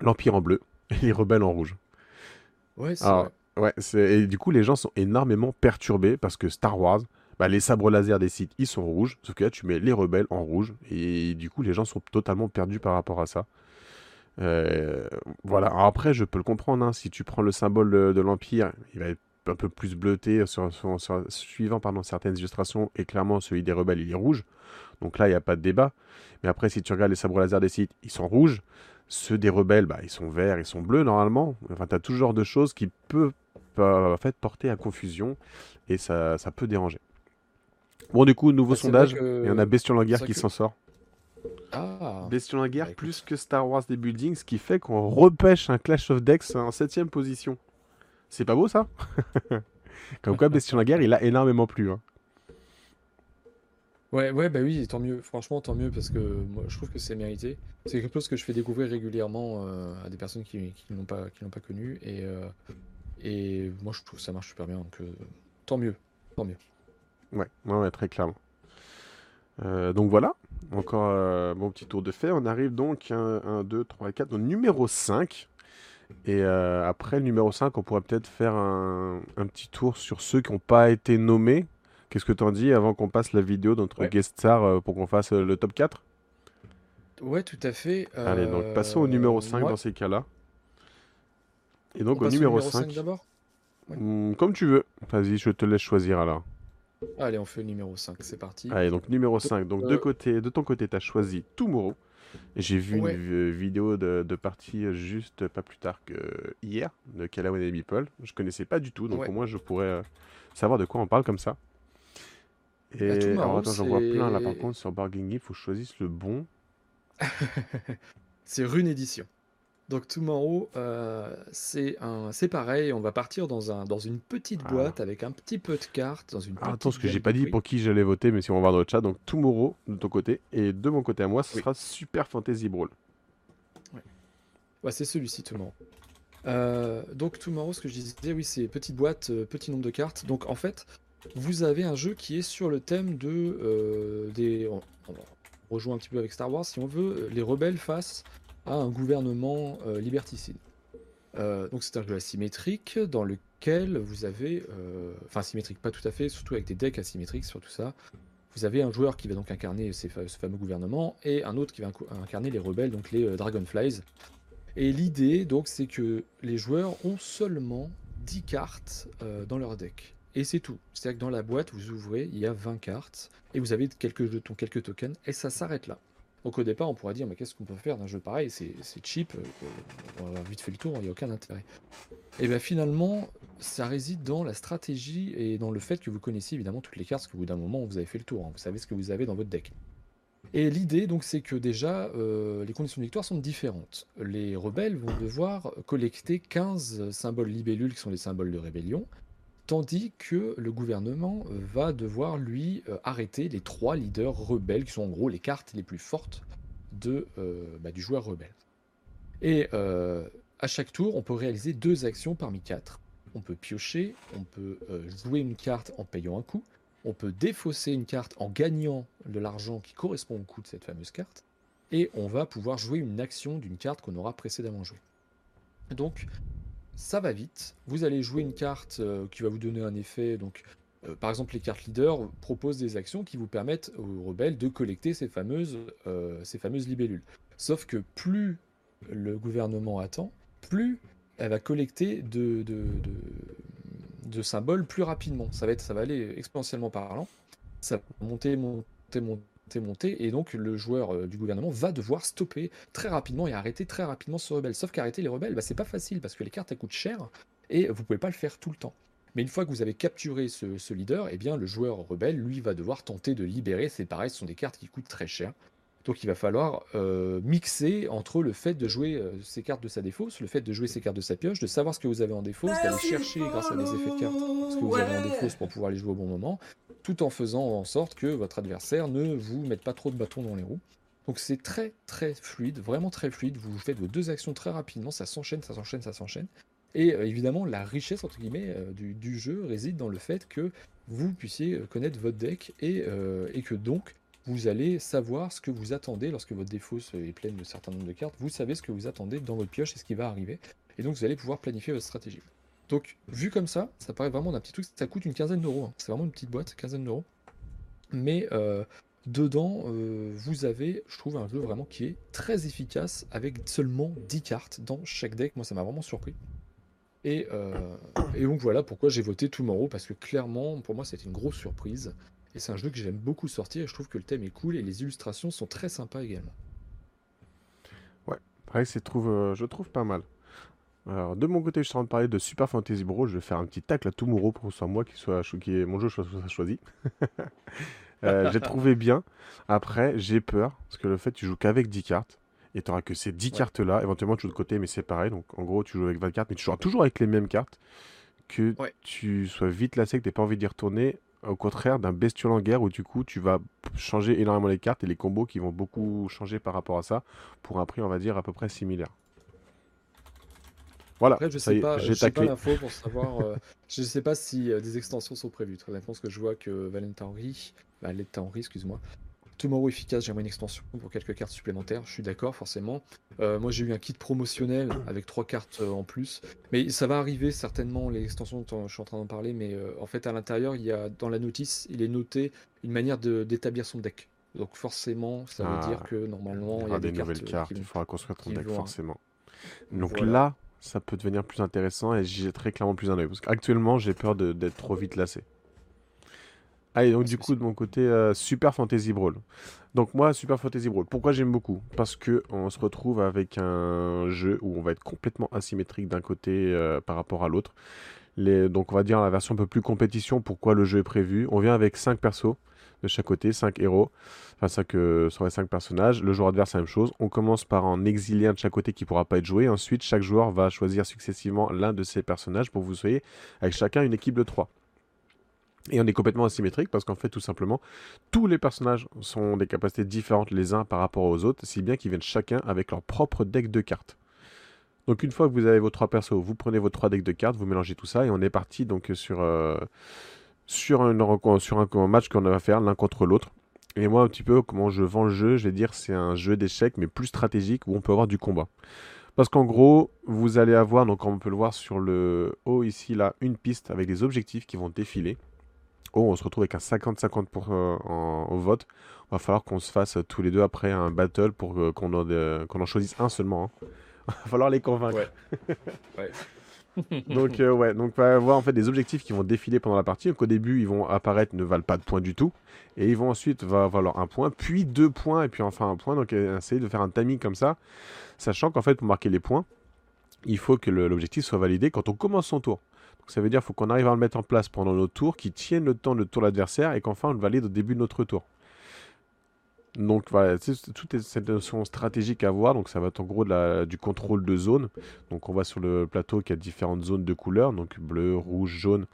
l'Empire en bleu et les rebelles en rouge. Ouais, c'est. Ouais, et du coup, les gens sont énormément perturbés parce que Star Wars, bah, les sabres laser des sites, ils sont rouges, sauf que là, tu mets les rebelles en rouge, et du coup, les gens sont totalement perdus par rapport à ça. Euh, voilà, après, je peux le comprendre, hein. si tu prends le symbole de, l'Empire, il va être un peu plus bleuté sur, suivant pardon, certaines illustrations, et clairement, celui des rebelles, il est rouge. Donc là, il n'y a pas de débat. Mais après, si tu regardes les sabres laser des sites, ils sont rouges. Ceux des rebelles, bah, ils sont verts, ils sont bleus normalement. Enfin, tu as tout genre de choses qui peuvent en fait, porter à confusion et ça, ça peut déranger. Bon, du coup, nouveau bah, sondage. Il y en a Bestion la guerre qui s'en sort. Ah. Bestion la guerre bah, plus que Star Wars des Buildings, ce qui fait qu'on repêche un Clash of Decks en 7ème position. C'est pas beau ça? Comme quoi, Bestion la guerre, il a énormément plu. Hein. Ouais, ouais, bah oui, tant mieux. Franchement, tant mieux parce que moi, je trouve que c'est mérité. C'est quelque chose que je fais découvrir régulièrement euh, à des personnes qui, ne l'ont pas, qui l'ont pas connu et, euh, moi, je trouve que ça marche super bien. Donc, euh, tant mieux, tant mieux. Ouais, ouais, très clairement. donc voilà, encore mon petit tour de fait. On arrive donc 1, 2, 3, 4, au numéro 5. Et après, le numéro 5, on pourrait peut-être faire un, un petit tour sur ceux qui n'ont pas été nommés. Qu'est-ce que t'en dis avant qu'on passe la vidéo de notre Ouais. guest star euh, pour qu'on fasse euh, le top 4? Ouais, tout à fait. Allez, donc passons au numéro Euh, 5 moi, dans ces cas-là. Et on donc au numéro numéro 5 5, d'abord? Ouais. hmm, comme tu veux. Vas-y, je te laisse choisir alors. Allez, on fait le numéro 5, c'est parti. Allez, donc numéro Donc, 5. Donc de, euh, côté, de ton côté, tu as choisi Tomorrow. J'ai vu ouais, une vi- vidéo de, de partie euh, juste pas plus tard que hier de Callaway et Meeple. Je connaissais pas du tout, donc ouais. au moins je pourrais euh, savoir de quoi on parle comme ça. Bah, Et alors attends, j'en vois plein là par contre sur Bargaining, il faut que je choisisse le bon. c'est Rune Édition. Donc Tomorrow, euh, c'est un, c'est pareil, on va partir dans un, dans une petite Ah. boîte avec un petit peu de cartes, dans une Ah, attends, parce que j'ai pas dit pour qui j'allais voter, mais si on va voir dans le chat, donc Tomorrow de ton côté, et de mon côté à moi, ce Oui, sera Super Fantasy Brawl. ouais. Ouais, c'est celui-ci, Tomorrow. Euh, donc Tomorrow, ce que je disais, oui, c'est petite boîte, euh, petit nombre de cartes. Donc en fait, vous avez un jeu qui est sur le thème de euh, des. On, rejoint un petit peu avec Star Wars, si on veut, les rebelles face à un gouvernement euh, liberticide. Euh, donc c'est un jeu asymétrique dans lequel vous avez, enfin asymétrique pas tout à fait, surtout avec des decks asymétriques sur tout ça. Vous avez un joueur qui va donc incarner ce fameux gouvernement et un autre qui va incarner les rebelles, donc les Dragonflies. Et l'idée, donc, c'est que les joueurs ont seulement 10 cartes dans leur deck. Et c'est tout. C'est-à-dire que dans la boîte, vous ouvrez, il y a 20 cartes, et vous avez quelques jetons, quelques tokens, et ça s'arrête là. Donc au départ, on pourrait dire, mais qu'est-ce qu'on peut faire d'un jeu pareil? C'est cheap, euh, on avoir vite fait le tour, il n'y a aucun intérêt. Et bien finalement, ça réside dans la stratégie et dans le fait que vous connaissez évidemment toutes les cartes, parce qu'au bout d'un moment, vous avez fait le tour, hein. vous savez ce que vous avez dans votre deck. Et l'idée, donc, c'est que déjà, euh, les conditions de victoire sont différentes. Les rebelles vont devoir collecter 15 symboles libellules, qui sont les symboles de rébellion, tandis que le gouvernement euh, va devoir, lui, euh, arrêter les trois leaders rebelles, qui sont en gros les cartes les plus fortes de, euh, bah, du joueur rebelle. Et à chaque tour, on peut réaliser deux actions parmi quatre. On peut piocher, on peut jouer une carte en payant un coup, on peut défausser une carte en gagnant de l'argent qui correspond au coût de cette fameuse carte, et on va pouvoir jouer une action d'une carte qu'on aura précédemment jouée. Donc, ça va vite. Vous allez jouer une carte euh, qui va vous donner un effet. Donc, euh, par exemple, les cartes leaders proposent des actions qui vous permettent aux rebelles de collecter ces fameuses, euh, ces fameuses libellules. Sauf que plus le gouvernement attend, plus elle va collecter de, symboles plus rapidement. Ça va, être, ça va aller exponentiellement parlant. Ça va monter, monter, monter, monter. Et donc, le joueur euh, du gouvernement va devoir stopper très rapidement et arrêter très rapidement ce rebelle. Sauf qu'arrêter les rebelles, bah, c'est pas facile parce que les cartes elles coûtent cher et vous pouvez pas le faire tout le temps. Mais une fois que vous avez capturé ce, ce leader, eh bien, le joueur rebelle, lui, va devoir tenter de libérer. C'est pareil, ce sont des cartes qui coûtent très cher. Donc il va falloir euh, mixer entre le fait de jouer euh, ses cartes de sa défausse, le fait de jouer ses cartes de sa pioche, de savoir ce que vous avez en défausse, d'aller chercher grâce à des effets de cartes ce que vous avez en défausse pour pouvoir les jouer au bon moment, tout en faisant en sorte que votre adversaire ne vous mette pas trop de bâtons dans les roues. Donc c'est très très fluide, vraiment très fluide. Vous faites vos deux actions très rapidement, ça s'enchaîne, ça s'enchaîne, ça s'enchaîne. Et euh, évidemment, la richesse entre guillemets du, du jeu réside dans le fait que vous puissiez connaître votre deck et, et que donc vous allez savoir ce que vous attendez lorsque votre défausse est pleine de certains nombre de cartes. Vous savez ce que vous attendez dans votre pioche et ce qui va arriver. Et donc vous allez pouvoir planifier votre stratégie. Donc vu comme ça, ça paraît vraiment d'un petit truc. Ça coûte une quinzaine d'euros. hein. C'est vraiment une petite boîte, quinzaine d'euros. Mais euh, dedans, euh, vous avez, je trouve, un jeu vraiment qui est très efficace avec seulement 10 cartes dans chaque deck. Moi, ça m'a vraiment surpris. Et, euh, donc voilà pourquoi j'ai voté Tomorrow, parce que clairement, pour moi, c'était une grosse surprise. Et c'est un jeu que j'aime beaucoup sortir, et je trouve que le thème est cool, et les illustrations sont très sympas également. Ouais, pareil, trouve, euh, je trouve pas mal. Alors, de mon côté, je suis en train de parler de Super Fantasy Brawl. Je vais faire un petit tacle à Tomorrow pour que ce soit moi qui soit qui est mon jeu soit, soit choisi. Euh, j'ai trouvé bien. Après, j'ai peur parce que le fait tu joues qu'avec 10 cartes et tu n'auras que ces 10 Ouais. cartes là. Éventuellement, tu joues de côté, mais c'est pareil. Donc, en gros, tu joues avec 20 cartes, mais tu joueras toujours avec les mêmes cartes. Que Ouais. tu sois vite lassé, que tu pas envie d'y retourner. Au contraire d'un bestiole en guerre où du coup tu vas changer énormément les cartes et les combos qui vont beaucoup changer par rapport à ça pour un prix on va dire à peu près similaire. Voilà, Après, je ça sais y pas, j'ai je sais pas l'info pour savoir. euh, je sais pas si euh, des extensions sont prévues. Très honnêtement, parce que je vois que Valentin Henry, Henry, excuse-moi, fortement efficace. J'aimerais une extension pour quelques cartes supplémentaires. Je suis d'accord, forcément. Euh, moi, j'ai eu un kit promotionnel avec trois cartes euh, en plus. Mais ça va arriver certainement, les extensions dont je suis en train d'en parler. Mais euh, en fait, à l'intérieur, il y a dans la notice, il est noté une manière d'établir son deck. Donc forcément, ça veut dire ah. que normalement, il y, a des, nouvelles cartes. il faudra construire ton deck, forcément. Donc là, ça peut devenir plus intéressant et j'y très clairement plus un œil. Parce qu'actuellement, j'ai peur d'être trop vite lassé. Allez, donc du coup, de mon côté, euh, Super Fantasy Brawl. Donc moi, Super Fantasy Brawl, pourquoi j'aime beaucoup? Parce que on se retrouve avec un jeu où on va être complètement asymétrique d'un côté euh, par rapport à l'autre. Donc on va dire la version un peu plus compétition, pourquoi le jeu est prévu. On vient avec 5 persos de chaque côté, 5 héros, enfin 5, euh, 5 personnages. Le joueur adverse, la même chose. On commence par en exiler un de chaque côté qui ne pourra pas être joué. Ensuite, chaque joueur va choisir successivement l'un de ses personnages pour que vous soyez avec chacun une équipe de 3. Et on est complètement asymétrique parce qu'en fait, tout simplement, tous les personnages sont des capacités différentes les uns par rapport aux autres, si bien qu'ils viennent chacun avec leur propre deck de cartes. Donc une fois que vous avez vos trois persos, vous prenez vos trois decks de cartes, vous mélangez tout ça et on est parti donc sur, euh, sur un, match qu'on va faire l'un contre l'autre. Et moi, un petit peu, comment je vends le jeu, je vais dire c'est un jeu d'échecs mais plus stratégique où on peut avoir du combat. Parce qu'en gros, vous allez avoir, donc on peut le voir sur le haut ici, là, une piste avec des objectifs qui vont défiler. Oh, on se retrouve avec un 50-50 pour, euh, au vote. Il va falloir qu'on se fasse tous les deux après un battle pour euh, qu'on en, en, choisisse un seulement. Il hein. va falloir les convaincre. donc euh, ouais, donc on va avoir en fait des objectifs qui vont défiler pendant la partie. Donc au début, ils vont apparaître, ne valent pas de points du tout, et ils vont ensuite va valoir un point, puis deux points, et puis enfin un point. Donc essayer de faire un timing comme ça, sachant qu'en fait pour marquer les points, il faut que l'objectif soit validé quand on commence son tour ça veut dire qu'il faut qu'on arrive à le mettre en place pendant notre tour, qui tienne le temps de tour l'adversaire et qu'enfin on le valide au début de notre tour. Donc voilà, toute cette notion stratégique à voir. Donc ça va être en gros du contrôle de zone. Donc on voit sur le plateau qu'il y a différentes zones de couleurs, donc bleu, rouge, jaune,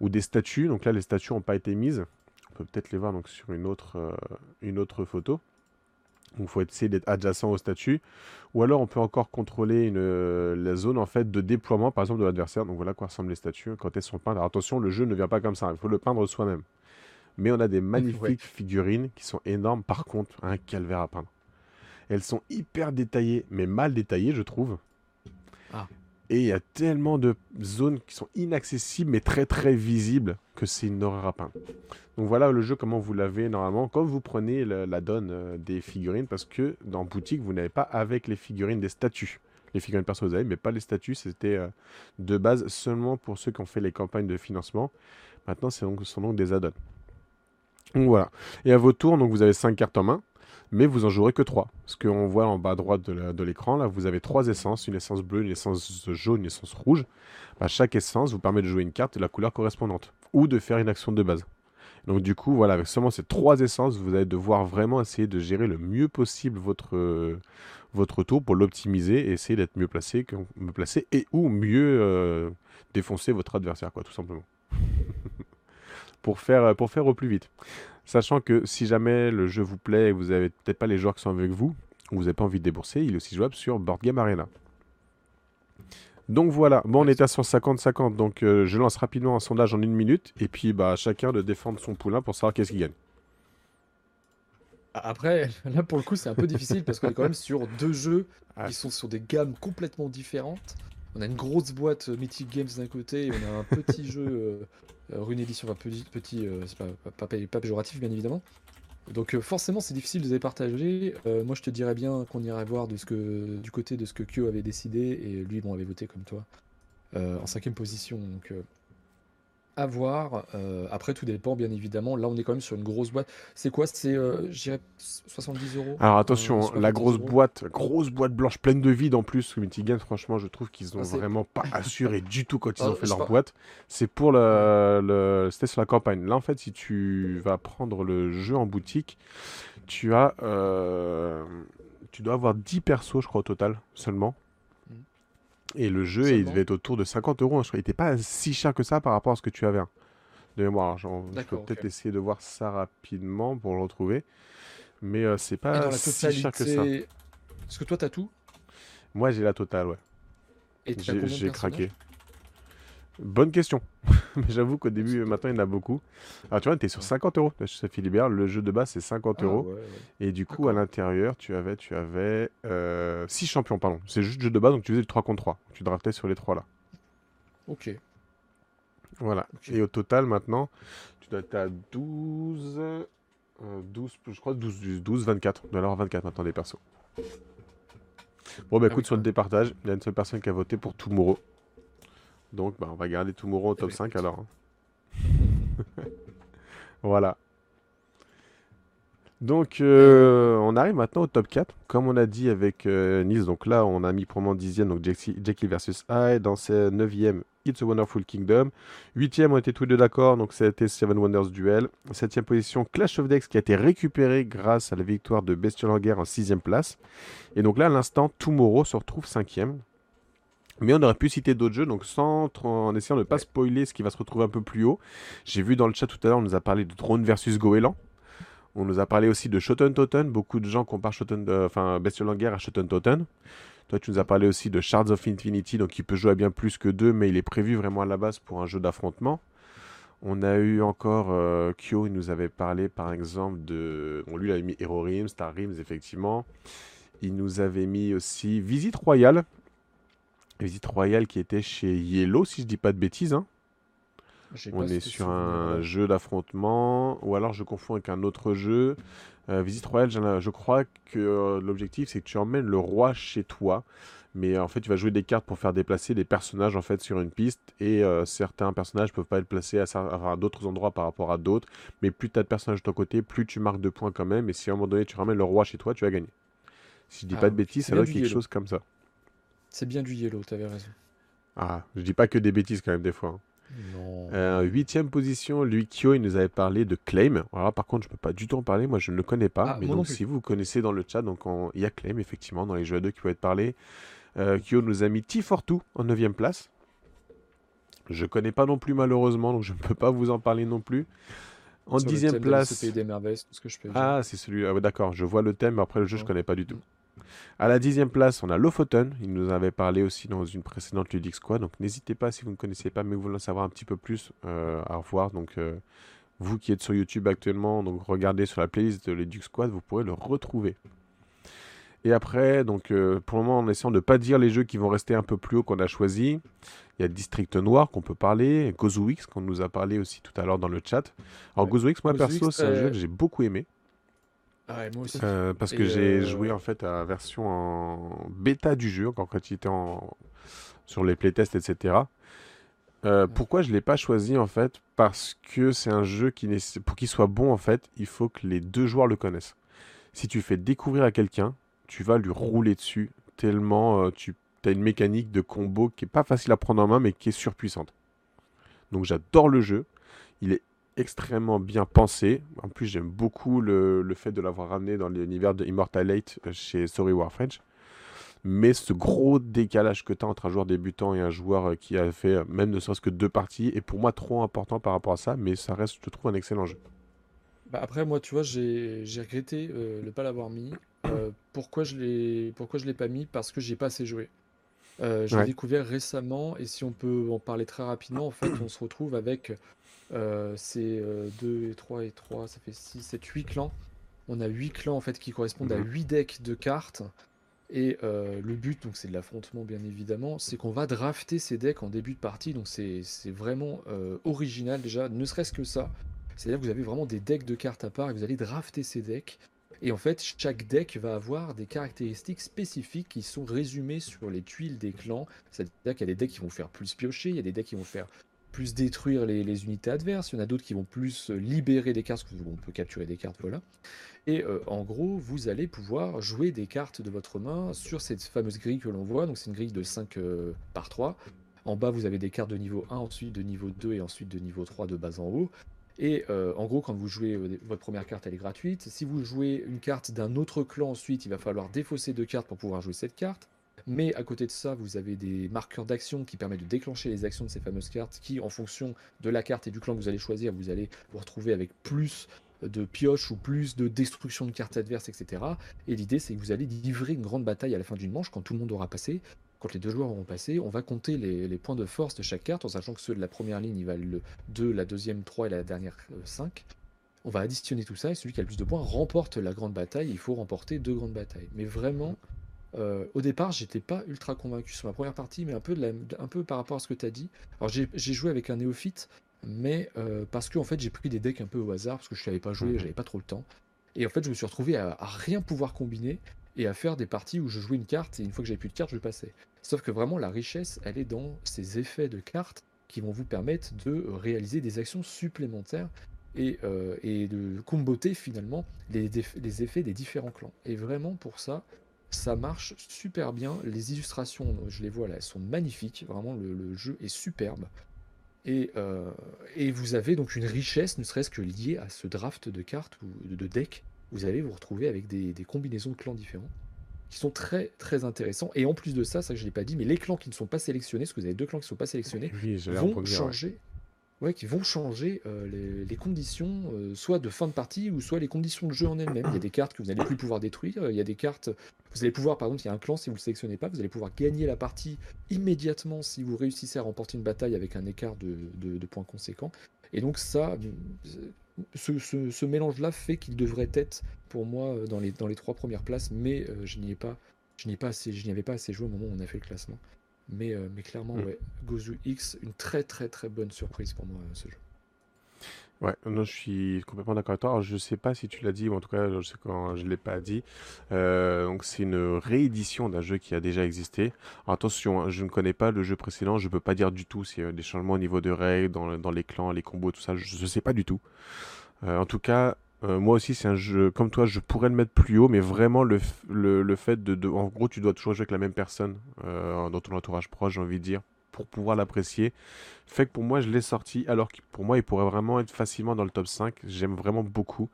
ou des statues. Donc là les statues n'ont pas été mises. On peut peut-être les voir donc sur une autre, euh, une autre photo. Il faut essayer d'être adjacent au statut. Ou alors on peut encore contrôler une, euh, la zone en fait de déploiement par exemple de l'adversaire. Donc voilà à quoi ressemblent les statues quand elles sont peintes. Alors attention, le jeu ne vient pas comme ça, il faut le peindre soi-même. Mais on a des magnifiques figurines qui sont énormes. Par contre, un calvaire à peindre. Elles sont hyper détaillées, mais mal détaillées, je trouve. Ah. Et il y a tellement de zones qui sont inaccessibles, mais très très visibles, que c'est une horreur à peindre. Donc voilà le jeu, comment vous l'avez normalement, quand vous prenez la donne euh, des figurines, parce que dans boutique, vous n'avez pas avec les figurines des statues. Les figurines perso, vous avez, mais pas les statues. C'était euh, de base seulement pour ceux qui ont fait les campagnes de financement. Maintenant, ce sont donc des add-ons. Donc voilà. Et à vos tours, donc vous avez 5 cartes en main, mais vous en jouerez que 3. Ce qu'on voit en bas à droite de l'écran, là, vous avez 3 essences, une essence bleue, une essence jaune, une essence rouge. Bah, chaque essence vous permet de jouer une carte de la couleur correspondante, ou de faire une action de base. Donc du coup, voilà, avec seulement ces trois essences, vous allez devoir vraiment essayer de gérer le mieux possible votre, euh, votre tour pour l'optimiser et essayer d'être mieux placé, me placer et ou mieux euh, défoncer votre adversaire, quoi, tout simplement. pour, faire, pour faire au plus vite. Sachant que si jamais le jeu vous plaît et vous n'avez peut-être pas les joueurs qui sont avec vous, ou vous n'avez pas envie de débourser, il est aussi jouable sur Board Game Arena. Donc voilà, bon, on est à 150-50, donc euh, je lance rapidement un sondage en une minute, et puis bah, chacun de défendre son poulain pour savoir qu'est-ce qu'il gagne. Après, là pour le coup, c'est un peu difficile parce qu'on est quand même sur deux jeux qui sont sur des gammes complètement différentes. On a une grosse boîte euh, Mythic Games d'un côté, et on a un petit jeu euh, Rune Edition, enfin petit, petit c'est pas, pas, péjoratif bien évidemment, donc euh, forcément c'est difficile de les partager. Euh, moi je te dirais bien qu'on irait voir de ce que, du côté de ce que Kyo avait décidé et lui bon avait voté comme toi euh, en cinquième position. Donc à voir. Euh, après, tout dépend, bien évidemment. Là, on est quand même sur une grosse boîte. C'est quoi? C'est, euh, 70 euros? Alors attention, euh, la grosse boîte, grosse boîte blanche pleine de vide en plus. Multigames, franchement, je trouve qu'ils ont ah, vraiment pas assuré du tout quand ils ont fait leur boîte. C'est pour le, le... C'était sur la campagne. Là, en fait, si tu vas prendre le jeu en boutique, tu as. Euh, tu dois avoir 10 persos, je crois, au total, seulement. Et le jeu, il devait être autour de 50 euros. Il n'était pas si cher que ça par rapport à ce que tu avais. Hein, de mémoire. Je peux peut-être essayer de voir ça rapidement pour le retrouver. Mais euh, c'est pas si cher que ça. Est-ce que toi, t'as tout? Moi, j'ai la totale, ouais. J'ai craqué. Bonne question. Mais j'avoue qu'au début, maintenant, il y en a beaucoup. Alors, tu vois, tu es sur 50 euros chez Philibert. Le jeu de base, c'est 50 Ah euros. ouais, ouais. Et du coup, à l'intérieur, tu avais, tu avais 6 champions, pardon. C'est juste le jeu de base, donc tu faisais du 3 contre 3. Tu draftais sur les 3 là. Ok. Voilà. Et au total, maintenant, tu dois être à 12. euh, 12, je crois 12, 12, 24. Tu dois avoir 24 maintenant des persos. Bon, bah Ah écoute, oui, sur le départage, il y a une seule personne qui a voté pour Tomorrow. Donc, bah, on va garder Tomorrow au top bah, 5 écoute. alors. hein. Voilà. Donc, euh, on arrive maintenant au top 4. Comme on a dit avec euh, Nice, donc là, on a mis pour moment 10e, donc Jackie versus I. Dans ce 9e, It's a Wonderful Kingdom. 8e, on était tous les deux d'accord, donc c'était Seven Wonders Duel. 7e position, Clash of Decks, qui a été récupéré grâce à la victoire de Bestial en Guerre en 6e place. Et donc là, à l'instant, Tomorrow se retrouve 5e. Mais on aurait pu citer d'autres jeux, donc sans, en essayant de ne pas spoiler ce qui va se retrouver un peu plus haut. J'ai vu dans le chat tout à l'heure, on nous a parlé de Drone versus Goéland. On nous a parlé aussi de Shoten Toten. Beaucoup de gens comparent Shoten, euh, enfin, Bestial en Guerre à Shoten Toten. Toi, tu nous as parlé aussi de Shards of Infinity, donc il peut jouer à bien plus que deux, mais il est prévu vraiment à la base pour un jeu d'affrontement. On a eu encore euh, Kyo, il nous avait parlé par exemple de. Bon, lui, il avait mis Hero Rims, Star Rims, effectivement. Il nous avait mis aussi Visite Royale. Visite Royale qui était chez Yellow, si je dis pas de bêtises. hein. On est sur un jeu d'affrontement, ou alors je confonds avec un autre jeu. Euh, Visite Royale, je crois que euh, l'objectif c'est que tu emmènes le roi chez toi, mais en fait tu vas jouer des cartes pour faire déplacer des personnages en fait sur une piste, et euh, certains personnages peuvent pas être placés à, à d'autres endroits par rapport à d'autres, mais plus tu as de personnages de ton côté, plus tu marques de points quand même, et si à un moment donné tu ramènes le roi chez toi, tu vas gagner. Si je dis Ah, pas de bêtises, ça doit être quelque chose comme ça. C'est bien du yellow, t'avais raison. Ah, je dis pas que des bêtises quand même des fois. hein. Non. Euh, huitième position, lui, Kyo, il nous avait parlé de Claim. Alors là, par contre, je peux pas du tout en parler, moi je ne le connais pas. Ah, mais donc, si vous connaissez dans le chat, donc on- il y a Claim, effectivement, dans les jeux à deux qui peuvent être parlés. Euh, Kyo nous a mis T42 en neuvième place. Je connais pas non plus, malheureusement, donc je ne peux pas vous en parler non plus. En dixième place. Pays des merveilles, c'est tout ce que je peux dire. Ah, c'est celui. Ah, ouais, d'accord, je vois le thème, mais après le jeu, je connais pas du tout. À la dixième place, on a Lofoten. Il nous avait parlé aussi dans une précédente Ludic Squad. Donc n'hésitez pas, si vous ne connaissez pas, mais vous voulez en savoir un petit peu plus, euh, à revoir. Donc euh, vous qui êtes sur YouTube actuellement, donc regardez sur la playlist de Ludic Squad, vous pourrez le retrouver. Et après, donc euh, pour le moment, en essayant de ne pas dire les jeux qui vont rester un peu plus haut qu'on a choisi, il y a District Noir qu'on peut parler, Gozuix qu'on nous a parlé aussi tout à l'heure dans le chat. Alors Ouais. Gozuix, moi perso, c'est un jeu que j'ai beaucoup aimé. Ah ouais, moi aussi. Euh, parce Et que j'ai euh, joué en fait à la version en bêta du jeu, encore quand il était en... sur les playtests, etc. Euh, pourquoi je ne l'ai pas choisi en fait? Parce que c'est un jeu qui, pour qu'il soit bon en fait, il faut que les deux joueurs le connaissent. Si tu fais découvrir à quelqu'un, tu vas lui rouler dessus tellement euh, tu as une mécanique de combo qui est pas facile à prendre en main mais qui est surpuissante. Donc j'adore le jeu. Il est extrêmement bien pensé. En plus, j'aime beaucoup le, le fait de l'avoir ramené dans l'univers de Immortalate euh, chez Story Warfrench. Mais ce gros décalage que tu as entre un joueur débutant et un joueur euh, qui a fait euh, même ne serait-ce que deux parties est pour moi trop important par rapport à ça, mais ça reste, je trouve, un excellent jeu. Bah après, moi, tu vois, j'ai j'ai regretté euh, ne pas l'avoir mis. Euh, pourquoi je je l'ai pas mis? Parce que j'ai pas assez joué. Euh, je l'ai Ouais. découvert récemment et si on peut en parler très rapidement, en fait, on se retrouve avec euh, ces euh, 2 et 3 et 3, ça fait 6, 7, 8 clans. On a 8 clans en fait qui correspondent à Mhm. 8 decks de cartes. Et euh, le but, donc c'est de l'affrontement bien évidemment, c'est qu'on va drafter ces decks en début de partie. Donc c'est c'est vraiment euh, original déjà, ne serait-ce que ça. C'est-à-dire que vous avez vraiment des decks de cartes à part et vous allez drafter ces decks. Et en fait, chaque deck va avoir des caractéristiques spécifiques qui sont résumées sur les tuiles des clans. C'est-à-dire qu'il y a des decks qui vont faire plus piocher, il y a des decks qui vont faire plus détruire les, unités adverses, il y en a d'autres qui vont plus euh, libérer des cartes, parce qu'on peut capturer des cartes, voilà. Et euh, en gros, vous allez pouvoir jouer des cartes de votre main sur cette fameuse grille que l'on voit. Donc c'est une grille de 5 euh, par 3. En bas, vous avez des cartes de niveau 1, ensuite de niveau 2 et ensuite de niveau 3 de bas en haut. Et en gros, quand vous jouez votre première carte, elle est gratuite. Si vous jouez une carte d'un autre clan ensuite, il va falloir défausser deux cartes pour pouvoir jouer cette carte. Mais à côté de ça, vous avez des marqueurs d'action qui permettent de déclencher les actions de ces fameuses cartes qui, en fonction de la carte et du clan que vous allez choisir, vous allez vous retrouver avec plus de pioches ou plus de destruction de cartes adverses, etc. Et l'idée, c'est que vous allez livrer une grande bataille à la fin d'une manche quand tout le monde aura passé. quand les deux joueurs auront passé, on va compter les, points de force de chaque carte, en sachant que ceux de la première ligne, ils valent le 2, la deuxième 3 et la dernière 5. Euh, on va additionner tout ça et celui qui a le plus de points remporte la grande bataille. Il faut remporter deux grandes batailles. Mais vraiment, euh, au départ, j'étais pas ultra convaincu sur ma première partie, mais un peu, un peu par rapport à ce que tu as dit. Alors j'ai joué avec un néophyte, mais euh, parce que en fait j'ai pris des decks un peu au hasard, parce que je savais pas jouer, mhm. j'avais pas trop le temps. Et en fait, je me suis retrouvé à, à, rien pouvoir combiner et à faire des parties où je jouais une carte et une fois que j'avais plus de cartes, je passais. Sauf que vraiment, la richesse, elle est dans ces effets de cartes qui vont vous permettre de réaliser des actions supplémentaires et, euh, et de comboter finalement les, les, effets des différents clans. Et vraiment, pour ça, ça marche super bien. Les illustrations, je les vois là, elles sont magnifiques. Vraiment, le, jeu est superbe. Et, euh, et, vous avez donc une richesse, ne serait-ce que liée à ce draft de cartes ou de deck vous allez vous retrouver avec des, combinaisons de clans différents qui sont très très intéressants. Et en plus de ça, ça que je l'ai pas dit, mais les clans qui ne sont pas sélectionnés, parce que vous avez deux clans qui ne sont pas sélectionnés, vont changer. Ouais. qui vont changer euh, les, conditions, euh, soit de fin de partie, ou soit les conditions de jeu en elles-mêmes. Il y a des cartes que vous n'allez plus pouvoir détruire. Il y a des cartes, vous allez pouvoir, par exemple, il y a un clan, si vous ne le sélectionnez pas, vous allez pouvoir gagner la partie immédiatement si vous réussissez à remporter une bataille avec un écart de, points conséquents. Et donc ça, ce, mélange-là fait qu'il devrait être pour moi euh, dans les, trois premières places, mais euh, je n'y ai pas, je n'y avais pas assez joué au moment où on a fait le classement. Mais, euh, mais clairement, mm. ouais, Gozu X, une très très très bonne surprise pour moi ce jeu. Ouais, non, je suis complètement d'accord avec toi. Alors, je sais pas si tu l'as dit, ou en tout cas, je sais quand je l'ai pas dit. donc, c'est une réédition d'un jeu qui a déjà existé. attention, hein, je ne connais pas le jeu précédent, je peux pas dire du tout s'il y a des changements au niveau de règles, dans, dans les clans, les combos, tout ça, je ne sais pas du tout. Euh, en tout cas, euh, moi aussi, c'est un jeu, comme toi, je pourrais le mettre plus haut, mais vraiment, le, le, le fait de, En gros, tu dois toujours jouer avec la même personne euh, dans ton entourage proche, j'ai envie de dire pour pouvoir l'apprécier. Fait que pour moi, je l'ai sorti, alors que pour moi, il pourrait vraiment être facilement dans le top 5. J'aime vraiment beaucoup.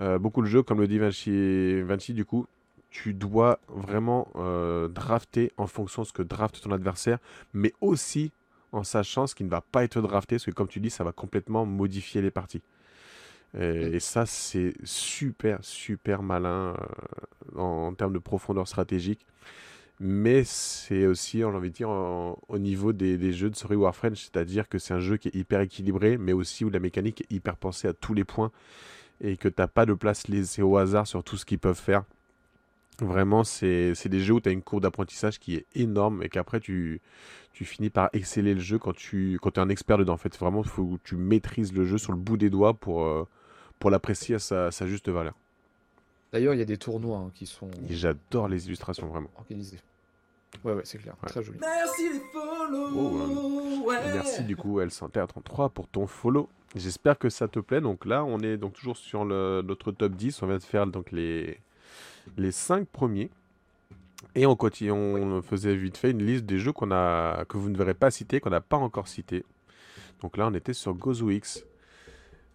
Euh, beaucoup le jeu, comme le dit Vinci, du coup, tu dois vraiment euh, drafter en fonction de ce que draft ton adversaire, mais aussi en sachant ce qui ne va pas être drafté, parce que comme tu dis, ça va complètement modifier les parties. Et, ça, c'est super, super malin euh, en, termes de profondeur stratégique mais c'est aussi, j'ai envie de dire, au niveau des, jeux de Sorry Warframe, c'est-à-dire que c'est un jeu qui est hyper équilibré, mais aussi où la mécanique est hyper pensée à tous les points et que tu n'as pas de place laissée au hasard sur tout ce qu'ils peuvent faire. Vraiment, c'est des jeux où tu as une courbe d'apprentissage qui est énorme et qu'après tu, tu finis par exceller le jeu quand tu quand es un expert dedans. En fait, vraiment, il faut que tu maîtrises le jeu sur le bout des doigts pour, euh, pour l'apprécier à sa, sa juste valeur. D'ailleurs, il y a des tournois hein, qui sont. J'adore les illustrations, vraiment. Organisés. Ouais, ouais, c'est clair. Très joli. Merci les follow. Oh, merci du coup, LCNTR33 pour ton follow. J'espère que ça te plaît. Donc là, on est donc toujours sur le, notre top 10. On vient de faire donc les, les 5 premiers. Et on, continue, on faisait vite fait une liste des jeux qu'on a, que vous ne verrez pas citer, qu'on n'a pas encore cité. Donc là, on était sur Gozo X.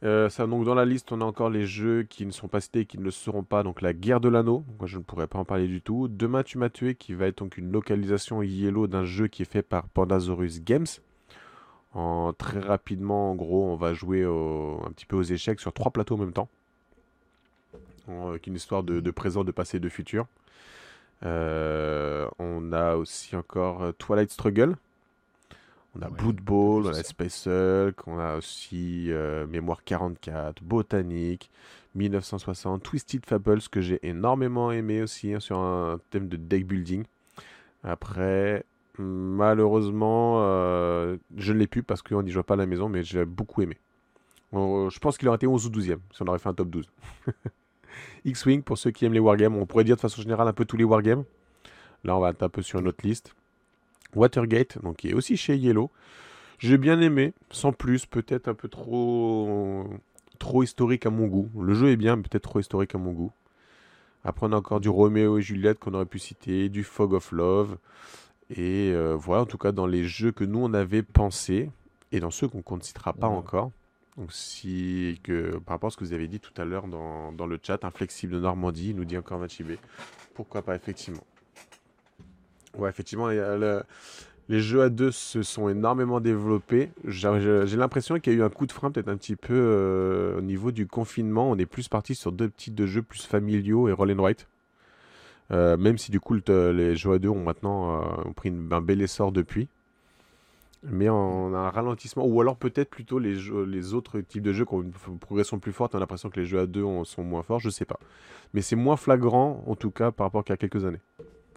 Euh, ça, donc dans la liste, on a encore les jeux qui ne sont pas cités et qui ne le seront pas. Donc la guerre de l'anneau, moi je ne pourrais pas en parler du tout. Demain tu m'as tué, qui va être donc une localisation yellow d'un jeu qui est fait par Pandasaurus Games. En, très rapidement, en gros, on va jouer un petit peu aux échecs sur trois plateaux en même temps. En, une histoire de, présent, de passé, de futur. Euh, on a aussi encore euh, Twilight Struggle, on a Blood Bowl, on a Space Hulk, on a aussi euh, Mémoire 44, Botanique, 1960, Twisted Fables que j'ai énormément aimé aussi hein, sur un thème de deck building. Après, malheureusement, euh, je ne l'ai plus parce qu'on n'y joue pas à la maison, mais j'ai beaucoup aimé. je pense qu'il aurait été 11 ou 12e si on aurait fait un top 12. X-Wing, pour ceux qui aiment les wargames, on pourrait dire de façon générale un peu tous les wargames. Là, on va être un peu sur une autre liste. Watergate, donc qui est aussi chez Yellow. J'ai bien aimé, sans plus, peut-être un peu trop trop historique à mon goût. Le jeu est bien, mais peut-être trop historique à mon goût. Après, on a encore du Roméo et Juliette qu'on aurait pu citer, du Fog of Love. Et euh, voilà, en tout cas, dans les jeux que nous, on avait pensé, et dans ceux qu'on ne citera pas encore. Donc, si, que, par rapport à ce que vous avez dit tout à l'heure dans, dans, le chat, Inflexible de Normandie, nous dit encore Machibé. Pourquoi pas, effectivement. Ouais, effectivement, les jeux à deux se sont énormément développés. J'ai l'impression qu'il y a eu un coup de frein peut-être un petit peu euh, au niveau du confinement. On est plus parti sur deux types de jeux plus familiaux et roll and. Euh, même si du coup le- les jeux à deux ont maintenant euh, pris un bel essor depuis. Mais on a un ralentissement, ou alors peut-être plutôt les, autres types de jeux qui ont une progression plus forte, on a l'impression que les jeux à deux ont- sont moins forts, je sais pas. Mais c'est moins flagrant en tout cas par rapport qu'à quelques années.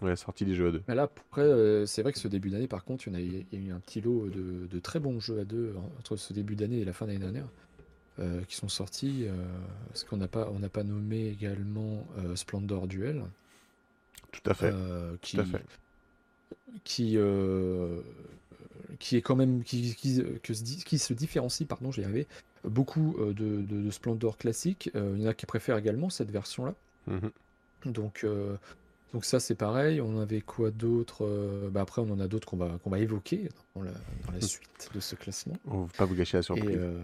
Ouais, la sortie des jeux à deux. Mais là, après, euh, c'est vrai que ce début d'année, par contre, il y, a, il y a eu un petit lot de, de très bons jeux à deux en- entre ce début d'année et la fin d'année dernière euh, qui sont sortis. euh, parce qu'on n'a pas, on n'a pas nommé également euh, Splendor Duel, Tout à fait. euh, qui, Tout à fait. qui, qui est quand même qui, qui, que se, di- qui se différencie, pardon, j'y arrivé, beaucoup de, de, de Splendor classique. Il y en a qui préfèrent également cette version-là. Mhm. Donc, donc ça c'est pareil. On avait quoi d'autre Euh, bah Après on en a d'autres qu'on va, qu'on va évoquer dans la, dans la suite de ce classement. On ne va pas vous gâcher la surprise. euh,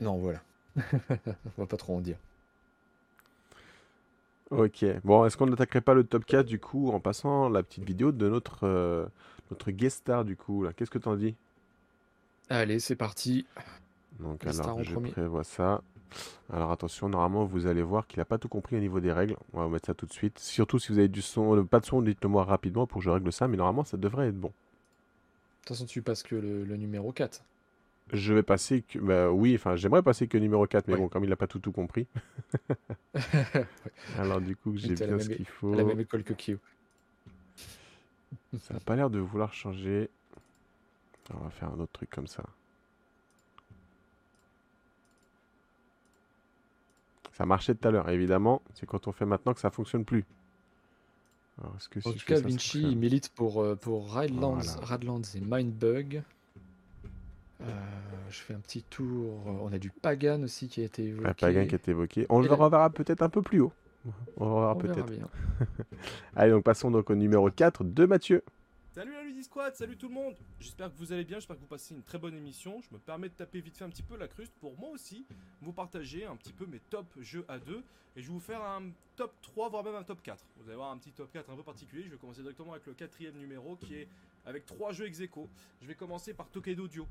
non voilà, on va pas trop en dire. Ok. Bon, est-ce qu'on n'attaquerait pas le top 4 du coup en passant la petite vidéo de notre, euh, notre guest star du coup là? Qu'est-ce que t'en dis? Allez c'est parti. Donc Guest alors je premier. prévois ça. Alors attention, normalement vous allez voir qu'il n'a pas tout compris au niveau des règles. On va mettre ça tout de suite. Surtout si vous avez du son, euh, pas de son, dites-le moi rapidement pour que je règle ça. Mais normalement ça devrait être bon. De toute façon tu passes que le, le numéro 4. Je vais passer que, bah oui, enfin j'aimerais passer que numéro 4, mais bon comme il n'a pas tout tout compris. Alors du coup j'ai bien ce qu'il faut. La même école que Kyo. Ça n'a pas l'air de vouloir changer. On va faire un autre truc comme ça. Ça marchait tout à l'heure, évidemment. C'est quand on fait maintenant que ça fonctionne plus. Alors, que si En tout cas ça, ça Vinci il milite pour, euh, pour Radlands, Voilà. Radlands et Mindbug. Euh, je fais un petit tour. On a du Pagan aussi qui a été évoqué. La Pagan qui est évoqué. On Et le la- reverra peut-être un peu plus haut. On le reverra peut-être. Allez, donc passons donc au numéro 4 de Mathieu. Salut tout le monde J'espère que vous allez bien, j'espère que vous passez une très bonne émission. Je me permets de taper vite fait un petit peu la cruste pour moi aussi vous partager un petit peu mes top jeux à deux. Et je vais vous faire un top 3, voire même un top 4. Vous allez voir un petit top 4 un peu particulier. Je vais commencer directement avec le quatrième numéro qui est avec trois jeux ex aequo. Je vais commencer par Tokaido Duo.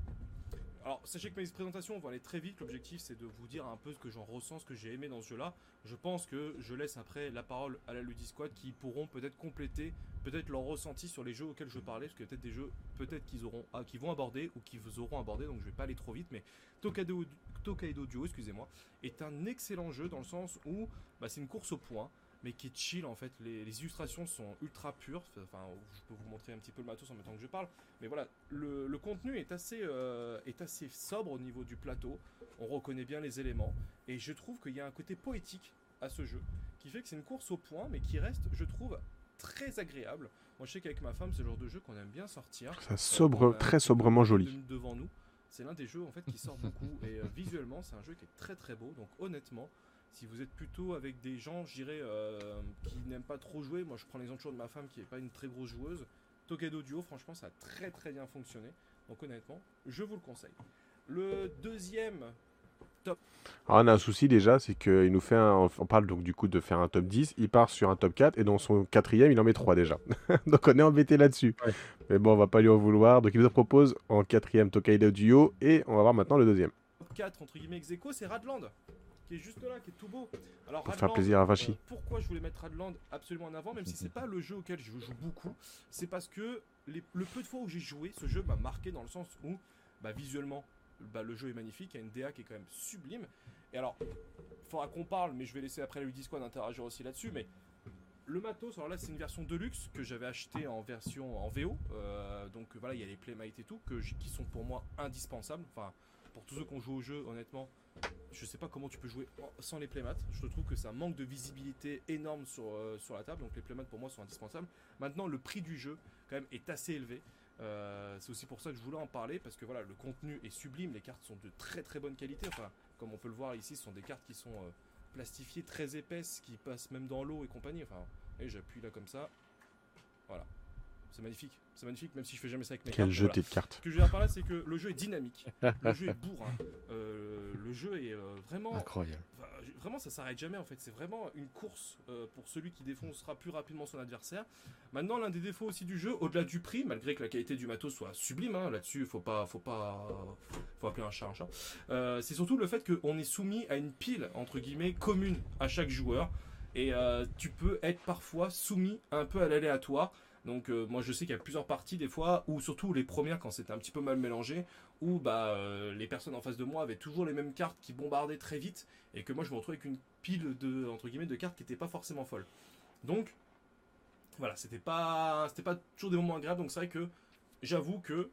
Alors, sachez que mes présentations vont aller très vite. L'objectif, c'est de vous dire un peu ce que j'en ressens, ce que j'ai aimé dans ce jeu-là. Je pense que je laisse après la parole à la Ludi Squad qui pourront peut-être compléter peut-être leur ressenti sur les jeux auxquels je parlais, parce qu'il y a peut-être des jeux peut-être qu'ils auront, ah, qu'ils vont aborder ou qu'ils vous auront abordé, donc je vais pas aller trop vite, mais Tokaido, Tokaido Duo, excusez-moi, est un excellent jeu dans le sens où bah, c'est une course au point, mais qui est chill en fait. Les, les illustrations sont ultra pures. Enfin, je peux vous montrer un petit peu le matos en même temps que je parle, mais voilà, le, le contenu est assez, euh, est assez sobre au niveau du plateau. On reconnaît bien les éléments, et je trouve qu'il y a un côté poétique à ce jeu qui fait que c'est une course au point, mais qui reste, je trouve, très agréable. Moi, je sais qu'avec ma femme, c'est le genre de jeu qu'on aime bien sortir. Ça Euh, sobre, un très sobrement joli. de- devant nous. C'est l'un des jeux en fait qui sort beaucoup et euh, visuellement c'est un jeu qui est très très beau. Donc honnêtement, si vous êtes plutôt avec des gens, je dirais, euh, qui n'aiment pas trop jouer, moi je prends l'exemple toujours de ma femme qui n'est pas une très grosse joueuse. Tokaido Duo, franchement, ça a très très bien fonctionné. Donc honnêtement, je vous le conseille. Le deuxième, Alors, on a un souci déjà, c'est qu'il nous fait un. On parle donc du coup de faire un top 10. Il part sur un top 4 et dans son quatrième, il en met 3 déjà. donc on est embêté là-dessus. Ouais. Mais bon, on va pas lui en vouloir. Donc il nous propose en quatrième Tokaido Duo et on va voir maintenant le deuxième. top 4 entre guillemets ex c'est Radland. Qui est juste là, qui est tout beau. Alors, Pour faire plaisir à Vachi. Euh, pourquoi je voulais mettre Radland absolument en avant, même si c'est pas le jeu auquel je joue beaucoup, c'est parce que les- le peu de fois où j'ai joué, ce jeu m'a marqué dans le sens où, bah, visuellement, bah, le jeu est magnifique, il y a une DA qui est quand même sublime. Et alors, il faudra qu'on parle, mais je vais laisser après Ludy Squad interagir aussi là-dessus, mais le matos, alors là c'est une version deluxe que j'avais acheté en version en VO, euh, donc voilà, il y a les playmates et tout, que qui sont pour moi indispensables. Enfin, pour tous ceux qui ont joué au jeu, honnêtement, je sais pas comment tu peux jouer sans les playmats. Je trouve que un manque de visibilité énorme sur, euh, la table. Donc les playmats pour moi sont indispensables. Maintenant, le prix du jeu, quand même, est assez élevé. Euh, c'est aussi pour ça que je voulais en parler parce que voilà, le contenu est sublime. Les cartes sont de très très bonne qualité. Enfin, comme on peut le voir ici, ce sont des cartes qui sont euh, plastifiées, très épaisses, qui passent même dans l'eau et compagnie. Et j'appuie là comme ça. Voilà. C'est magnifique. C'est magnifique, même si je fais jamais ça avec mes Quel cartes. jeu voilà. de cartes. Ce que je veux dire par là, c'est que le jeu est dynamique. le jeu est bourrin. Euh, le jeu est euh, vraiment Incroyable. Vraiment, ça s'arrête jamais en fait. C'est vraiment une course euh, pour celui qui défoncera plus rapidement son adversaire. Maintenant, l'un des défauts aussi du jeu, au-delà du prix, malgré que la qualité du matos soit sublime, hein, là-dessus, faut pas, faut pas, faut appeler un chat un chat. euh, c'est surtout le fait qu'on est soumis à une pile entre guillemets commune à chaque joueur. Et tu peux être parfois soumis un peu à l'aléatoire. Donc euh, moi je sais qu'il y a plusieurs parties des fois, ou surtout les premières quand c'était un petit peu mal mélangé, où bah, euh, les personnes en face de moi avaient toujours les mêmes cartes qui bombardaient très vite, et que moi je me retrouvais avec une pile de, entre guillemets, de cartes qui n'étaient pas forcément folles. Donc voilà, c'était pas, c'était pas toujours des moments agréables, donc c'est vrai que j'avoue que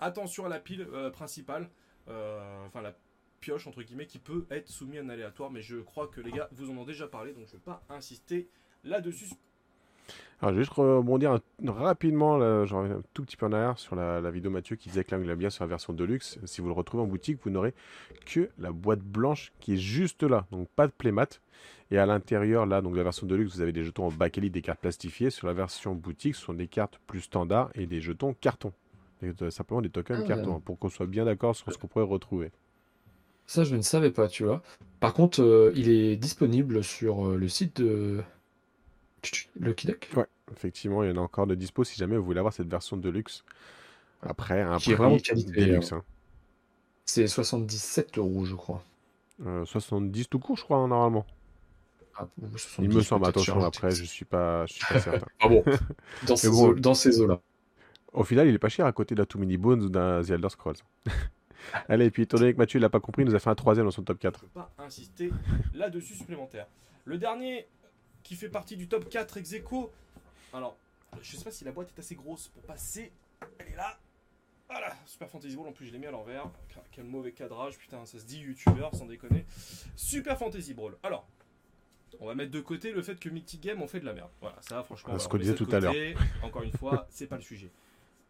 attention à la pile euh, principale, enfin la pioche entre guillemets, qui peut être soumis à un aléatoire, mais je crois que les gars vous en ont déjà parlé, donc je vais pas insister là-dessus. Alors, je vais juste rebondir un- rapidement, là, je reviens un tout petit peu en arrière sur la, la vidéo Mathieu qui disait que a bien sur la version Deluxe. Si vous le retrouvez en boutique, vous n'aurez que la boîte blanche qui est juste là, donc pas de playmat. Et à l'intérieur, là, donc la version Deluxe, vous avez des jetons en bakelit, des cartes plastifiées. Sur la version boutique, ce sont des cartes plus standards et des jetons carton. Et, euh, simplement des tokens Ah, carton, pour qu'on soit bien d'accord sur ce qu'on pourrait retrouver. Ça, je ne savais pas, tu vois. Par contre, euh, il est disponible sur euh, le site de Lucky Duck. Ouais, effectivement, il y en a encore de dispo si jamais vous voulez avoir cette version Deluxe. Après, un Qui est prix vraiment de qualité, Deluxe. hein. C'est 77 euros, je crois. Euh, 70 tout court, je crois, hein, normalement. Ah, Il 70, me semble, attention, après, je suis pas, je suis pas certain. Ah bon, dans ces, bon. eaux- dans ces eaux-là. Au final, il est pas cher à côté d'un Too Many Bones ou d'un The Elder Scrolls. Allez, et puis étant donné que Mathieu il l'a pas compris, il nous a fait un troisième dans son top 4. Je peux pas insister là-dessus supplémentaire. Le dernier qui fait partie du top 4 ex aequo, alors je sais pas si la boîte est assez grosse pour passer. Elle est là. Voilà, Super Fantasy Brawl, en plus je l'ai mis à l'envers. Quel mauvais cadrage, putain, ça se dit youtubeur sans déconner. Super Fantasy Brawl. Alors, on va mettre de côté le fait que Mythic Game ont fait de la merde. Voilà, ça franchement, ce voilà, qu'on on met disait tout à côté. Encore une fois, c'est pas le sujet.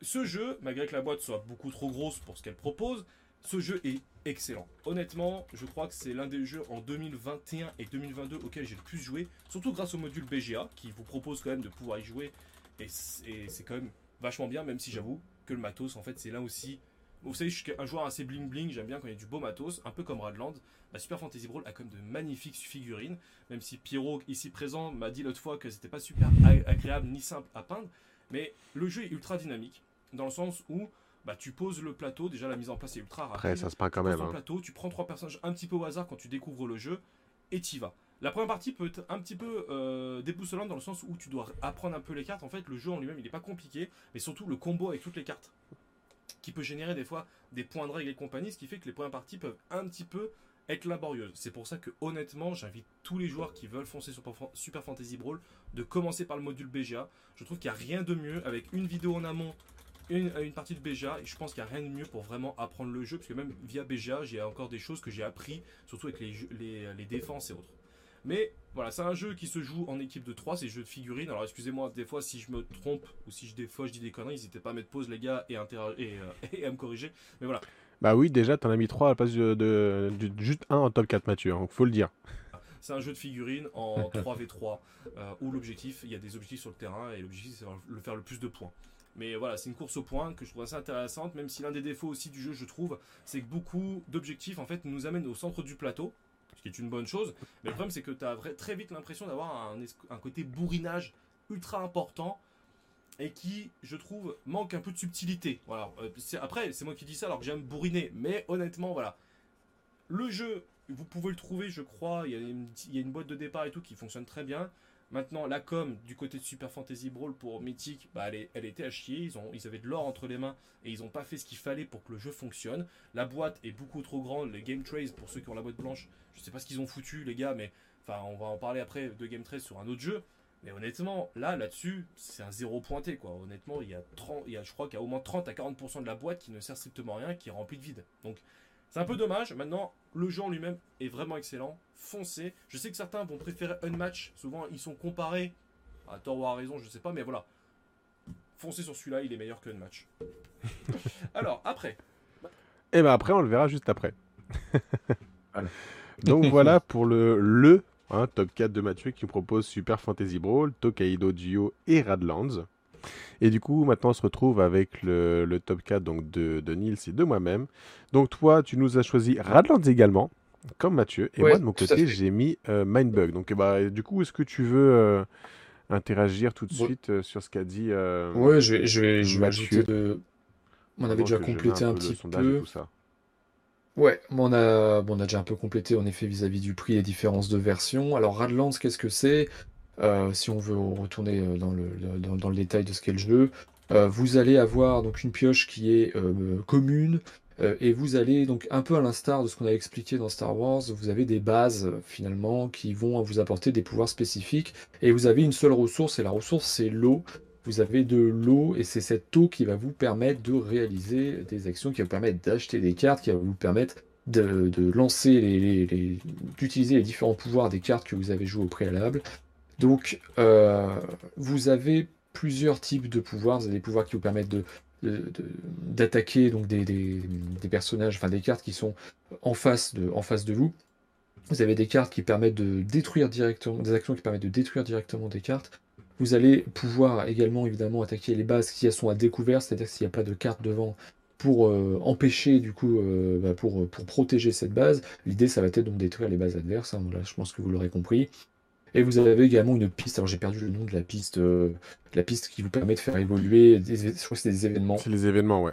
Ce jeu, malgré que la boîte soit beaucoup trop grosse pour ce qu'elle propose, ce jeu est excellent. Honnêtement, je crois que c'est l'un des jeux en 2021 et 2022 auxquels j'ai le plus joué, surtout grâce au module BGA qui vous propose quand même de pouvoir y jouer et c'est quand même vachement bien, même si j'avoue que le matos en fait c'est là aussi. Vous savez, je suis un joueur assez bling bling, j'aime bien quand il y a du beau matos, un peu comme Radland. Bah, Super Fantasy Brawl a quand même de magnifiques figurines, même si Pierrot ici présent m'a dit l'autre fois que c'était pas super agréable ni simple à peindre, mais le jeu est ultra dynamique dans le sens où bah, tu poses le plateau, déjà la mise en place est ultra rapide. Après, ça se peint quand Tu même. hein. plateau, tu prends trois personnages un petit peu au hasard quand tu découvres le jeu et t'y vas. La première partie peut être un petit peu euh, déboussolante dans le sens où tu dois apprendre un peu les cartes. En fait, le jeu en lui-même, il n'est pas compliqué, mais surtout le combo avec toutes les cartes qui peut générer des fois des points de règle et compagnie, ce qui fait que les premières parties peuvent un petit peu être laborieuses. C'est pour ça que honnêtement, j'invite tous les joueurs qui veulent foncer sur Super Fantasy Brawl de commencer par le module BGA. Je trouve qu'il n'y a rien de mieux avec une vidéo en amont une, une partie de BGA et je pense qu'il n'y a rien de mieux pour vraiment apprendre le jeu parce que même via BGA j'ai encore des choses que j'ai appris surtout avec les, les défenses et autres mais voilà c'est un jeu qui se joue en équipe de 3 c'est jeu de figurines alors excusez-moi des fois si je me trompe ou si je des fois je dis des conneries n'hésitez pas à mettre pause les gars et, et, euh, et à me corriger mais voilà Bah oui, déjà, t'en as mis 3 à la place de, juste 1 en top 4, Mathieu. hein, faut le dire. c'est un jeu de figurines en 3v3 euh, où l'objectif, il y a des objectifs sur le terrain et l'objectif c'est de faire le plus de points. Mais voilà, c'est une course au point que je trouve assez intéressante, même si l'un des défauts aussi du jeu, je trouve, c'est que beaucoup d'objectifs en fait nous amènent au centre du plateau, ce qui est une bonne chose. Mais le problème c'est que tu as très vite l'impression d'avoir un, côté bourrinage ultra important et qui, je trouve, manque un peu de subtilité. Voilà. Euh, après, c'est moi qui dis ça alors que j'aime bourriner, mais honnêtement, voilà. Le jeu, vous pouvez le trouver, je crois. Il y a une boîte de départ et tout qui fonctionne très bien. Maintenant, la com du côté de Super Fantasy Brawl pour Mythic, bah, elle, était à chier. Ils, avaient de l'or entre les mains et ils n'ont pas fait ce qu'il fallait pour que le jeu fonctionne. La boîte est beaucoup trop grande. Les Game Trays, pour ceux qui ont la boîte blanche, je sais pas ce qu'ils ont foutu, les gars, mais enfin, on va en parler après de Game Trays sur un autre jeu. Mais honnêtement, là, là-dessus, c'est un zéro pointé, quoi. Honnêtement, il y a 30, il y a, je crois qu'il y a au moins 30 à 40% de la boîte qui ne sert strictement à rien, qui est remplie de vide. Donc, c'est un peu dommage. Maintenant, le jeu en lui-même est vraiment excellent. Foncez. Je sais que certains vont préférer Unmatch. Souvent, ils sont comparés. À tort ou à raison, je sais pas, mais voilà. Foncez sur celui-là, il est meilleur que Unmatch. Alors, après, Et ben après, on le verra juste après. Voilà. Donc voilà pour le, le hein, top 4 de Mathieu qui propose Super Fantasy Brawl, Tokaido Duo et Radlands. Et du coup, maintenant, on se retrouve avec le, le top 4 donc, de, de Nils et de moi-même. Donc toi, tu nous as choisi Radlands également, comme Mathieu. Et Ouais, moi, de mon côté, j'ai mis euh, Mindbug. Donc bah, du coup, est-ce que tu veux euh, interagir tout de suite euh, sur ce qu'a dit Ouais, je vais, je vais, je vais ajouter de. On avait déjà complété un peu petit et peu. tout ça Ouais, on a, bon, on a déjà un peu complété en effet vis-à-vis du prix les différences de versions. Alors Radlands, qu'est-ce que c'est? Euh, si on veut retourner euh, dans le, détail de ce qu'est le jeu, euh, vous allez avoir donc une pioche qui est commune et vous allez donc un peu à l'instar de ce qu'on a expliqué dans Star Wars, vous avez des bases finalement qui vont vous apporter des pouvoirs spécifiques et vous avez une seule ressource et la ressource c'est l'eau. Vous avez de l'eau et c'est cette eau qui va vous permettre de réaliser des actions, qui va vous permettre d'acheter des cartes, qui va vous permettre de, lancer les, d'utiliser les différents pouvoirs des cartes que vous avez jouées au préalable. Donc, euh, vous avez plusieurs types de pouvoirs. Vous avez des pouvoirs qui vous permettent d'attaquer des, personnages, enfin des cartes qui sont en face de, vous. Vous avez des cartes qui permettent de détruire directement, des actions qui permettent de détruire directement des cartes. Vous allez pouvoir également évidemment attaquer les bases qui sont à découvert, c'est-à-dire s'il n'y a pas de carte devant pour euh, empêcher du coup, euh, bah, pour, pour protéger cette base. L'idée ça va être donc détruire les bases adverses. Hein. je pense que vous l'aurez compris. Et vous avez également une piste, alors j'ai perdu le nom de la piste, euh, la piste qui vous permet de faire évoluer, des, je crois que c'est des événements. C'est les événements, ouais.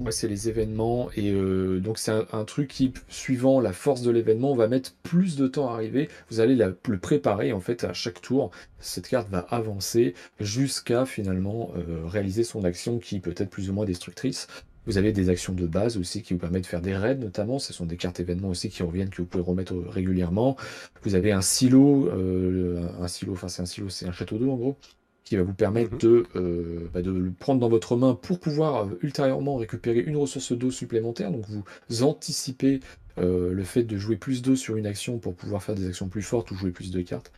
Ouais, c'est les événements, et euh, donc c'est un, truc qui, suivant la force de l'événement, va mettre plus de temps à arriver. Vous allez le préparer, en fait, à chaque tour. Cette carte va avancer jusqu'à finalement euh, réaliser son action qui peut être plus ou moins destructrice. Vous avez des actions de base aussi qui vous permettent de faire des raids notamment. Ce sont des cartes événements aussi qui reviennent que vous pouvez remettre régulièrement. Vous avez un silo, euh, un silo, enfin c'est un silo, c'est un château d'eau en gros, qui va vous permettre mhm. de, euh, bah, de le prendre dans votre main pour pouvoir euh, ultérieurement récupérer une ressource d'eau supplémentaire. Donc vous anticipez le fait de jouer plus d'eau sur une action pour pouvoir faire des actions plus fortes ou jouer plus de cartes.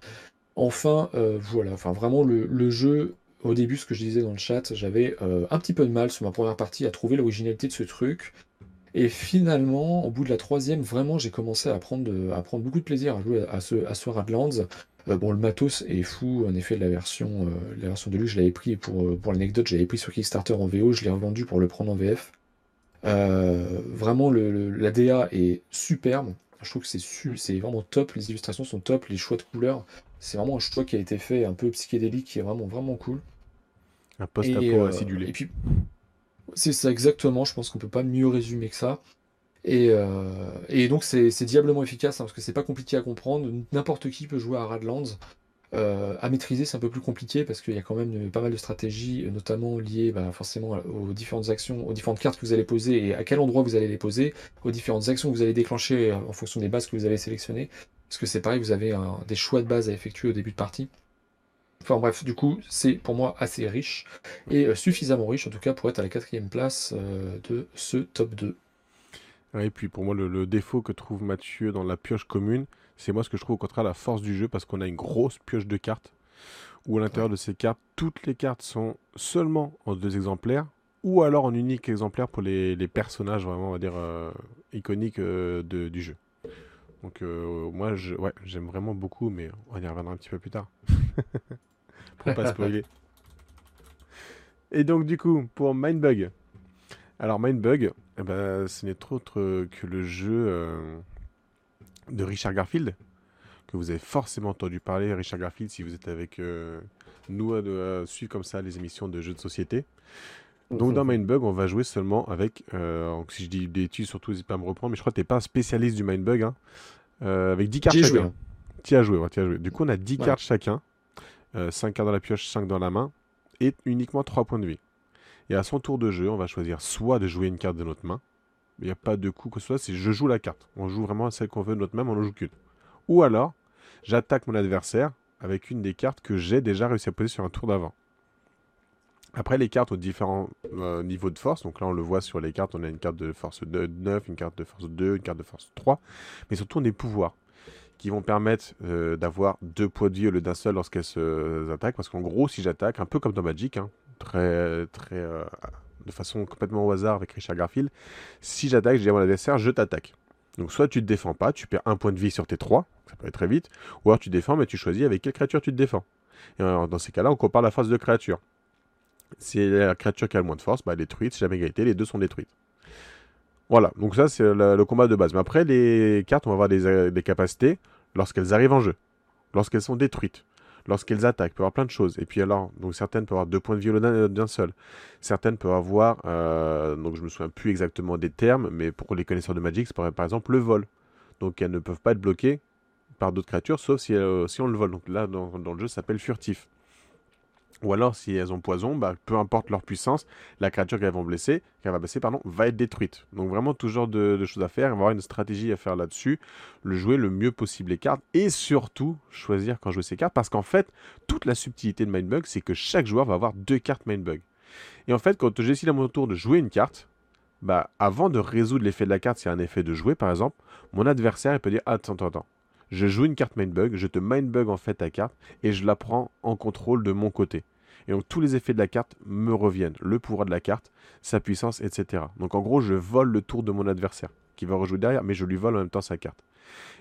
Enfin, voilà, enfin vraiment le, le jeu au début, ce que je disais dans le chat, j'avais euh, un petit peu de mal sur ma première partie à trouver l'originalité de ce truc. Et finalement, au bout de la troisième, vraiment, j'ai commencé à prendre, beaucoup de plaisir à jouer à ce, à Radlands. Euh, bon, le matos est fou, en effet, la version, euh, de lui, je l'avais pris pour, pour l'anecdote, je l'avais pris sur Kickstarter en VO, je l'ai revendu pour le prendre en VF. vraiment, la DA est superbe. Je trouve que c'est, c'est vraiment top, les illustrations sont top, les choix de couleurs. C'est vraiment un choix qui a été fait un peu psychédélique, qui est vraiment, vraiment cool. Un post-apo euh, acidulé. Et puis, c'est ça exactement, je pense qu'on peut pas mieux résumer que ça. Et, euh, donc c'est diablement efficace hein, parce que c'est pas compliqué à comprendre. N'importe qui peut jouer à Radlands. Euh, à maîtriser, c'est un peu plus compliqué parce qu'il y a quand même pas mal de stratégies, notamment liées bah, forcément aux différentes actions, aux différentes cartes que vous allez poser et à quel endroit vous allez les poser, aux différentes actions que vous allez déclencher en fonction des bases que vous avez sélectionnées. Parce que c'est pareil, vous avez des choix de base à effectuer au début de partie. Enfin bref, du coup, c'est pour moi assez riche et euh, suffisamment riche en tout cas pour être à la quatrième place euh, de ce top 2. et puis pour moi, le, défaut que trouve Mathieu dans la pioche commune, c'est moi ce que je trouve au contraire la force du jeu parce qu'on a une grosse pioche de cartes où à l'intérieur de ces cartes, toutes les cartes sont seulement en deux exemplaires ou alors en unique exemplaire pour les, personnages vraiment, on va dire, euh, iconiques du jeu. Donc moi, je, ouais, j'aime vraiment beaucoup, mais on y reviendra un petit peu plus tard. pour pas spoiler. Et donc, du coup, pour Mindbug. Alors, Mindbug, eh ben, ce n'est autre que le jeu euh, de Richard Garfield, que vous avez forcément entendu parler. Richard Garfield, si vous êtes avec euh, nous à, suivre comme ça les émissions de jeux de société. Donc dans Mindbug, on va jouer seulement avec, euh, si je dis des études, surtout n'hésitez pas à me reprendre, mais je crois que tu n'es pas un spécialiste du Mindbug, hein, avec 10 cartes chacun. Tu as joué, tu as joué. Du coup, on a 10 cartes chacun. 5 euh, cartes dans la pioche, 5 dans la main, et uniquement 3 points de vie. Et à son tour de jeu, on va choisir soit de jouer une carte de notre main, il n'y a pas de coup que ce soit, c'est je joue la carte. On joue vraiment celle qu'on veut de notre main, on ne joue qu'une. Ou alors, j'attaque mon adversaire avec une des cartes que j'ai déjà réussi à poser sur un tour d'avant. Après, les cartes ont différents euh, niveaux de force. Donc là, on le voit sur les cartes. On a une carte de force 9, une carte de force 2, une carte de force 3. Mais surtout, on a des qui vont permettre euh, d'avoir deux points de vie au lieu d'un seul lorsqu'elles s'attaquent. Parce qu'en gros, si j'attaque, un peu comme dans Magic, hein, très, très, euh, de façon complètement au hasard avec Richard Garfield, si j'attaque, je dis mon adversaire, je t'attaque. Donc soit tu te défends pas, tu perds un point de vie sur tes trois, ça peut aller très vite, ou alors tu défends, mais tu choisis avec quelle créature tu te défends. Et dans ces cas-là, on compare la phase de créature. Si la créature qui a le moins de force, bah, elle est détruite. Si jamais égalité, les deux sont détruites. Voilà, donc ça c'est le, combat de base. Mais après, les cartes, on va avoir des, des capacités lorsqu'elles arrivent en jeu, lorsqu'elles sont détruites, lorsqu'elles attaquent, peut avoir plein de choses. Et puis alors, certaines peuvent avoir deux points de au d'un seul. Certaines peuvent avoir, euh, donc je me souviens plus exactement des termes, mais pour les connaisseurs de Magic, c'est par, exemple le vol. Donc elles ne peuvent pas être bloquées par d'autres créatures, sauf si, si, on le vole. Donc là, dans, dans le jeu, ça s'appelle furtif. Ou alors, si elles ont poison, bah, peu importe leur puissance, la créature qu'elles vont blesser, qu'elle va blesser, pardon, va être détruite. Donc vraiment, toujours de, de, choses à faire. Il va y avoir une stratégie à faire là-dessus. Le jouer le mieux possible les cartes. Et surtout, choisir quand jouer ces cartes. Parce qu'en fait, toute la subtilité de Mindbug, c'est que chaque joueur va avoir deux cartes Mindbug. Et en fait, quand j'ai décidé à mon tour de jouer une carte, bah, avant de résoudre l'effet de la carte, a un effet de jouer, par exemple, mon adversaire il peut dire Attends, attends, attends. Je joue une carte Mindbug, je te Mindbug en fait ta carte, et je la prends en contrôle de mon côté. Et donc tous les effets de la carte me reviennent. Le pouvoir de la carte, sa puissance, etc. Donc en gros, je vole le tour de mon adversaire, qui va rejouer derrière, mais je lui vole en même temps sa carte.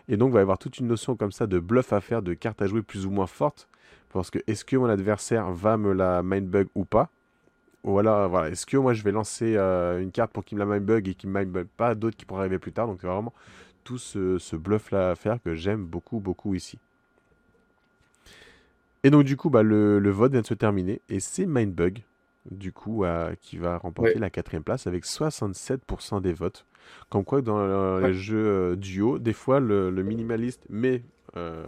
Et donc il va y avoir toute une notion comme ça de bluff à faire, de carte à jouer plus ou moins forte. Parce que est-ce que mon adversaire va me la mindbug ou pas? Ou alors, voilà, est-ce que moi je vais lancer euh, une carte pour qu'il me la mindbug et qu'il ne mindbug pas, d'autres qui pourraient arriver plus tard? Donc c'est vraiment tout ce, ce bluff là à faire que j'aime beaucoup, beaucoup ici. Et donc, du coup, bah, le, vote vient de se terminer. Et c'est Mindbug, du coup, qui va remporter la quatrième place avec 67% des votes. Comme quoi, dans les jeux euh, duo, des fois, le, minimaliste, mais euh,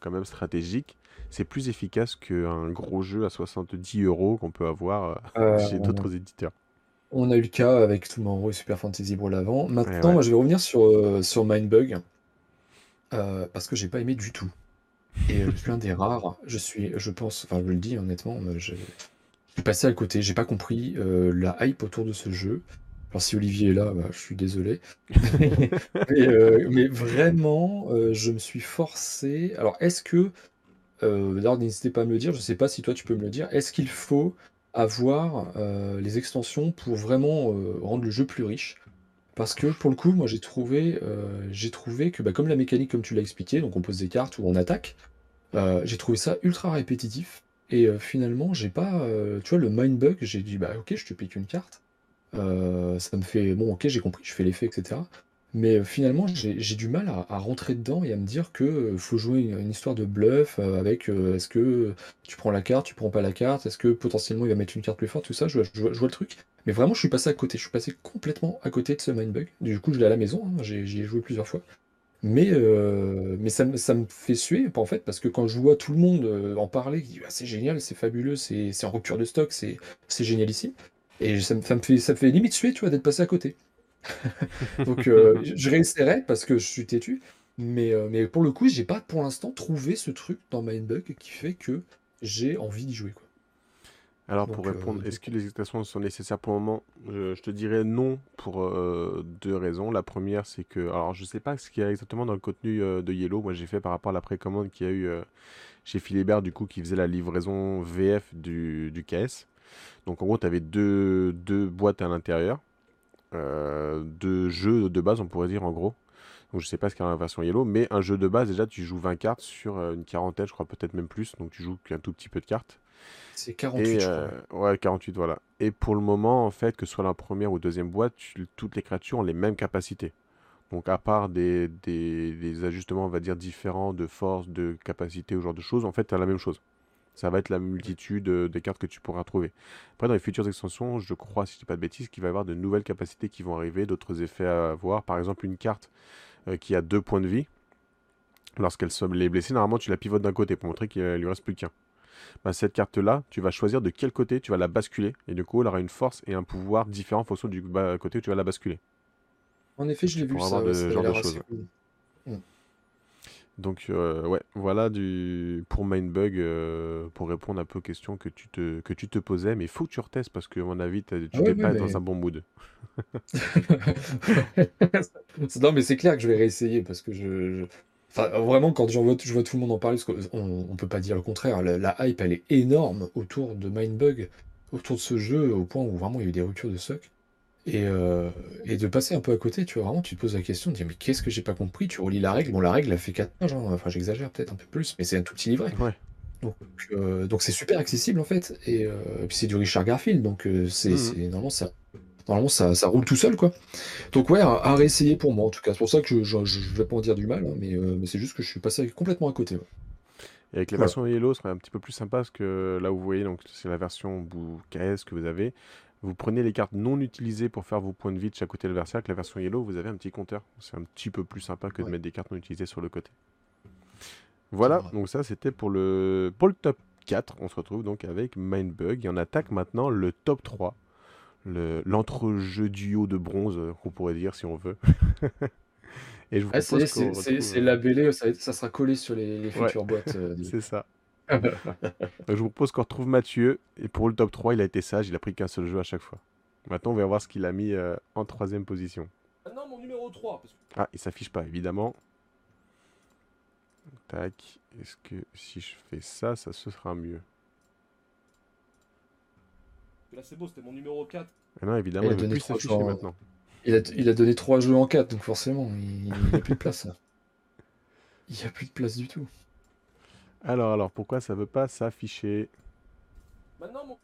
quand même stratégique, c'est plus efficace qu'un gros jeu à 70 euros qu'on peut avoir euh, chez d'autres éditeurs. On a eu le cas avec Tomorrow et Super Fantasy Brawl avant. Maintenant, je vais revenir sur, sur Mindbug. parce que j'ai pas aimé du tout. Et je suis un des rares, je suis, je pense, enfin je le dis honnêtement, je, suis passé à côté, j'ai pas compris euh, la hype autour de ce jeu. Alors si Olivier est là, bah, je suis désolé. Euh, mais, vraiment, euh, je me suis forcé. Alors est-ce que, d'ailleurs n'hésitez pas à me le dire, je sais pas si toi tu peux me le dire, est-ce qu'il faut avoir les extensions pour vraiment rendre le jeu plus riche? Parce que pour le coup, moi j'ai trouvé, euh, trouvé que bah, comme la mécanique, comme tu l'as expliqué, donc on pose des cartes ou on attaque, euh, j'ai trouvé ça ultra répétitif. Et euh, finalement, j'ai pas, tu vois, le mind bug, j'ai dit bah ok, je te pique une carte. ça me fait bon, ok, j'ai compris, je fais l'effet, etc. Mais finalement, j'ai du mal à, rentrer dedans et à me dire que faut jouer une, histoire de bluff avec est-ce que tu prends la carte, tu prends pas la carte, est-ce que potentiellement il va mettre une carte plus forte, tout ça, je, vois le truc. Mais vraiment, je suis passé à côté. Je suis passé complètement à côté de ce Mindbug. Du coup, je l'ai à la maison. Hein. J'y ai joué plusieurs fois. Mais, euh, mais ça, me, ça me fait suer, en fait, parce que quand je vois tout le monde euh, en parler, ah, c'est génial, c'est fabuleux, c'est en rupture de stock, c'est génialissime. Et ça me, ça, me fait, ça me fait limite suer, tu vois, d'être passé à côté. Donc, euh, je réessayerai parce que je suis têtu. Mais, mais pour le coup, j'ai pas pour l'instant trouvé ce truc dans Mindbug qui fait que j'ai envie d'y jouer. Quoi. Alors, pour répondre, euh, est-ce que les explications sont nécessaires pour le moment? Je, te dirais non pour euh, deux raisons. La première, c'est que. Alors, je sais pas ce qu'il y a exactement dans le contenu euh, de Yellow. Moi, j'ai fait par rapport à la précommande qu'il y a eu chez Philibert, du coup, qui faisait la livraison VF du, du KS. Donc, en gros, tu avais deux, deux, boîtes à l'intérieur. Deux jeux de base, on pourrait dire, en gros. Donc, je sais pas ce qu'il y a dans la version Yellow, mais un jeu de base, déjà, tu joues 20 cartes sur une quarantaine, je crois, peut-être même plus. Donc, tu joues qu'un tout petit peu de cartes. C'est 48, euh, Ouais, 48, voilà. Et pour le moment, en fait, que ce soit la première ou deuxième boîte, toutes les créatures ont les mêmes capacités. Donc, à part des, des, ajustements, on va dire, différents de force, de capacité, ou genre de choses, en fait, tu as la même chose. Ça va être la multitude euh, des cartes que tu pourras trouver. Après, dans les futures extensions, je crois, si je dis pas de bêtises, qu'il va y avoir de nouvelles capacités qui vont arriver, d'autres effets à avoir. Par exemple, une carte euh, qui a deux points de vie. Lorsqu'elle est blessée, normalement, tu la pivotes d'un côté pour montrer qu'il lui reste plus qu'un. Bah, cette carte-là, tu vas choisir de quel côté tu vas la basculer. Et du coup, elle aura une force et un pouvoir différent en fonction du côté où tu vas la basculer. En effet, je l'ai vu ça. ce genre de choses. Donc euh, ouais, voilà du pour Mindbug euh, pour répondre un peu aux questions que tu te que tu te posais, mais faut que tu retestes parce que à mon avis tu n'es ah pas dans un bon mood. non mais c'est clair que je vais réessayer parce que je, vraiment, quand je vois, je vois tout le monde en parler, parce qu'on ne peut pas dire le contraire, la, hype, elle est énorme autour de Mindbug, autour de ce jeu, au point où vraiment il y a eu des ruptures de stock. Et, euh, et de passer un peu à côté, tu vois, vraiment, tu te poses la question, tu te dis, mais qu'est-ce que j'ai pas compris? Tu relis la règle, bon, la règle, elle fait 4 pages, hein. enfin, j'exagère peut-être un peu plus, mais c'est un tout petit livret. Euh, donc, c'est super accessible, en fait, et, euh, puis c'est du Richard Garfield, donc c'est mmh. normalement ça normalement ça, ça, roule tout seul quoi. Donc ouais, à, réessayer pour moi en tout cas. C'est pour ça que je, je, vais pas en dire du mal, hein, mais, mais c'est juste que je suis passé complètement à côté. Et avec la Voilà. version Yellow, ce serait un petit peu plus sympa parce que là où vous voyez, donc c'est la version KS que vous avez. Vous prenez les cartes non utilisées pour faire vos points de vie de chaque côté de l'adversaire. Avec la version Yellow, vous avez un petit compteur. C'est un petit peu plus sympa que de mettre des cartes non utilisées sur le côté. Voilà, donc ça c'était pour le, pour le top 4. On se retrouve donc avec Mindbug. Et on attaque maintenant le top 3. le- L'entrejeu duo de bronze, euh, qu'on pourrait dire si on veut. Et je vous Ah, c'est retrouve, euh, labellé, ça, ça sera collé sur les, les Ouais. futures boîtes. euh, C'est ça. Je vous propose qu'on retrouve Mathieu. Et pour le top 3, il a été sage, il a pris qu'un seul jeu à chaque fois. Maintenant, on va voir ce qu'il a mis euh, en troisième position. Maintenant, mon numéro 3. Parce que Ah, il s'affiche pas, évidemment. Tac. Est-ce que si je fais ça, ça se sera mieux? Là, c'est beau, c'était mon numéro 4. Ah Non, évidemment, Il a il veut donné plus trois s'afficher genres. maintenant. Il a, il a donné trois jeux en 4, donc forcément, il n'y a plus de place. là. Il n'y a plus de place du tout. Alors, alors, pourquoi ça veut pas s'afficher? Maintenant, mon.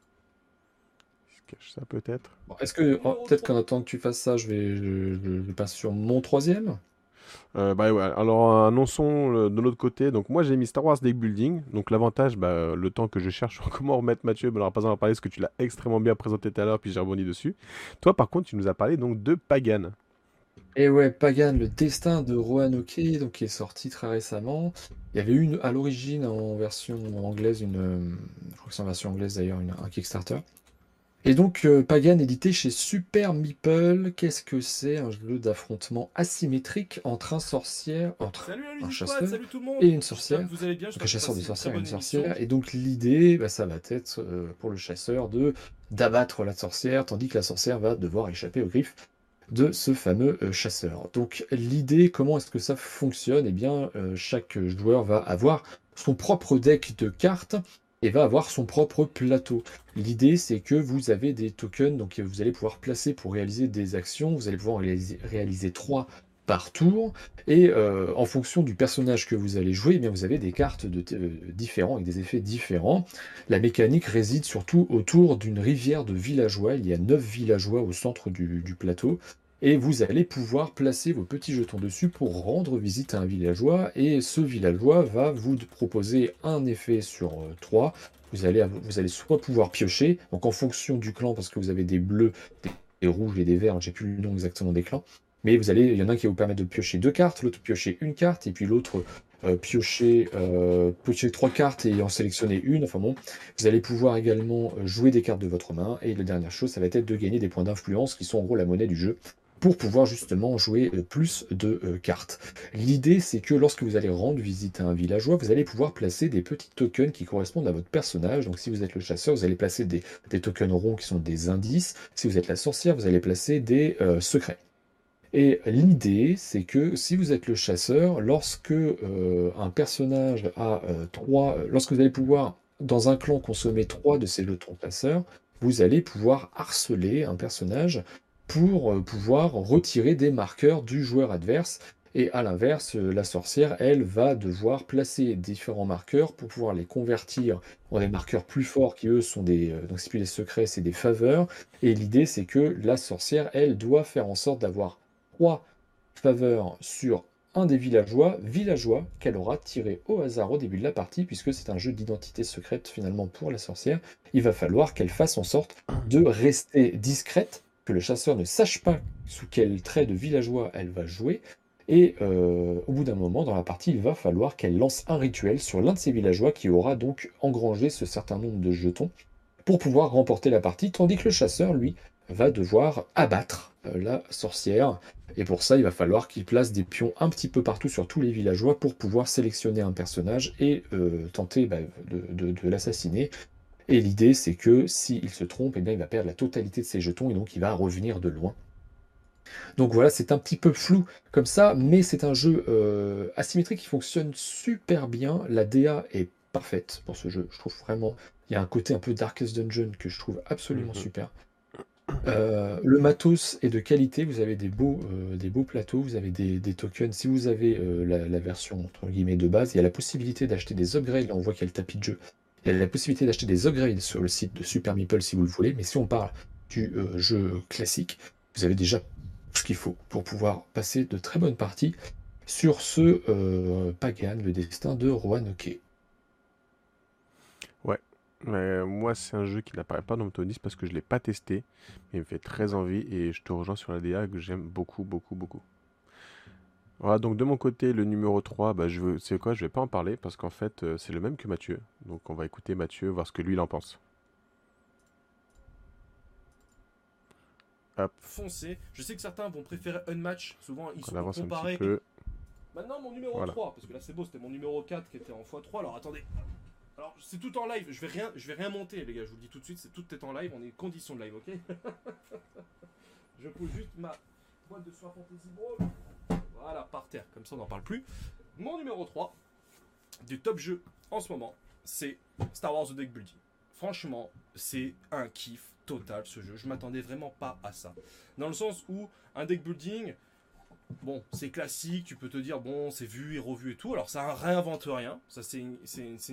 Je cache ça peut-être Bon, Est-ce que oh, peut-être qu'en attendant que tu fasses ça, je vais, je, je- je passe sur mon troisième? Euh, bah ouais, alors annonçons euh, de l'autre côté. Donc moi j'ai mis Star Wars Deck Building. Donc l'avantage, bah, le temps que je cherche sur comment remettre Mathieu, on n'aura pas besoin d'en parler parce que tu l'as extrêmement bien présenté tout à l'heure, puis j'ai rebondi dessus. Toi par contre, tu nous as parlé donc de Pagan. Et ouais, Pagan, le destin de Roanoke, donc qui est sorti très récemment. Il y avait eu une, à l'origine en version anglaise, une, euh, je crois que c'est en version anglaise d'ailleurs, une- un Kickstarter. Et donc euh, Pagan édité chez Super Meeple. Qu'est-ce que c'est? Un jeu d'affrontement asymétrique entre un sorcière, entre Salut la un Ludic chasseur salut tout le monde. et une J'espère sorcière. que Vous allez bien, Donc j'espère un que chasseur, vous des passez sorcières et une une très bonne sorcière. émission. Et donc l'idée, bah, ça va être euh, pour le chasseur de d'abattre la sorcière, tandis que la sorcière va devoir échapper aux griffes de ce fameux euh, chasseur. Donc l'idée, comment est-ce que ça fonctionne? Eh bien, euh, chaque joueur va avoir son propre deck de cartes et va avoir son propre plateau. L'idée, c'est que vous avez des tokens donc, vous allez pouvoir placer pour réaliser des actions. Vous allez pouvoir réaliser, réaliser trois par tour. Et euh, en fonction du personnage que vous allez jouer, eh bien, vous avez des cartes de, euh, différents avec des effets différents. La mécanique réside surtout autour d'une rivière de villageois. Il y a neuf villageois au centre du plateau. Et vous allez pouvoir placer vos petits jetons dessus pour rendre visite à un villageois. Et ce villageois va vous proposer un effet sur euh, trois. Vous allez, vous allez soit pouvoir piocher, donc en fonction du clan, parce que vous avez des bleus, des, des rouges et des verts, j'ai plus le nom exactement des clans. Mais vous allez, il y en a un qui va vous permettre de piocher deux cartes, l'autre piocher une carte, et puis l'autre euh, piocher, euh, piocher trois cartes et en sélectionner une. Enfin bon, vous allez pouvoir également euh, jouer des cartes de votre main. Et la dernière chose, ça va être de gagner des points d'influence qui sont en gros la monnaie du jeu pour pouvoir justement jouer euh, plus de euh, cartes. L'idée, c'est que lorsque vous allez rendre visite à un villageois, vous allez pouvoir placer des petits tokens qui correspondent à votre personnage. Donc si vous êtes le chasseur, vous allez placer des, tokens ronds qui sont des indices. Si vous êtes la sorcière, vous allez placer des euh, secrets. Et l'idée, c'est que si vous êtes le chasseur, lorsque un personnage a trois, lorsque vous allez pouvoir dans un clan consommer trois de ces jetons chasseurs, vous allez pouvoir harceler un personnage pour euh, pouvoir retirer des marqueurs du joueur adverse. Et à l'inverse, euh, la sorcière, elle, va devoir placer différents marqueurs pour pouvoir les convertir en des marqueurs plus forts qui, eux, sont des... euh, donc c'est plus des secrets, c'est des faveurs. Et l'idée, c'est que la sorcière, elle, doit faire en sorte d'avoir trois faveurs sur un des villageois, villageois qu'elle aura tiré au hasard au début de la partie, puisque c'est un jeu d'identité secrète finalement pour la sorcière. Il va falloir qu'elle fasse en sorte de rester discrète, que le chasseur ne sache pas sous quel trait de villageois elle va jouer. Et euh, au bout d'un moment dans la partie, il va falloir qu'elle lance un rituel sur l'un de ces villageois qui aura donc engrangé ce certain nombre de jetons pour pouvoir remporter la partie, tandis que le chasseur, lui, va devoir abattre euh, la sorcière. Et pour ça, il va falloir qu'il place des pions un petit peu partout sur tous les villageois pour pouvoir sélectionner un personnage et euh, tenter bah, de l'assassiner. Et l'idée, c'est que s'il se trompe, eh bien, il va perdre la totalité de ses jetons et donc il va revenir de loin. Donc voilà, c'est un petit peu flou comme ça, mais c'est un jeu euh, asymétrique qui fonctionne super bien. La DA est parfaite pour ce jeu. Je trouve vraiment, il y a un côté un peu Darkest Dungeon que je trouve absolument Mhm. super. Euh, le matos est de qualité, vous avez des beaux, euh, des beaux plateaux, vous avez des, des tokens. Si vous avez la, la version entre guillemets de base, il y a la possibilité d'acheter des upgrades. Là, on voit qu'il y a le tapis de jeu. Il y a la possibilité d'acheter des upgrades sur le site de Super Meeple si vous le voulez. Mais si on parle du euh, jeu classique, vous avez déjà ce qu'il faut pour pouvoir passer de très bonnes parties sur ce euh, Pagan, le destin de Roanoke. Mais moi, c'est un jeu qui n'apparaît pas dans mon top 10 parce que je ne l'ai pas testé. Mais il me fait très envie et je te rejoins sur la DA que j'aime beaucoup, beaucoup, beaucoup. Voilà, donc de mon côté, le numéro 3, bah, je veux, c'est quoi, je vais pas en parler parce qu'en fait, euh, c'est le même que Mathieu. Donc on va écouter Mathieu, voir ce que lui il en pense. Hop, Foncez. Je sais que certains vont préférer Unmatch. Souvent, ils on sont un comparés. Maintenant, mon numéro Voilà. 3, parce que là c'est beau, c'était mon numéro 4 qui était en x3. Alors attendez. Alors c'est tout en live, je vais rien, je vais rien monter les gars, je vous le dis tout de suite, c'est tout est en live, on est condition de live, ok? Je pose juste ma boîte de soie Fantasy Brawl. Voilà, par terre, comme ça on n'en parle plus. Mon numéro 3 du top jeu en ce moment, c'est Star Wars The Deck Building. Franchement, c'est un kiff total ce jeu. Je m'attendais vraiment pas à ça. Dans le sens où un deck building, bon, c'est classique, tu peux te dire, bon, c'est vu et revu et tout. Alors, ça réinvente rien, ça c'est une,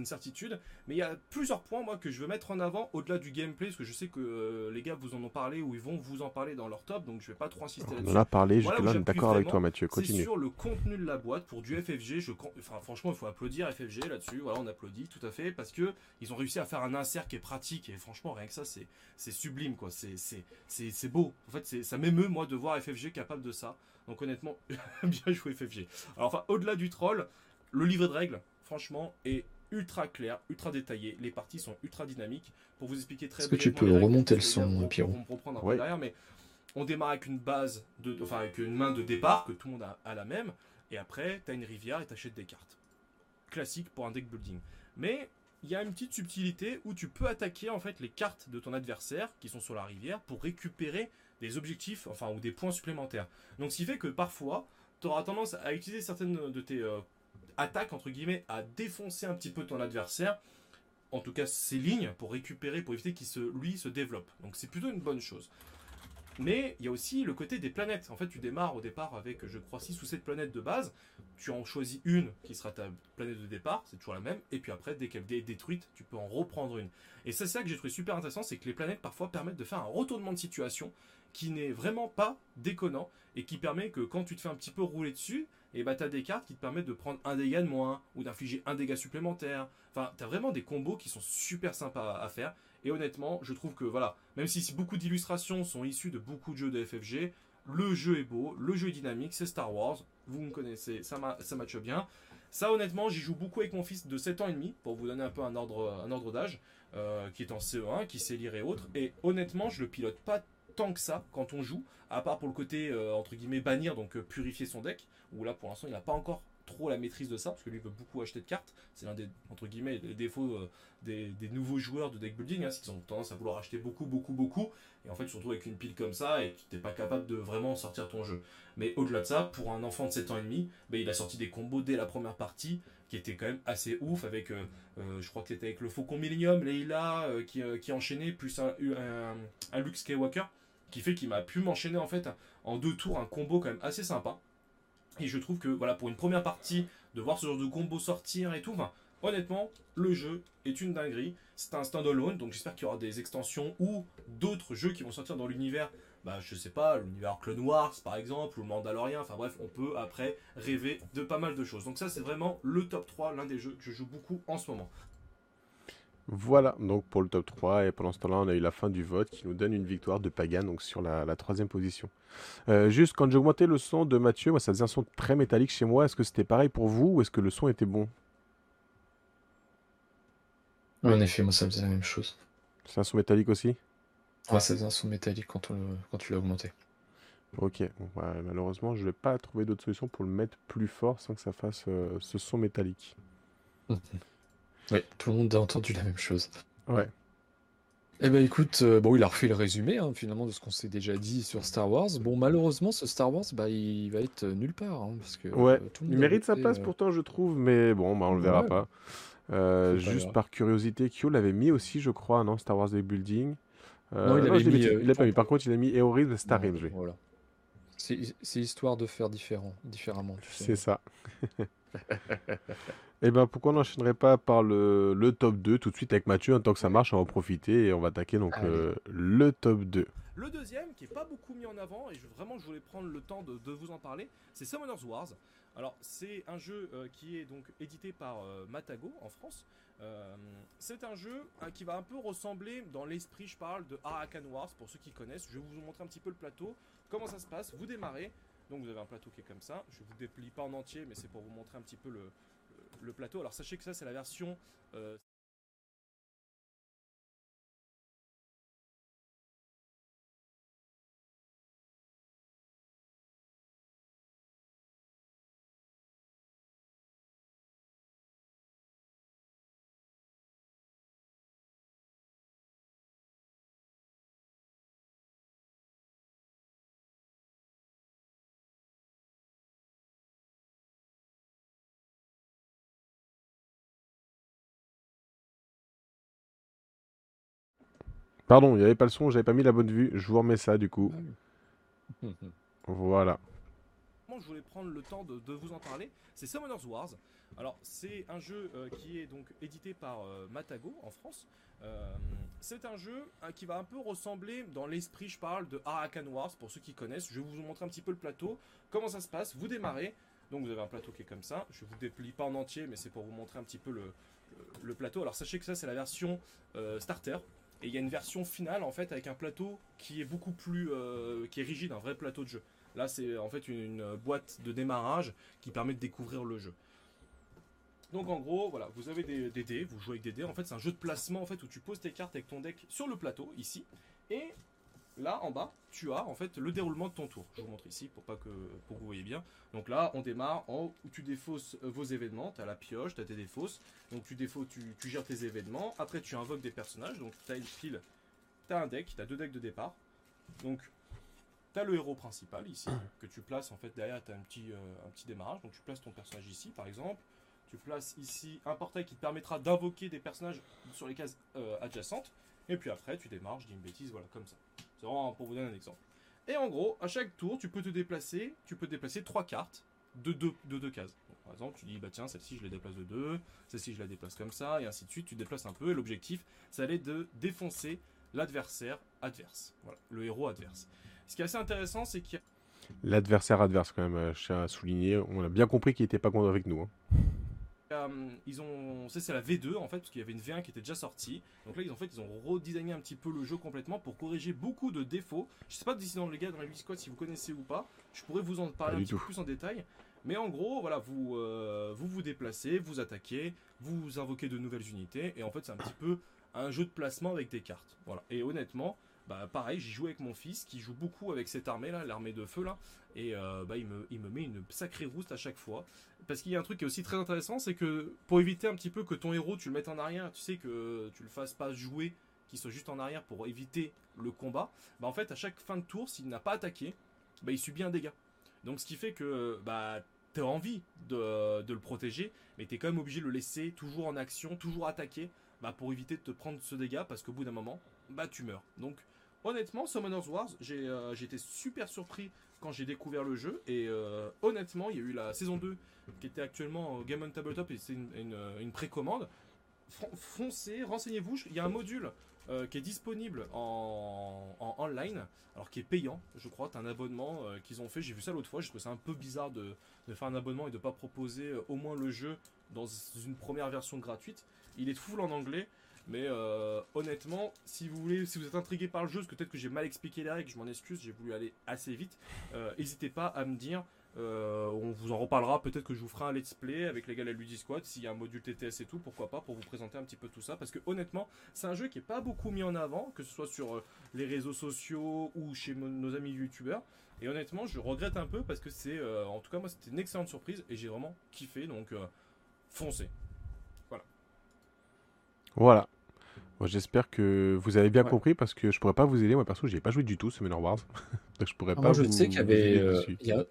certitude. Mais il y a plusieurs points, moi, que je veux mettre en avant au-delà du gameplay, parce que je sais que euh, les gars vous en ont parlé ou ils vont vous en parler dans leur top, donc je vais pas trop insister On là-dessus. en a parlé, Voilà on est j'appuie d'accord avec toi, Mathieu. Continue. sur le contenu de la boîte pour du FFG. Je, enfin, franchement, il faut applaudir FFG là-dessus. Voilà, on applaudit tout à fait parce que ils ont réussi à faire un insert qui est pratique et franchement, rien que ça, c'est sublime quoi. C'est beau. En fait, ça m'émeut moi de voir FFG capable de ça. Donc honnêtement, bien joué FFG. Alors enfin, au-delà du troll, le livret de règles, franchement, est ultra clair, ultra détaillé. Les parties sont ultra dynamiques. Pour vous expliquer très Est-ce que tu peux remonter le son, Pierrot me reprendre un peu Ouais. derrière, mais on démarre avec une base, de, enfin avec une main de départ que tout le monde a, a la même, et après tu as une rivière et tu achètes des cartes. Classique pour un deck building. Mais il y a une petite subtilité où tu peux attaquer en fait les cartes de ton adversaire qui sont sur la rivière pour récupérer des objectifs, enfin ou des points supplémentaires. Donc ce qui fait que parfois tu auras tendance à utiliser certaines de tes euh, attaques entre guillemets à défoncer un petit peu ton adversaire en tout cas ses lignes pour récupérer, pour éviter qu'il se, lui se développe. Donc c'est plutôt une bonne chose. Mais il y a aussi le côté des planètes. En fait, tu démarres au départ avec, je crois, 6 ou 7 planètes de base. Tu en choisis une qui sera ta planète de départ, c'est toujours la même. Et puis après, dès qu'elle est détruite, tu peux en reprendre une. Et c'est ça que j'ai trouvé super intéressant, c'est que les planètes parfois permettent de faire un retournement de situation qui n'est vraiment pas déconnant et qui permet que quand tu te fais un petit peu rouler dessus, et bah t'as des cartes qui te permettent de prendre un dégât de moins ou d'infliger un dégât supplémentaire. Enfin, t'as vraiment des combos qui sont super sympas à faire. Et honnêtement, je trouve que voilà, même si beaucoup d'illustrations sont issues de beaucoup de jeux de FFG, le jeu est beau, le jeu est dynamique, c'est Star Wars, vous me connaissez, ça, ma- ça matche bien. Ça, honnêtement, j'y joue beaucoup avec mon fils de 7 ans et demi, pour vous donner un peu un ordre, un ordre d'âge, euh, qui est en CE1, qui sait lire et autres. Et honnêtement, je le pilote pas que ça quand on joue, à part pour le côté, euh, entre guillemets, bannir, donc euh, purifier son deck, où là, pour l'instant, il n'a pas encore trop la maîtrise de ça, parce que lui veut beaucoup acheter de cartes. C'est l'un des, entre guillemets, des défauts euh, des, nouveaux joueurs de deck building, hein, c'est qu'ils ont tendance à vouloir acheter beaucoup, beaucoup, beaucoup, et en fait, tu te retrouves avec une pile comme ça, et tu n'es pas capable de vraiment sortir ton jeu. Mais au-delà de ça, pour un enfant de 7 ans et demi, ben, il a sorti des combos dès la première partie, qui étaient quand même assez ouf, avec, je crois que c'était avec le Faucon Millennium, Leila, qui, qui enchaînait, plus un, un, un Luke Skywalker, qui fait qu'il m'a pu m'enchaîner en fait en deux tours un combo quand même assez sympa. Et je trouve que voilà pour une première partie, de voir ce genre de combo sortir et tout, honnêtement, le jeu est une dinguerie. C'est un standalone, donc j'espère qu'il y aura des extensions ou d'autres jeux qui vont sortir dans l'univers. Bah, je sais pas, l'univers Clone Wars par exemple, ou Mandalorian, enfin bref, on peut après rêver de pas mal de choses. Donc, ça, c'est vraiment le top 3, l'un des jeux que je joue beaucoup en ce moment. Voilà, donc pour le top 3, et pendant ce temps-là, on a eu la fin du vote qui nous donne une victoire de Pagan, donc sur la, la troisième position. Euh, juste, quand j'ai augmenté le son de Mathieu, moi, ça faisait un son très métallique chez moi. Est-ce que c'était pareil pour vous ou est-ce que le son était bon? En effet, moi ça faisait la même chose. C'est un son métallique aussi? Ouais, ça faisait un son métallique quand, on le- quand tu l'as augmenté. Ok, bon, bah, malheureusement, je vais pas trouver d'autre solution pour le mettre plus fort sans que ça fasse euh, ce son métallique. Ouais, tout le monde a entendu la même chose. Ouais. Eh ben écoute, euh, bon, il a refait le résumé hein, finalement de ce qu'on s'est déjà dit sur Star Wars. Bon, malheureusement, ce Star Wars, bah, il va être nulle part. hein, parce que, Ouais, euh, tout le il monde mérite sa place euh, pourtant, je trouve, mais bon, bah, on le verra Ouais. pas. Euh, juste grave. par curiosité, Kyo l'avait mis aussi, je crois, non Star Wars Deck Building. Euh, Non, il avait je l'ai mis, mis, euh, il l'a pas mis. Par contre, il a mis Eoris de Star Realms. Voilà. C'est c'est histoire de faire différent, différemment, tu sais. C'est ça. Et ben pourquoi on n'enchaînerait pas par le, le top 2 tout de suite avec Mathieu, en tant que ça marche, on va en profiter et on va attaquer donc euh, le top 2. Le deuxième, qui est pas beaucoup mis en avant, et je, vraiment je voulais prendre le temps de, de vous en parler, c'est Summoners Wars. Alors c'est un jeu euh, qui est donc édité par euh, Matago en France. Euh, c'est un jeu hein, qui va un peu ressembler dans l'esprit, je parle de Arakan Wars pour ceux qui connaissent. Je vais vous montrer un petit peu le plateau, comment ça se passe. Vous démarrez, donc vous avez un plateau qui est comme ça. Je vous déplie pas en entier, mais c'est pour vous montrer un petit peu le, le- plateau. Alors sachez que ça c'est la version Pardon, il n'y avait pas le son, j'avais pas mis la bonne vue. Je vous remets ça du coup. Voilà. Moi, je voulais prendre le temps de, de vous en parler. C'est Summoners Wars. Alors, c'est un jeu euh, qui est donc édité par euh, Matago en France. Euh, c'est un jeu hein, qui va un peu ressembler dans l'esprit, je parle de Arakan Wars pour ceux qui connaissent. Je vais vous montrer un petit peu le plateau, comment ça se passe? Vous démarrez, donc vous avez un plateau qui est comme ça. Je vous déplie pas en entier, mais c'est pour vous montrer un petit peu le, le- le plateau. Alors, sachez que ça, c'est la version euh, starter. Et il y a une version finale en fait avec un plateau qui est beaucoup plus euh, qui est rigide, un vrai plateau de jeu. Là, c'est en fait une, boîte de démarrage qui permet de découvrir le jeu. Donc en gros, voilà, vous avez des, des dés, vous jouez avec des dés. En fait, c'est un jeu de placement en fait où tu poses tes cartes avec ton deck sur le plateau ici, et là en bas, tu as en fait le déroulement de ton tour. Je vous montre ici pour pas que pour que vous voyez bien. Donc là, on démarre en haut où tu défausses euh, vos événements. Tu as la pioche, tu as tes défausses. Donc tu défausses, tu, tu gères tes événements. Après, tu invoques des personnages. Donc tu as une pile, tu as un deck, tu as deux decks de départ. Donc tu as le héros principal ici que tu places en fait derrière. Tu as un petit, euh, un petit démarrage. Donc tu places ton personnage ici par exemple. Tu places ici un portail qui te permettra d'invoquer des personnages sur les cases euh, adjacentes. Et puis après, tu démarres, je dis une bêtise, voilà, comme ça. C'est vraiment pour vous donner un exemple. Et en gros, à chaque tour, tu peux te déplacer, tu peux déplacer trois cartes de deux, de deux cases. Par exemple, tu dis, bah tiens, celle-ci, je la déplace de deux, celle-ci, je la déplace comme ça, et ainsi de suite. Tu déplaces un peu, et l'objectif, ça allait de défoncer l'adversaire adverse. Voilà, le héros adverse. Ce qui est assez intéressant, c'est qu'il y a L'adversaire adverse quand même, euh, je tiens à souligner. On a bien compris qu'il n'était pas contre avec nous. hein. Euh, ils ont, c'est la V2 en fait, parce qu'il y avait une V1 qui était déjà sortie. Donc là, ils ont fait, ils ont redesigné un petit peu le jeu complètement pour corriger beaucoup de défauts. Je sais pas d'ici dans les gars, dans les squad si vous connaissez ou pas. Je pourrais vous en parler Pas un petit peu plus en détail. Mais en gros, voilà, vous, euh, vous vous déplacez, vous attaquez, vous invoquez de nouvelles unités, et en fait, c'est un petit peu un jeu de placement avec des cartes. Voilà. Et honnêtement, bah pareil, j'y joue avec mon fils qui joue beaucoup avec cette armée là, l'armée de feu là, et euh, bah il me, il me met une sacrée rouste à chaque fois. Parce qu'il y a un truc qui est aussi très intéressant, c'est que pour éviter un petit peu que ton héros tu le mettes en arrière, tu sais que tu le fasses pas jouer, qu'il soit juste en arrière pour éviter le combat, bah en fait à chaque fin de tour, s'il n'a pas attaqué, bah il subit un dégât. Donc ce qui fait que bah t'as envie de, le protéger, mais t'es quand même obligé de le laisser toujours en action, toujours attaquer, bah pour éviter de te prendre ce dégât, parce qu'au bout d'un moment, bah tu meurs. Donc honnêtement, Summoners Wars, j'ai euh, super surpris quand j'ai découvert le jeu, et euh, honnêtement, il y a eu la saison 2 qui était actuellement au Game on Tabletop et c'est une, une, précommande. Foncez, renseignez-vous, il y a un module euh, qui est disponible en, en online, alors qui est payant, je crois, t'as un abonnement euh, qu'ils ont fait, j'ai vu ça l'autre fois, je trouve ça un peu bizarre de, de faire un abonnement et de pas proposer au moins le jeu dans une première version gratuite. Il est full en anglais, mais euh, honnêtement, si vous voulez, si vous êtes intrigué par le jeu, parce que peut-être que j'ai mal expliqué les règles, je m'en excuse, j'ai voulu aller assez vite, euh, n'hésitez pas à me dire. euh, on vous en reparlera, peut-être que je vous ferai un let's play avec les gars de la Ludis Squad, s'il y a un module TTS et tout, pourquoi pas, pour vous présenter un petit peu tout ça, parce que honnêtement, c'est un jeu qui est pas beaucoup mis en avant, que ce soit sur les réseaux sociaux ou chez nos amis youtubeurs, et honnêtement, je regrette un peu parce que c'est, en tout cas, moi, c'était une excellente surprise et j'ai vraiment kiffé, donc foncez. Voilà. J'espère que vous avez bien Ouais. compris parce que je pourrais pas vous aider. Moi, perso, j'ai pas joué du tout ce Manor Wars. Donc, je pourrais Ah, pas moi, je vous, sais qu'il y avait. euh, il y a,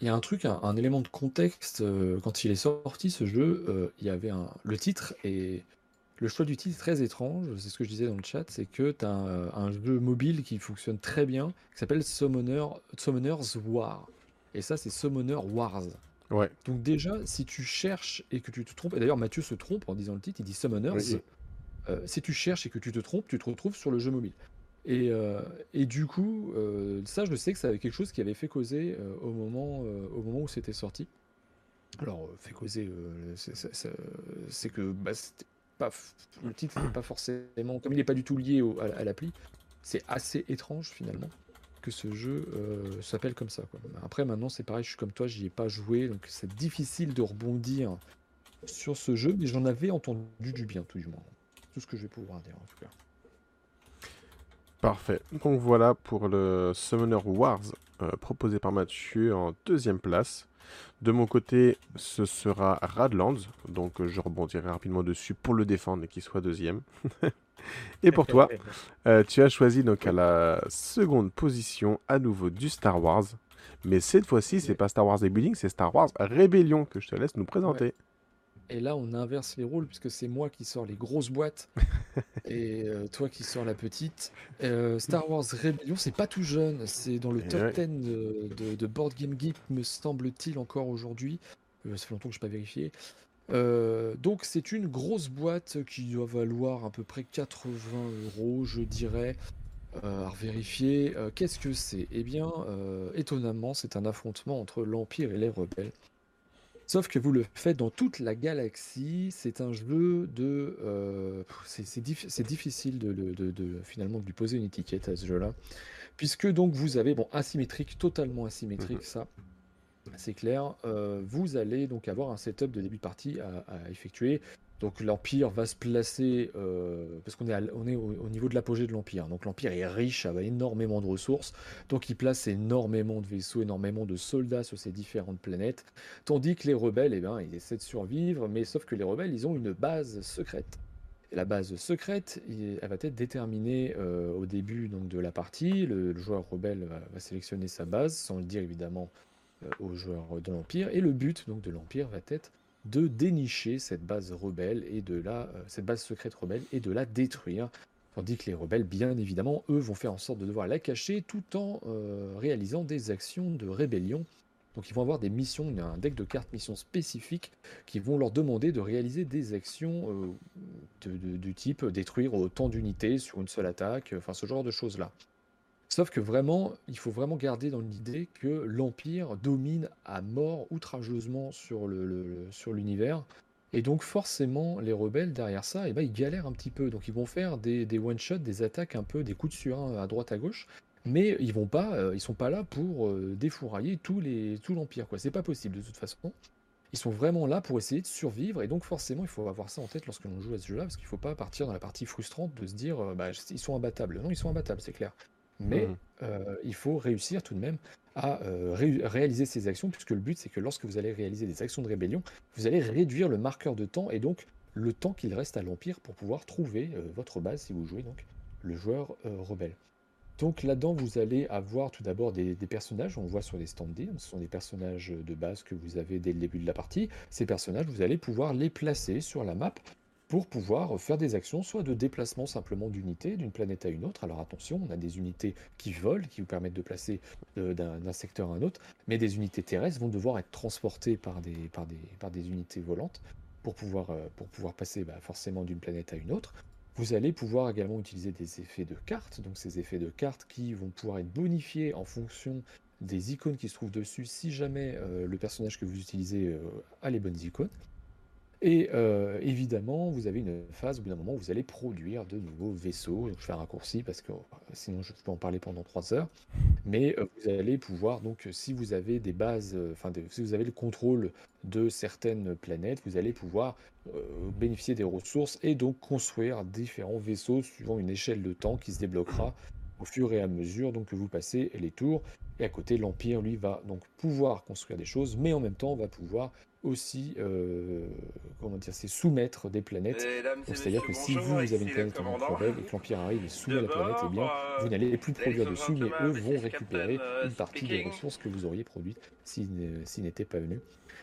il y a un truc, un, un élément de contexte. euh, quand il est sorti, ce jeu, euh, il y avait un, le titre et le choix du titre est très étrange, c'est ce que je disais dans le chat, c'est que tu as un, un jeu mobile qui fonctionne très bien, qui s'appelle Summoner, Summoner's War. Et ça, c'est Summoner Wars. Ouais. Donc déjà, si tu cherches et que tu te trompes, et d'ailleurs Mathieu se trompe en disant le titre, il dit Summoners. Oui. Euh, si tu cherches et que tu te trompes, tu te retrouves sur le jeu mobile. Et, euh, du coup, euh, ça, je sais que c'est quelque chose qui avait fait causer au, moment, où c'était sorti. Alors, fait causer, c'est- que bah, pas, le titre n'est pas forcément, comme il n'est pas du tout lié à, l'appli, c'est assez étrange finalement que ce jeu s'appelle comme ça. Après, maintenant, c'est pareil, je suis comme toi, j'y ai pas joué, donc c'est difficile de rebondir sur ce jeu, mais j'en avais entendu du bien, tout du moins. Tout ce que je vais pouvoir dire en tout cas. Parfait. Donc voilà pour le Summoner Wars euh, proposé par Mathieu en deuxième place. De mon côté, ce sera Radlands. Donc euh, je rebondirai rapidement dessus pour le défendre et qu'il soit deuxième. et pour toi, euh, tu as choisi donc à la seconde position à nouveau du Star Wars. Mais cette fois-ci, c'est Ouais. pas Star Wars Rebuilding, c'est Star Wars Rébellion que je te laisse nous présenter. Et là, on inverse les rôles puisque c'est moi qui sors les grosses boîtes et euh, toi qui sors la petite. Euh, Star Wars Rebellion, c'est pas tout jeune, c'est dans le Et top ouais. 10 de, de- de Board Game Geek, me semble-t-il, encore aujourd'hui. Euh, ça fait longtemps que je n'ai pas vérifié. Euh, donc, c'est une grosse boîte qui doit valoir à peu près 80 euros, je dirais. À vérifier. Qu'est-ce que c'est? Eh bien, étonnamment, c'est un affrontement entre l'Empire et les rebelles. Sauf que vous le faites dans toute la galaxie. C'est un jeu de. euh, c'est c'est diffi- c'est difficile de, le- de- de- finalement de lui poser une étiquette à ce jeu-là. Puisque donc vous avez, bon, asymétrique, totalement asymétrique, ça, c'est clair. Euh, vous allez donc avoir un setup de début de partie à, à effectuer. Donc l'Empire va se placer, euh, parce qu'on est, au, au niveau de l'apogée de l'Empire. Donc l'Empire est riche, a énormément de ressources. Donc il place énormément de vaisseaux, énormément de soldats sur ces différentes planètes. Tandis que les rebelles, eh ben, ils essaient de survivre, mais sauf que les rebelles, ils ont une base secrète. La base secrète, elle va être déterminée euh, au début donc, de la partie. Le, joueur rebelle va, va sélectionner sa base, sans le dire évidemment euh, aux joueurs de l'Empire. Et le but donc, de l'Empire va être de dénicher cette base rebelle et de la, euh, cette base secrète rebelle et de la détruire. Tandis que les rebelles, bien évidemment, eux vont faire en sorte de devoir la cacher tout en euh, réalisant des actions de rébellion. Donc ils vont avoir des missions, il y a un deck de cartes missions spécifiques qui vont leur demander de réaliser des actions euh, de- du type détruire autant d'unités sur une seule attaque, enfin ce genre de choses-là. Sauf que vraiment, il faut vraiment garder dans l'idée que l'Empire domine à mort outrageusement sur l'univers. Et donc forcément, les rebelles derrière ça, eh ben, ils galèrent un petit peu. Donc ils vont faire des, one-shots, des attaques un peu, des coups de surin à droite à gauche. Mais ils vont pas, euh, ils sont pas là pour euh, défourailler tout l'Empire. quoi. C'est pas possible de toute façon. Ils sont vraiment là pour essayer de survivre. Et donc forcément, il faut avoir ça en tête lorsque l'on joue à ce jeu-là. Parce qu'il faut pas partir dans la partie frustrante de se dire, euh, bah, ils sont imbattables. Non, ils sont imbattables, c'est clair. Mais Mhm. euh, il faut réussir tout de même à euh, ré- réaliser ces actions, puisque le but c'est que lorsque vous allez réaliser des actions de rébellion, vous allez réduire le marqueur de temps et donc le temps qu'il reste à l'Empire pour pouvoir trouver euh, votre base si vous jouez donc le joueur rebelle. Donc là-dedans, vous allez avoir tout d'abord des, des personnages, on voit sur les stand ce sont des personnages de base que vous avez dès le début de la partie. Ces personnages, vous allez pouvoir les placer sur la map pour pouvoir faire des actions, soit de déplacement simplement d'unités d'une planète à une autre. Alors attention, on a des unités qui volent, qui vous permettent de placer euh, d'un secteur à un autre, mais des unités terrestres vont devoir être transportées par des, unités volantes pour pouvoir, euh, passer bah, forcément d'une planète à une autre. Vous allez pouvoir également utiliser des effets de cartes, donc ces effets de cartes qui vont pouvoir être bonifiés en fonction des icônes qui se trouvent dessus si jamais euh, le personnage que vous utilisez a les bonnes icônes. Et euh, évidemment, vous avez une phase au bout d'un moment où vous allez produire de nouveaux vaisseaux. Je fais un raccourci parce que euh, sinon je peux en parler pendant trois heures. Mais euh, vous allez pouvoir, donc, si vous avez des bases, enfin, si vous avez le contrôle de certaines planètes, vous allez pouvoir bénéficier des ressources et donc construire différents vaisseaux suivant une échelle de temps qui se débloquera au fur et à mesure donc, que vous passez les tours. Et à côté, l'Empire, lui, va donc pouvoir construire des choses, mais en même temps va pouvoir aussi, euh, comment dire, c'est soumettre des planètes. C'est-à-dire que si vous, vous avez une planète en rebelle et que l'Empire arrive et soumet la planète, eh bien, vous n'allez plus produire dessus, mais eux vont récupérer une partie des ressources que vous auriez produites s'ils n'étaient pas venus.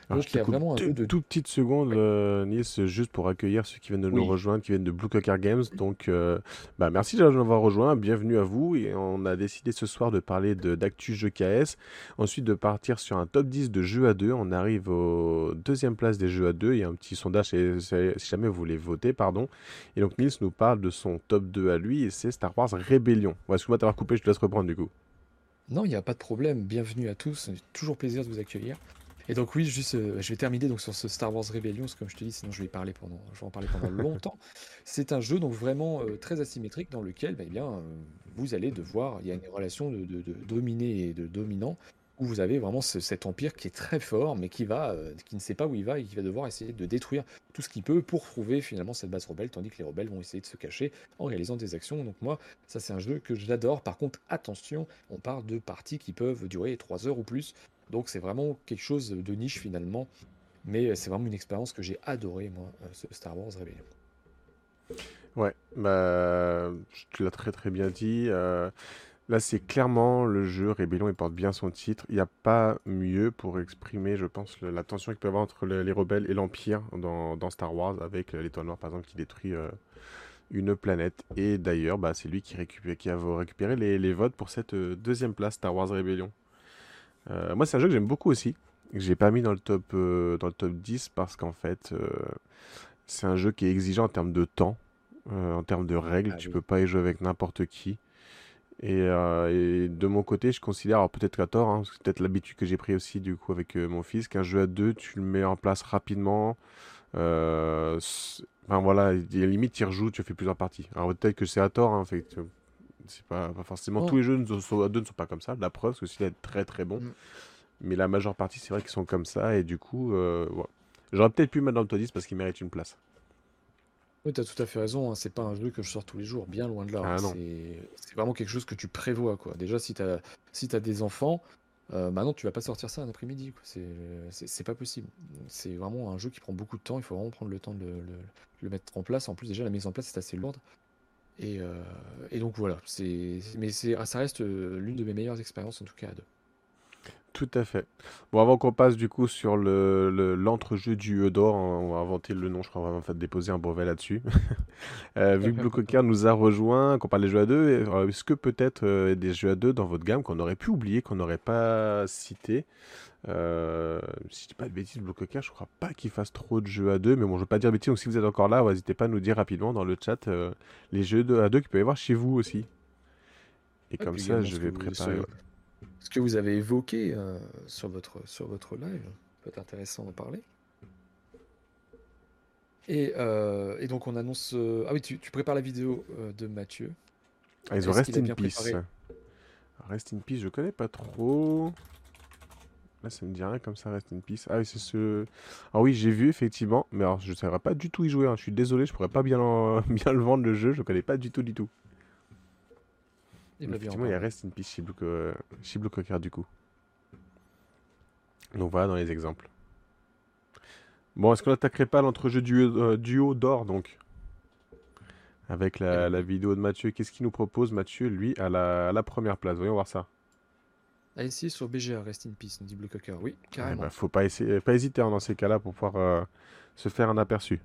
Donc il y a vraiment un peu de... Toute petite seconde, euh, Nice, juste pour accueillir ceux qui viennent de nous rejoindre, qui viennent de Blue Cocker Games. Donc, euh, bah, merci de nous avoir rejoints, bienvenue à vous. Et on a décidé ce soir de parler d'actu jeux KS, ensuite de partir sur un top 10 de jeux à deux. On arrive aux deuxième place des jeux à deux. Il y a un petit sondage, si jamais vous voulez voter, pardon. Et donc Nils nous parle de son top 2 à lui, et c'est Star Wars Rébellion. Ouais, Excuse-moi t'avoir coupé, je te laisse reprendre du coup. Non, il n'y a pas de problème. Bienvenue à tous. Toujours plaisir de vous accueillir. Et donc oui, juste, euh, je vais terminer donc sur ce Star Wars Rebellion, parce que comme je te dis, sinon je vais parler pendant, je vais en parler pendant longtemps. C'est un jeu donc vraiment euh, très asymétrique dans lequel, bah, eh bien, euh, vous allez devoir, il y a une relation de, de, dominé et de dominant, où vous avez vraiment cet empire qui est très fort, mais qui va, qui ne sait pas où il va et qui va devoir essayer de détruire tout ce qu'il peut pour trouver finalement cette base rebelle, tandis que les rebelles vont essayer de se cacher en réalisant des actions. Donc moi, ça c'est un jeu que j'adore. Par contre, attention, on parle de parties qui peuvent durer 3 heures ou plus. Donc c'est vraiment quelque chose de niche finalement. Mais c'est vraiment une expérience que j'ai adorée, moi, euh, Star Wars Rebellion. Ouais, bah, tu l'as très très bien dit. Euh, là, c'est clairement le jeu Rébellion, il porte bien son titre. Il n'y a pas mieux pour exprimer, je pense, la tension qu'il peut y avoir entre les rebelles et l'Empire dans, Star Wars, avec l'étoile noire, par exemple, qui détruit euh, une planète. Et d'ailleurs, bah, c'est lui qui, a récupéré les, les votes pour cette deuxième place, Star Wars Rébellion. Euh, moi, c'est un jeu que j'aime beaucoup aussi. Que j'ai pas mis dans le top, euh, dans le top 10 parce qu'en fait, euh, c'est un jeu qui est exigeant en termes de temps, en termes de règles. Ah tu peux pas y jouer avec n'importe qui. Et, de mon côté, je considère, alors peut-être qu'à tort, hein, c'est peut-être l'habitude que j'ai pris aussi du coup avec mon fils, qu'un jeu à deux, tu le mets en place rapidement. enfin voilà, limite, tu rejoues, tu fais plusieurs parties. Alors peut-être que c'est à tort, hein, fait, c'est pas, forcément. Tous les jeux ne deux ne sont pas comme ça. La preuve, parce que c'est très très bon. Mm. Mais la majeure partie, c'est vrai qu'ils sont comme ça. Et du coup, euh, j'aurais peut-être pu mettre dans le top 10 parce qu'il mérite une place. Oui, tu as tout à fait raison. Hein. C'est pas un jeu que je sors tous les jours, bien loin de là. Ah c'est vraiment quelque chose que tu prévois. Quoi. Déjà, si tu as, si as des enfants, euh, bah tu vas pas sortir ça un après-midi. C'est pas possible. C'est vraiment un jeu qui prend beaucoup de temps. Il faut vraiment prendre le temps de le, le mettre en place. En plus, déjà, la mise en place, c'est assez lourde. Euh, et, donc voilà, c'est, mais ça reste euh, l'une de mes meilleures expériences en tout cas à deux. Tout à fait. Bon, avant qu'on passe du coup sur le, l'entrejeu du Eudor, on va inventer le nom, je crois, on va en fait déposer un brevet là-dessus. euh, vu que Blue Cocker nous a rejoint, qu'on parle des jeux à deux, est-ce que peut-être euh, des jeux à deux dans votre gamme qu'on aurait pu oublier, qu'on n'aurait pas cité euh, si je dis pas de bêtises, Blue Cocker, je crois pas qu'il fasse trop de jeux à deux, mais bon, je veux pas dire bêtises, donc si vous êtes encore là, n'hésitez pas à nous dire rapidement dans le chat euh, les jeux à deux qu'il peut y avoir chez vous aussi. Et comme ça, je vais préparer. Ce que vous avez évoqué euh, sur, votre, sur votre live peut être intéressant d'en parler. Et, et, donc on annonce. Ah oui, tu, tu, prépares la vidéo de Mathieu. Ah, ils ont Rest in Peace. Rest in Peace, je connais pas trop. Là, ça me dit rien comme ça, Rest in Peace. Ah oui, c'est ce. Ah oui, j'ai vu effectivement, mais alors je ne saurais pas du tout y jouer. Hein. Je suis désolé, je pourrais pas bien, bien le vendre le jeu, je ne connais pas du tout, du tout. Effectivement, il y a Rest in Peace chez Blue, chez Blue Cocker du coup. Donc voilà dans les exemples. Bon, est-ce qu'on n'attaquerait pas l'entrejeu duo, euh, duo d'or donc? Avec la, la, vidéo de Mathieu. Qu'est-ce qu'il nous propose Mathieu, lui, à la, à la première place? Voyons voir ça. Allez, essayer sur BGA, Rest in Peace, nous dit Blue Cocker. Oui, carrément. bah, faut pas, essayer, pas hésiter hein, dans ces cas-là pour pouvoir euh, se faire un aperçu.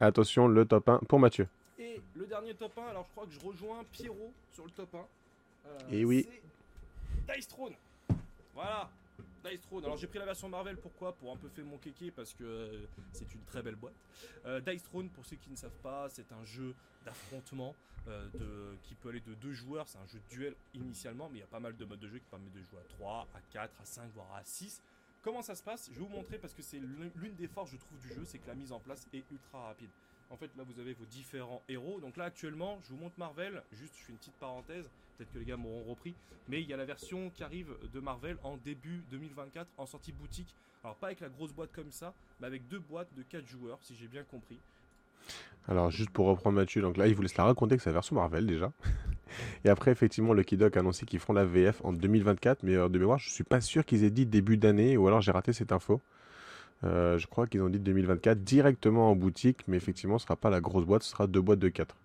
Attention, le top 1 pour Mathieu. Et le dernier top 1, alors je crois que je rejoins Pierrot sur le top 1. Euh, Et oui. Dice Throne. Voilà. Dice Throne. Alors j'ai pris la version Marvel, pourquoi? Pour un peu faire mon kéké parce que euh, c'est une très belle boîte. Dice Throne, pour ceux qui ne savent pas, c'est un jeu d'affrontement euh, de, qui peut aller de 2 joueurs. C'est un jeu de duel initialement, mais il y a pas mal de modes de jeu qui permettent de jouer à 3, à 4, à 5, voire à 6. Comment ça se passe? Je vais vous montrer parce que c'est l'une des forces, je trouve, du jeu, c'est que la mise en place est ultra rapide. En fait, là, vous avez vos différents héros. Donc là, actuellement, je vous montre Marvel. Juste, je fais une petite parenthèse. Peut-être que les gars m'auront repris. Mais il y a la version qui arrive de Marvel en début 2024, en sortie boutique. Alors, pas avec la grosse boîte comme ça, mais avec deux boîtes de 4 joueurs, si j'ai bien compris. Alors, juste pour reprendre Mathieu, donc là, il vous laisse la raconter que c'est la version Marvel déjà. Et après, effectivement, Lucky Dog a annoncé qu'ils feront la VF en 2024, mais euh, de mémoire, je suis pas sûr qu'ils aient dit début d'année, ou alors j'ai raté cette info. Euh, je crois qu'ils ont dit 2024 directement en boutique, mais effectivement, ce sera pas la grosse boîte, ce sera deux boîtes de 4.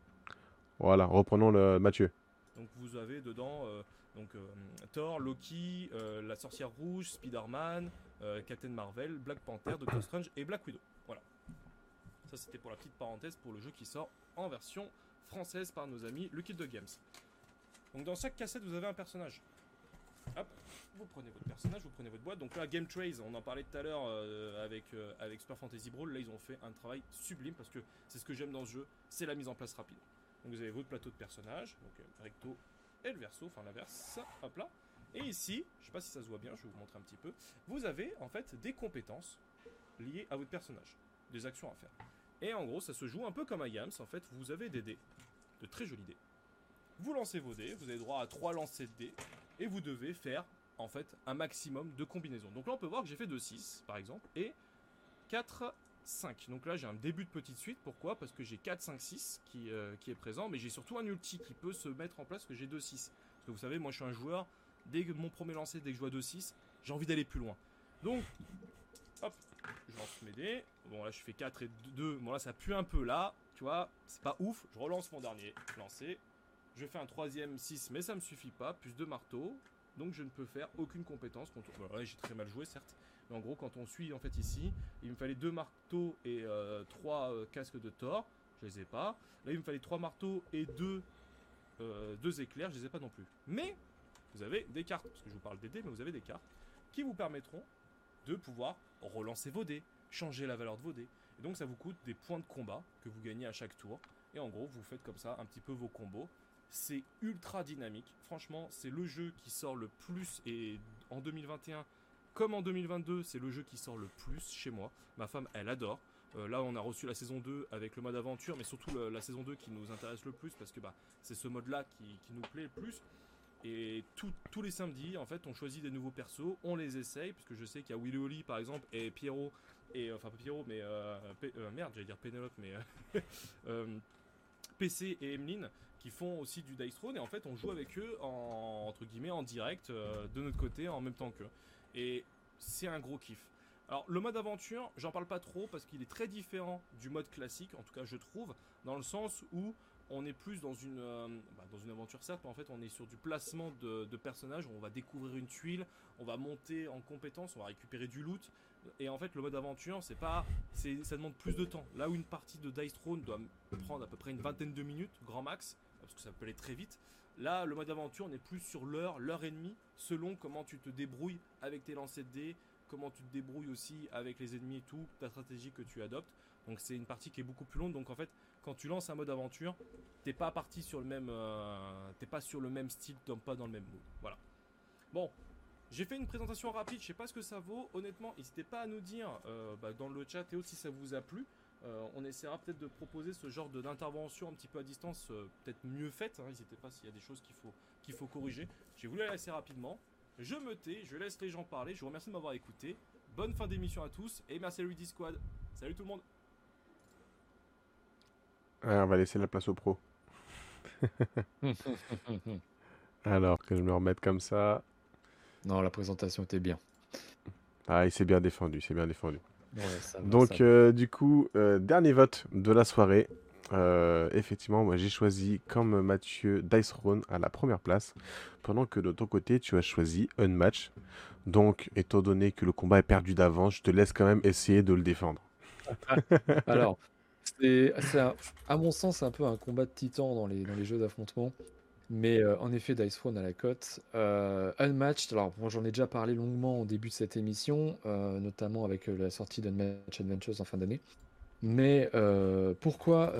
Voilà, reprenons le Mathieu. Donc vous avez dedans euh, donc, euh, Thor, Loki, la sorcière rouge, Spider-Man, Captain Marvel, Black Panther, Doctor Strange et Black Widow. Voilà. Ça c'était pour la petite parenthèse pour le jeu qui sort en version française par nos amis Lucky Dog Games. Donc dans chaque cassette vous avez un personnage. Hop, vous prenez votre personnage, vous prenez votre boîte. Donc là Game Trace, on en parlait tout à l'heure euh, avec, euh, avec Super Fantasy Brawl. Là ils ont fait un travail sublime parce que c'est ce que j'aime dans ce jeu, c'est la mise en place rapide. Donc vous avez votre plateau de personnages, donc euh, recto et le verso, enfin l'inverse, hop là. Et ici, je sais pas si ça se voit bien, je vais vous montrer un petit peu. Vous avez en fait des compétences liées à votre personnage, des actions à faire. Et en gros, ça se joue un peu comme à Yams. En fait, vous avez des dés, de très jolis dés. Vous lancez vos dés, vous avez droit à 3 lancers de dés, et vous devez faire en fait un maximum de combinaisons. Donc là, on peut voir que j'ai fait 2 6 par exemple, et 4 5. Donc là, j'ai un début de petite suite. Pourquoi? Parce que j'ai 4, 5, 6 qui, est présent, mais j'ai surtout un ulti qui peut se mettre en place que j'ai 2, 6. Parce que vous savez, moi je suis un joueur, dès que mon premier lancer, dès que je vois 2, 6, j'ai envie d'aller plus loin. Donc, hop, je lance mes dés. Bon, là je fais 4 et 2. Bon, là ça pue un peu là, tu vois, c'est pas ouf. Je relance mon dernier lancé. Je fais un troisième 6, mais ça me suffit pas. Plus deux marteaux. Donc je ne peux faire aucune compétence contre. Là, j'ai très mal joué, certes. Mais en gros, quand on suit en fait ici, il me fallait deux marteaux et euh, trois euh, casques de Thor. Je les ai pas. Là, il me fallait trois marteaux et deux, euh, deux éclairs. Je les ai pas non plus. Mais vous avez des cartes, parce que je vous parle des dés, mais vous avez des cartes qui vous permettront de pouvoir relancer vos dés, changer la valeur de vos dés. Et donc ça vous coûte des points de combat que vous gagnez à chaque tour. Et en gros, vous faites comme ça un petit peu vos combos. C'est ultra dynamique. Franchement, c'est le jeu qui sort le plus. Et en 2021, comme en 2022, c'est le jeu qui sort le plus chez moi. Ma femme, elle adore. Euh, là, on a reçu la saison 2 avec le mode aventure, mais surtout la saison 2 qui nous intéresse le plus parce que bah, c'est ce mode-là qui, nous plaît le plus. Et tous les samedis, en fait, on choisit des nouveaux persos, on les essaye, parce que je sais qu'il y a Willy Oli par exemple, et Pierrot, et enfin pas Pierrot, mais euh, euh, merde, j'allais dire Pénélope, mais euh, euh, PC et Emeline qui font aussi du Dice Throne, et en fait, on joue avec eux en entre guillemets en direct euh, de notre côté en même temps qu'eux. Et c'est un gros kiff. Alors le mode aventure, j'en parle pas trop parce qu'il est très différent du mode classique, en tout cas je trouve, dans le sens où on est plus dans une, euh, bah, dans une aventure certes, mais en fait on est sur du placement de, de personnages, on va découvrir une tuile, on va monter en compétence, on va récupérer du loot, et en fait le mode aventure c'est pas, ça demande plus de temps. Là où une partie de Dice Throne doit prendre à peu près une vingtaine de minutes, grand max, parce que ça peut aller très vite. Là, le mode aventure, on est plus sur l'heure, l'heure et demie, selon comment tu te débrouilles avec tes lancers de dés, comment tu te débrouilles aussi avec les ennemis et tout, ta stratégie que tu adoptes. Donc c'est une partie qui est beaucoup plus longue. Donc en fait, quand tu lances un mode aventure, t'es pas parti sur le même, euh, t'es pas sur le même style, t'es pas dans le même mood. Voilà. Bon, j'ai fait une présentation rapide. Je sais pas ce que ça vaut. Honnêtement, n'hésitez pas à nous dire euh, bah, dans le chat et aussi si ça vous a plu. Euh, on essaiera peut-être de proposer ce genre de- d'intervention un petit peu à distance, euh, peut-être mieux faite. hein. N'hésitez pas s'il y a des choses qu'il faut, qu'il faut corriger. J'ai voulu aller assez rapidement. Je me tais, je laisse les gens parler. Je vous remercie de m'avoir écouté. Bonne fin d'émission à tous et merci à Rudy Squad. Salut tout le monde. Ouais, on va laisser la place au pro. Alors que je me remette comme ça. non, la présentation était bien. Ah, il s'est bien défendu, c'est bien défendu. Ouais, ça va, Donc, ça euh, du coup, euh, dernier vote de la soirée. Euh, effectivement, moi j'ai choisi comme Mathieu Dice Throne à la première place, pendant que de ton côté tu as choisi Unmatch. Donc, étant donné que le combat est perdu d'avance, je te laisse quand même essayer de le défendre. Alors, c'est, un- à mon sens, c'est un peu un combat de dans les, dans les jeux d'affrontement. Mais euh, en effet, Dice Throne à la cote. Euh, Unmatched, alors moi j'en ai déjà parlé longuement au début de cette émission, euh, notamment avec la sortie d'Unmatched Adventures en fin d'année. Mais pourquoi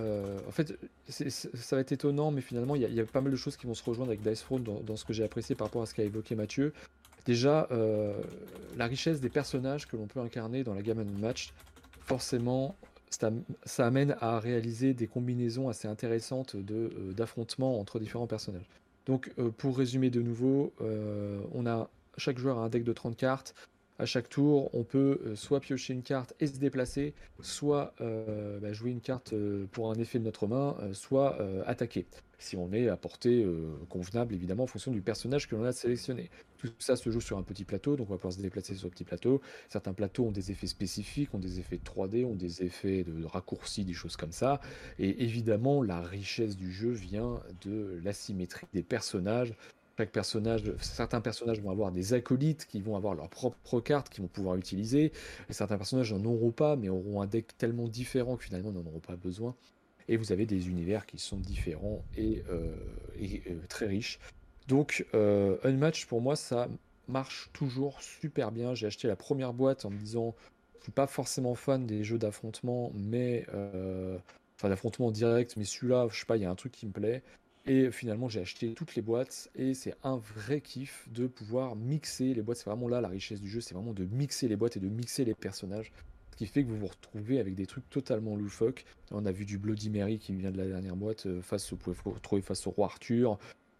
En fait, ça va être étonnant, mais finalement, il y, a- pas mal de choses qui vont se rejoindre avec Dice Throne dans, ce que j'ai apprécié par rapport à ce qu'a évoqué Mathieu. Déjà, la richesse des personnages que l'on peut incarner dans la gamme Unmatched, forcément, ça, amène à réaliser des combinaisons assez intéressantes euh, d'affrontements entre différents personnages. Donc, euh, pour résumer de nouveau, euh, on a chaque joueur a un deck de 30 cartes À chaque tour, on peut euh, soit piocher une carte et se déplacer, soit euh, bah, jouer une carte euh, pour un effet de notre main, soit attaquer. Si on est à portée convenable, évidemment, en fonction du personnage que l'on a sélectionné. Tout ça se joue sur un petit plateau, donc on va pouvoir se déplacer sur le petit plateau. Certains plateaux ont des effets spécifiques, ont des effets 3D, ont des effets de raccourcis, des choses comme ça. Et évidemment, la richesse du jeu vient de l'asymétrie des personnages. Chaque personnage, certains personnages vont avoir des acolytes qui vont avoir leurs propres cartes qu'ils vont pouvoir utiliser. Et certains personnages n'en auront pas, mais auront un deck tellement différent que finalement n'en auront pas besoin. Et vous avez des univers qui sont différents et, euh, euh, très riches. Donc, euh, Unmatch, pour moi, ça marche toujours super bien. J'ai acheté la première boîte en me disant, je suis pas forcément fan des jeux d'affrontement, mais enfin d'affrontement direct, mais celui-là, je sais pas, il y a un truc qui me plaît. Et finalement, j'ai acheté toutes les boîtes et c'est un vrai kiff de pouvoir mixer les boîtes. C'est vraiment là la richesse du jeu, c'est vraiment de mixer les boîtes et de mixer les personnages. Ce qui fait que vous vous retrouvez avec des trucs totalement loufoques. On a vu du Bloody Mary qui vient de la dernière boîte, euh, face, vous pouvez vous retrouver face au roi Arthur.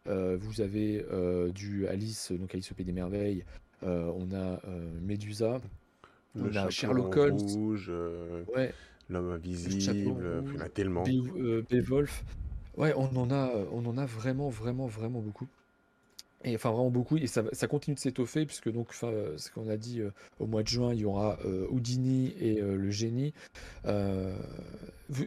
Euh, vous avez euh, du Alice, donc Alice au Pays des Merveilles. Euh, on a Medusa. Le On a Sherlock Holmes. rouge, Ouais, l'homme invisible, il y en a tellement. Be- Beowulf. Ouais, on en a, euh, on en a vraiment, vraiment, vraiment beaucoup. Et enfin, vraiment beaucoup. Et ça, continue de s'étoffer, puisque donc, enfin, euh, ce qu'on a dit euh, au mois de juin, il y aura euh, Houdini et euh, le génie.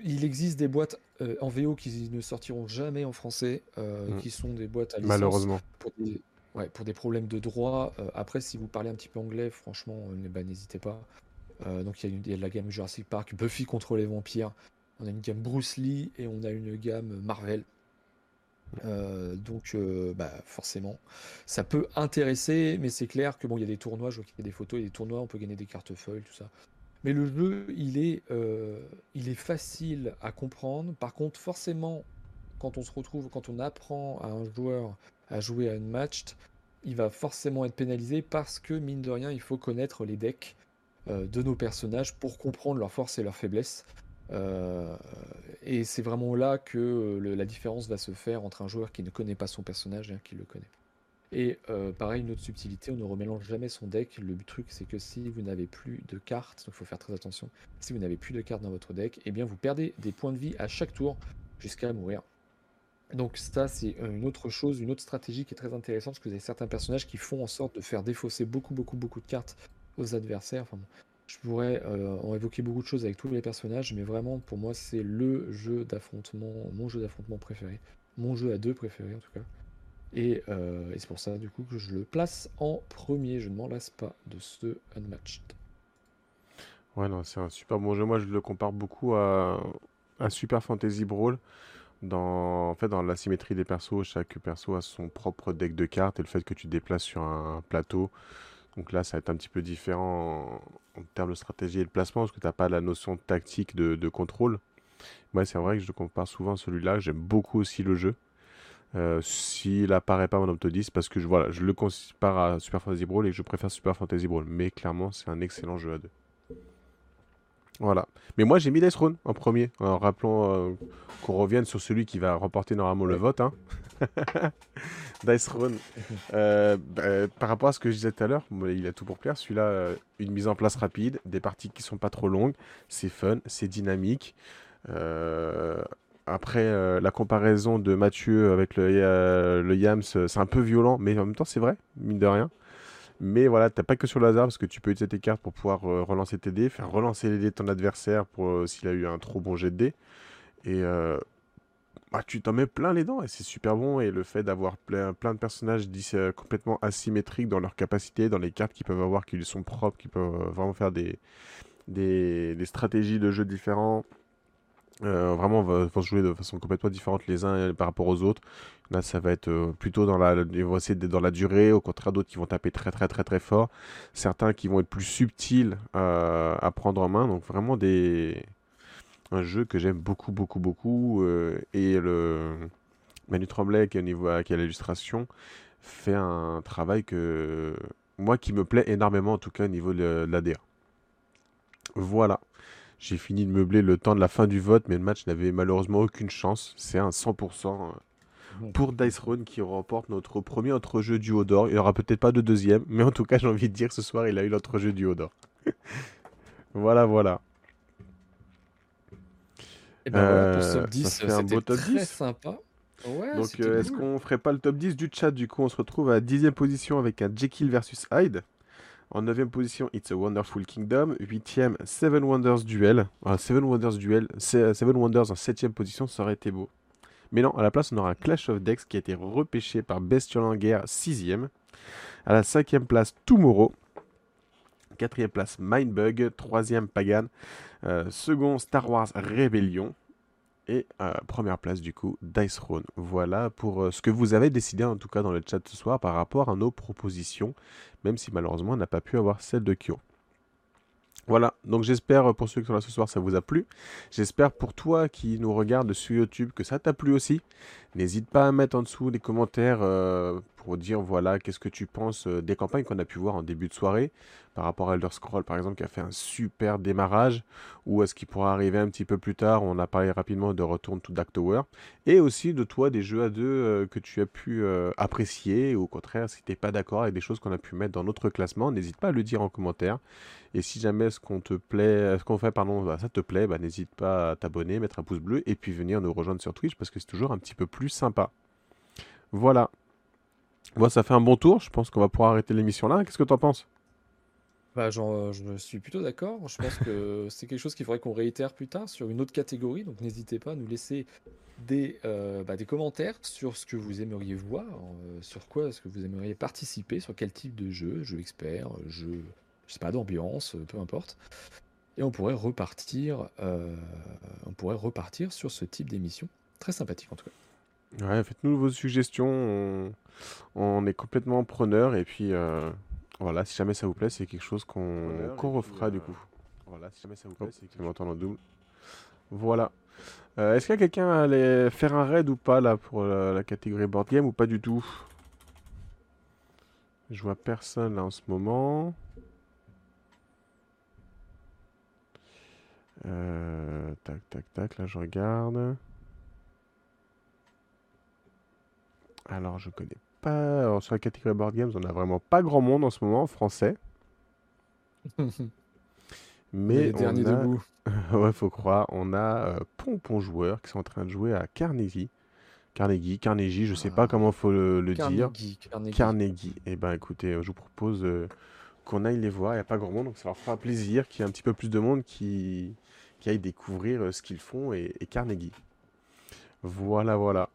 Il existe des boîtes en VO qui ne sortiront jamais en français, Mm. qui sont des boîtes à licence Malheureusement. pour des, ouais, pour des problèmes de droit. Après, si vous parlez un petit peu anglais, franchement, ben, n'hésitez pas. Donc, il y, a une- il y a de la gamme Jurassic Park, Buffy contre les vampires. On a une gamme Bruce Lee et on a une gamme Marvel. Euh, donc, euh, bah, forcément, ça peut intéresser, mais c'est clair que bon, il y a des tournois, je vois qu'il y a des photos, il y a des tournois, on peut gagner des cartes feuilles, tout ça. Mais le jeu, il est, euh, il est facile à comprendre. Par contre, forcément, quand on se retrouve, quand on apprend à un joueur à jouer à Unmatched, il va forcément être pénalisé parce que, mine de rien, il faut connaître les decks de nos personnages pour comprendre leurs forces et leurs faiblesses. Euh, et c'est vraiment là que euh, la différence va se faire entre un joueur qui ne connaît pas son personnage et un qui le connaît. Et euh, pareil, une autre subtilité, on ne remélange jamais son deck. Le truc, c'est que si vous n'avez plus de cartes, donc il faut faire très attention, si vous n'avez plus de cartes dans votre deck, eh bien vous perdez des points de vie à chaque tour jusqu'à mourir. Donc ça, c'est une autre chose, une autre stratégie qui est très intéressante, parce que vous avez certains personnages qui font en sorte de faire défausser beaucoup, beaucoup, beaucoup de cartes aux adversaires. Je pourrais euh, en évoquer beaucoup de choses avec tous les personnages, mais vraiment, pour moi, c'est le jeu d'affrontement, mon jeu d'affrontement préféré, mon jeu à deux préféré en tout cas. Et, euh, et c'est pour ça, du coup, que je le place en premier. Je ne m'en lasse pas de ce Unmatched. Ouais, non, c'est un super bon jeu. Moi, je le compare beaucoup à, à Super Fantasy Brawl. Dans, en fait, dans la symétrie des persos, chaque perso a son propre deck de cartes et le fait que tu te déplaces sur un plateau. Donc là, ça va être un petit peu différent en, termes de stratégie et de placement parce que tu n'as pas la notion tactique de, contrôle. Moi, c'est vrai que je compare souvent celui-là. J'aime beaucoup aussi le jeu. Euh, S'il apparaît pas mon top 10, parce que je, je le compare à Super Fantasy Brawl et que je préfère Super Fantasy Brawl. Mais clairement, c'est un excellent jeu à deux. Voilà. Mais moi, j'ai mis Dice Throne en premier, en rappelant euh, qu'on revienne sur celui qui va remporter normalement le vote. Hein. Dice Throne. Euh, bah, par rapport à ce que je disais tout à l'heure, il a tout pour plaire. Celui-là, euh, une mise en place rapide, des parties qui sont pas trop longues, c'est fun, c'est dynamique. Euh, après, la comparaison de Mathieu avec le, le Yams, c'est un peu violent, mais en même temps, c'est vrai, mine de rien. Mais voilà, t'as pas que sur le hasard parce que tu peux utiliser tes cartes pour pouvoir euh, relancer tes dés, faire relancer les dés de ton adversaire pour euh, s'il a eu un trop bon jet de dés. Et euh, bah, tu t'en mets plein les dents et c'est super bon. Et le fait d'avoir plein, de personnages complètement asymétriques dans leurs capacités, dans les cartes qu'ils peuvent avoir, qui lui sont propres, qui peuvent vraiment faire des, des, des stratégies de jeu différents. Euh, vraiment, vont se jouer de façon complètement différente les uns par rapport aux autres. Là, ça va être euh, plutôt dans la, ils vont essayer dans la durée, au contraire d'autres qui vont taper très très très très fort. Certains qui vont être plus subtils euh, à prendre en main. Donc vraiment des un jeu que j'aime beaucoup beaucoup beaucoup. euh, et le Manu Tremblay qui est au niveau qui l'illustration fait un travail que moi qui me plaît énormément en tout cas au niveau de l'ADA. Voilà. J'ai fini de meubler le temps de la fin du vote, mais le match n'avait malheureusement aucune chance. C'est un 100%. euh, pour Dice Throne qui remporte notre premier entre-jeu du haut d'or. Il n'y aura peut-être pas de deuxième, mais en tout cas, j'ai envie de dire ce soir, il a eu l'entre-jeu du haut d'or. voilà, voilà. Et ben voilà, pour ce Euh, top 10, ça fait un beau c'était top très 10. sympa. Ouais, Donc, euh, est-ce cool. qu'on ferait pas le top 10 du chat? Du coup, on se retrouve à 10 position avec un Jekyll versus Hyde. En 9 position, It's a Wonderful Kingdom. 8ème, Seven Wonders Duel. Ah, Seven Wonders Duel. Se- Seven Wonders en 7ème position, ça aurait été beau. Mais non, à la place, on aura Clash of Decks qui a été repêché par Bestial en Guerre 6ème. À la 5ème place, Tomorrow. 4ème place, Mindbug. 3ème, Pagan. Euh, second, Star Wars Rebellion. Et première place du coup, Dice Throne. Voilà pour euh, ce que vous avez décidé en tout cas dans le chat ce soir par rapport à nos propositions, même si malheureusement on n'a pas pu avoir celle de Kyo. Voilà, donc j'espère pour ceux qui sont là ce soir ça vous a plu. J'espère pour toi qui nous regarde sur YouTube que ça t'a plu aussi. N'hésite pas à mettre en dessous les commentaires euh, pour dire voilà qu'est-ce que tu penses euh, des campagnes qu'on a pu voir en début de soirée par rapport à Elder Scroll par exemple qui a fait un super démarrage ou est-ce qu'il pourra arriver un petit peu plus tard On a parlé rapidement de Return to Dark Tower et aussi de toi des jeux à deux euh, que tu as pu apprécier ou au contraire si tu n'es pas d'accord avec des choses qu'on a pu mettre dans notre classement, n'hésite pas à le dire en commentaire. Et si jamais ce qu'on te plaît, ce qu'on fait pardon, bah, ça te plaît, bah, n'hésite pas à t'abonner, mettre un pouce bleu et puis venir nous rejoindre sur Twitch parce que c'est toujours un petit peu plus sympa. Voilà. Moi, ça fait un bon tour. Je pense qu'on va pouvoir arrêter l'émission là. Qu'est-ce que t'en penses? Bah, genre, je suis plutôt d'accord. Je pense que c'est quelque chose qu'il faudrait qu'on réitère plus tard sur une autre catégorie. Donc n'hésitez pas à nous laisser des, euh, bah, commentaires sur ce que vous aimeriez voir, euh, sur quoi est-ce que vous aimeriez participer, sur quel type de jeu, jeu expert, jeu, je sais pas, d'ambiance, euh, peu importe. Et on pourrait repartir, euh, on pourrait repartir sur ce type d'émission. Très sympathique en tout cas. Ouais, faites-nous vos suggestions. On, on est complètement preneur. Et puis, euh, voilà, si jamais ça vous plaît, c'est quelque chose qu'on refera du euh, coup. Voilà, si jamais ça vous plaît, c'est quelque chose en double. Voilà. Euh, Est-ce qu'il y a quelqu'un à aller faire un raid ou pas là pour la, la catégorie board game ou pas du tout? Je vois personne là en ce moment. Euh, tac, tac, tac, là je regarde. Alors je connais pas. Alors, sur la catégorie board games, on a vraiment pas grand monde en ce moment en français. Mais les derniers a... debout. ouais, faut croire. On a euh, Pompon joueurs qui sont en train de jouer à Carnegie. Carnegie, Carnegie, je sais pas Ah. comment faut le, le dire. Carnegie, Carnegie. Carnegie. Eh ben écoutez, euh, je vous propose euh, qu'on aille les voir. Il n'y a pas grand monde, donc ça leur fera plaisir qu'il y ait un petit peu plus de monde qui, qui aille découvrir euh, ce qu'ils font et, et Carnegie. Voilà, voilà.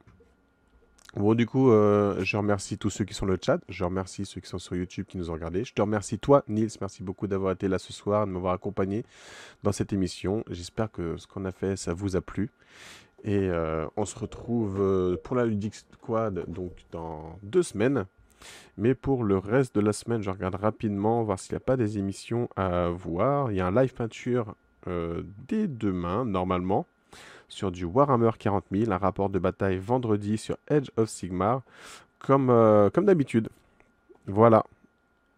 Bon, du coup, euh, je remercie tous ceux qui sont le chat. Je remercie ceux qui sont sur YouTube qui nous ont regardés. Je te remercie, toi, Nils. Merci beaucoup d'avoir été là ce soir, de m'avoir accompagné dans cette émission. J'espère que ce qu'on a fait, ça vous a plu. Et euh, on se retrouve euh, pour la Ludic Squad donc dans deux semaines. Mais pour le reste de la semaine, je regarde rapidement, voir s'il n'y a pas des émissions à voir. Il y a un live peinture dès demain, normalement, sur du Warhammer 40 000. Un rapport de bataille vendredi sur Edge of Sigmar, comme, euh, comme d'habitude. Voilà.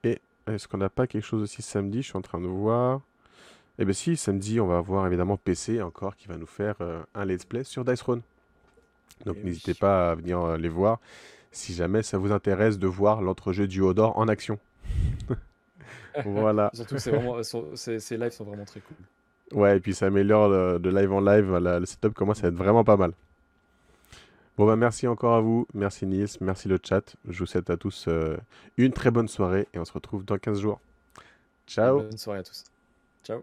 Et est-ce qu'on n'a pas quelque chose aussi samedi? Je suis en train de voir. Eh bien si, samedi, on va avoir évidemment PC encore qui va nous faire euh, un let's play sur Dice Throne. Donc Eh n'hésitez oui. pas à venir euh, les voir si jamais ça vous intéresse de voir l'entrejeu du Hodor en action. voilà. Surtout que c'est vraiment, ces lives sont vraiment très cool. Ouais, et puis ça améliore de, de live en live. le setup commence à être vraiment pas mal. Bon bah merci encore à vous, merci Nils, merci le chat. Je vous souhaite à tous euh, une très bonne soirée et on se retrouve dans 15 jours. Ciao Bonne soirée à tous. Ciao.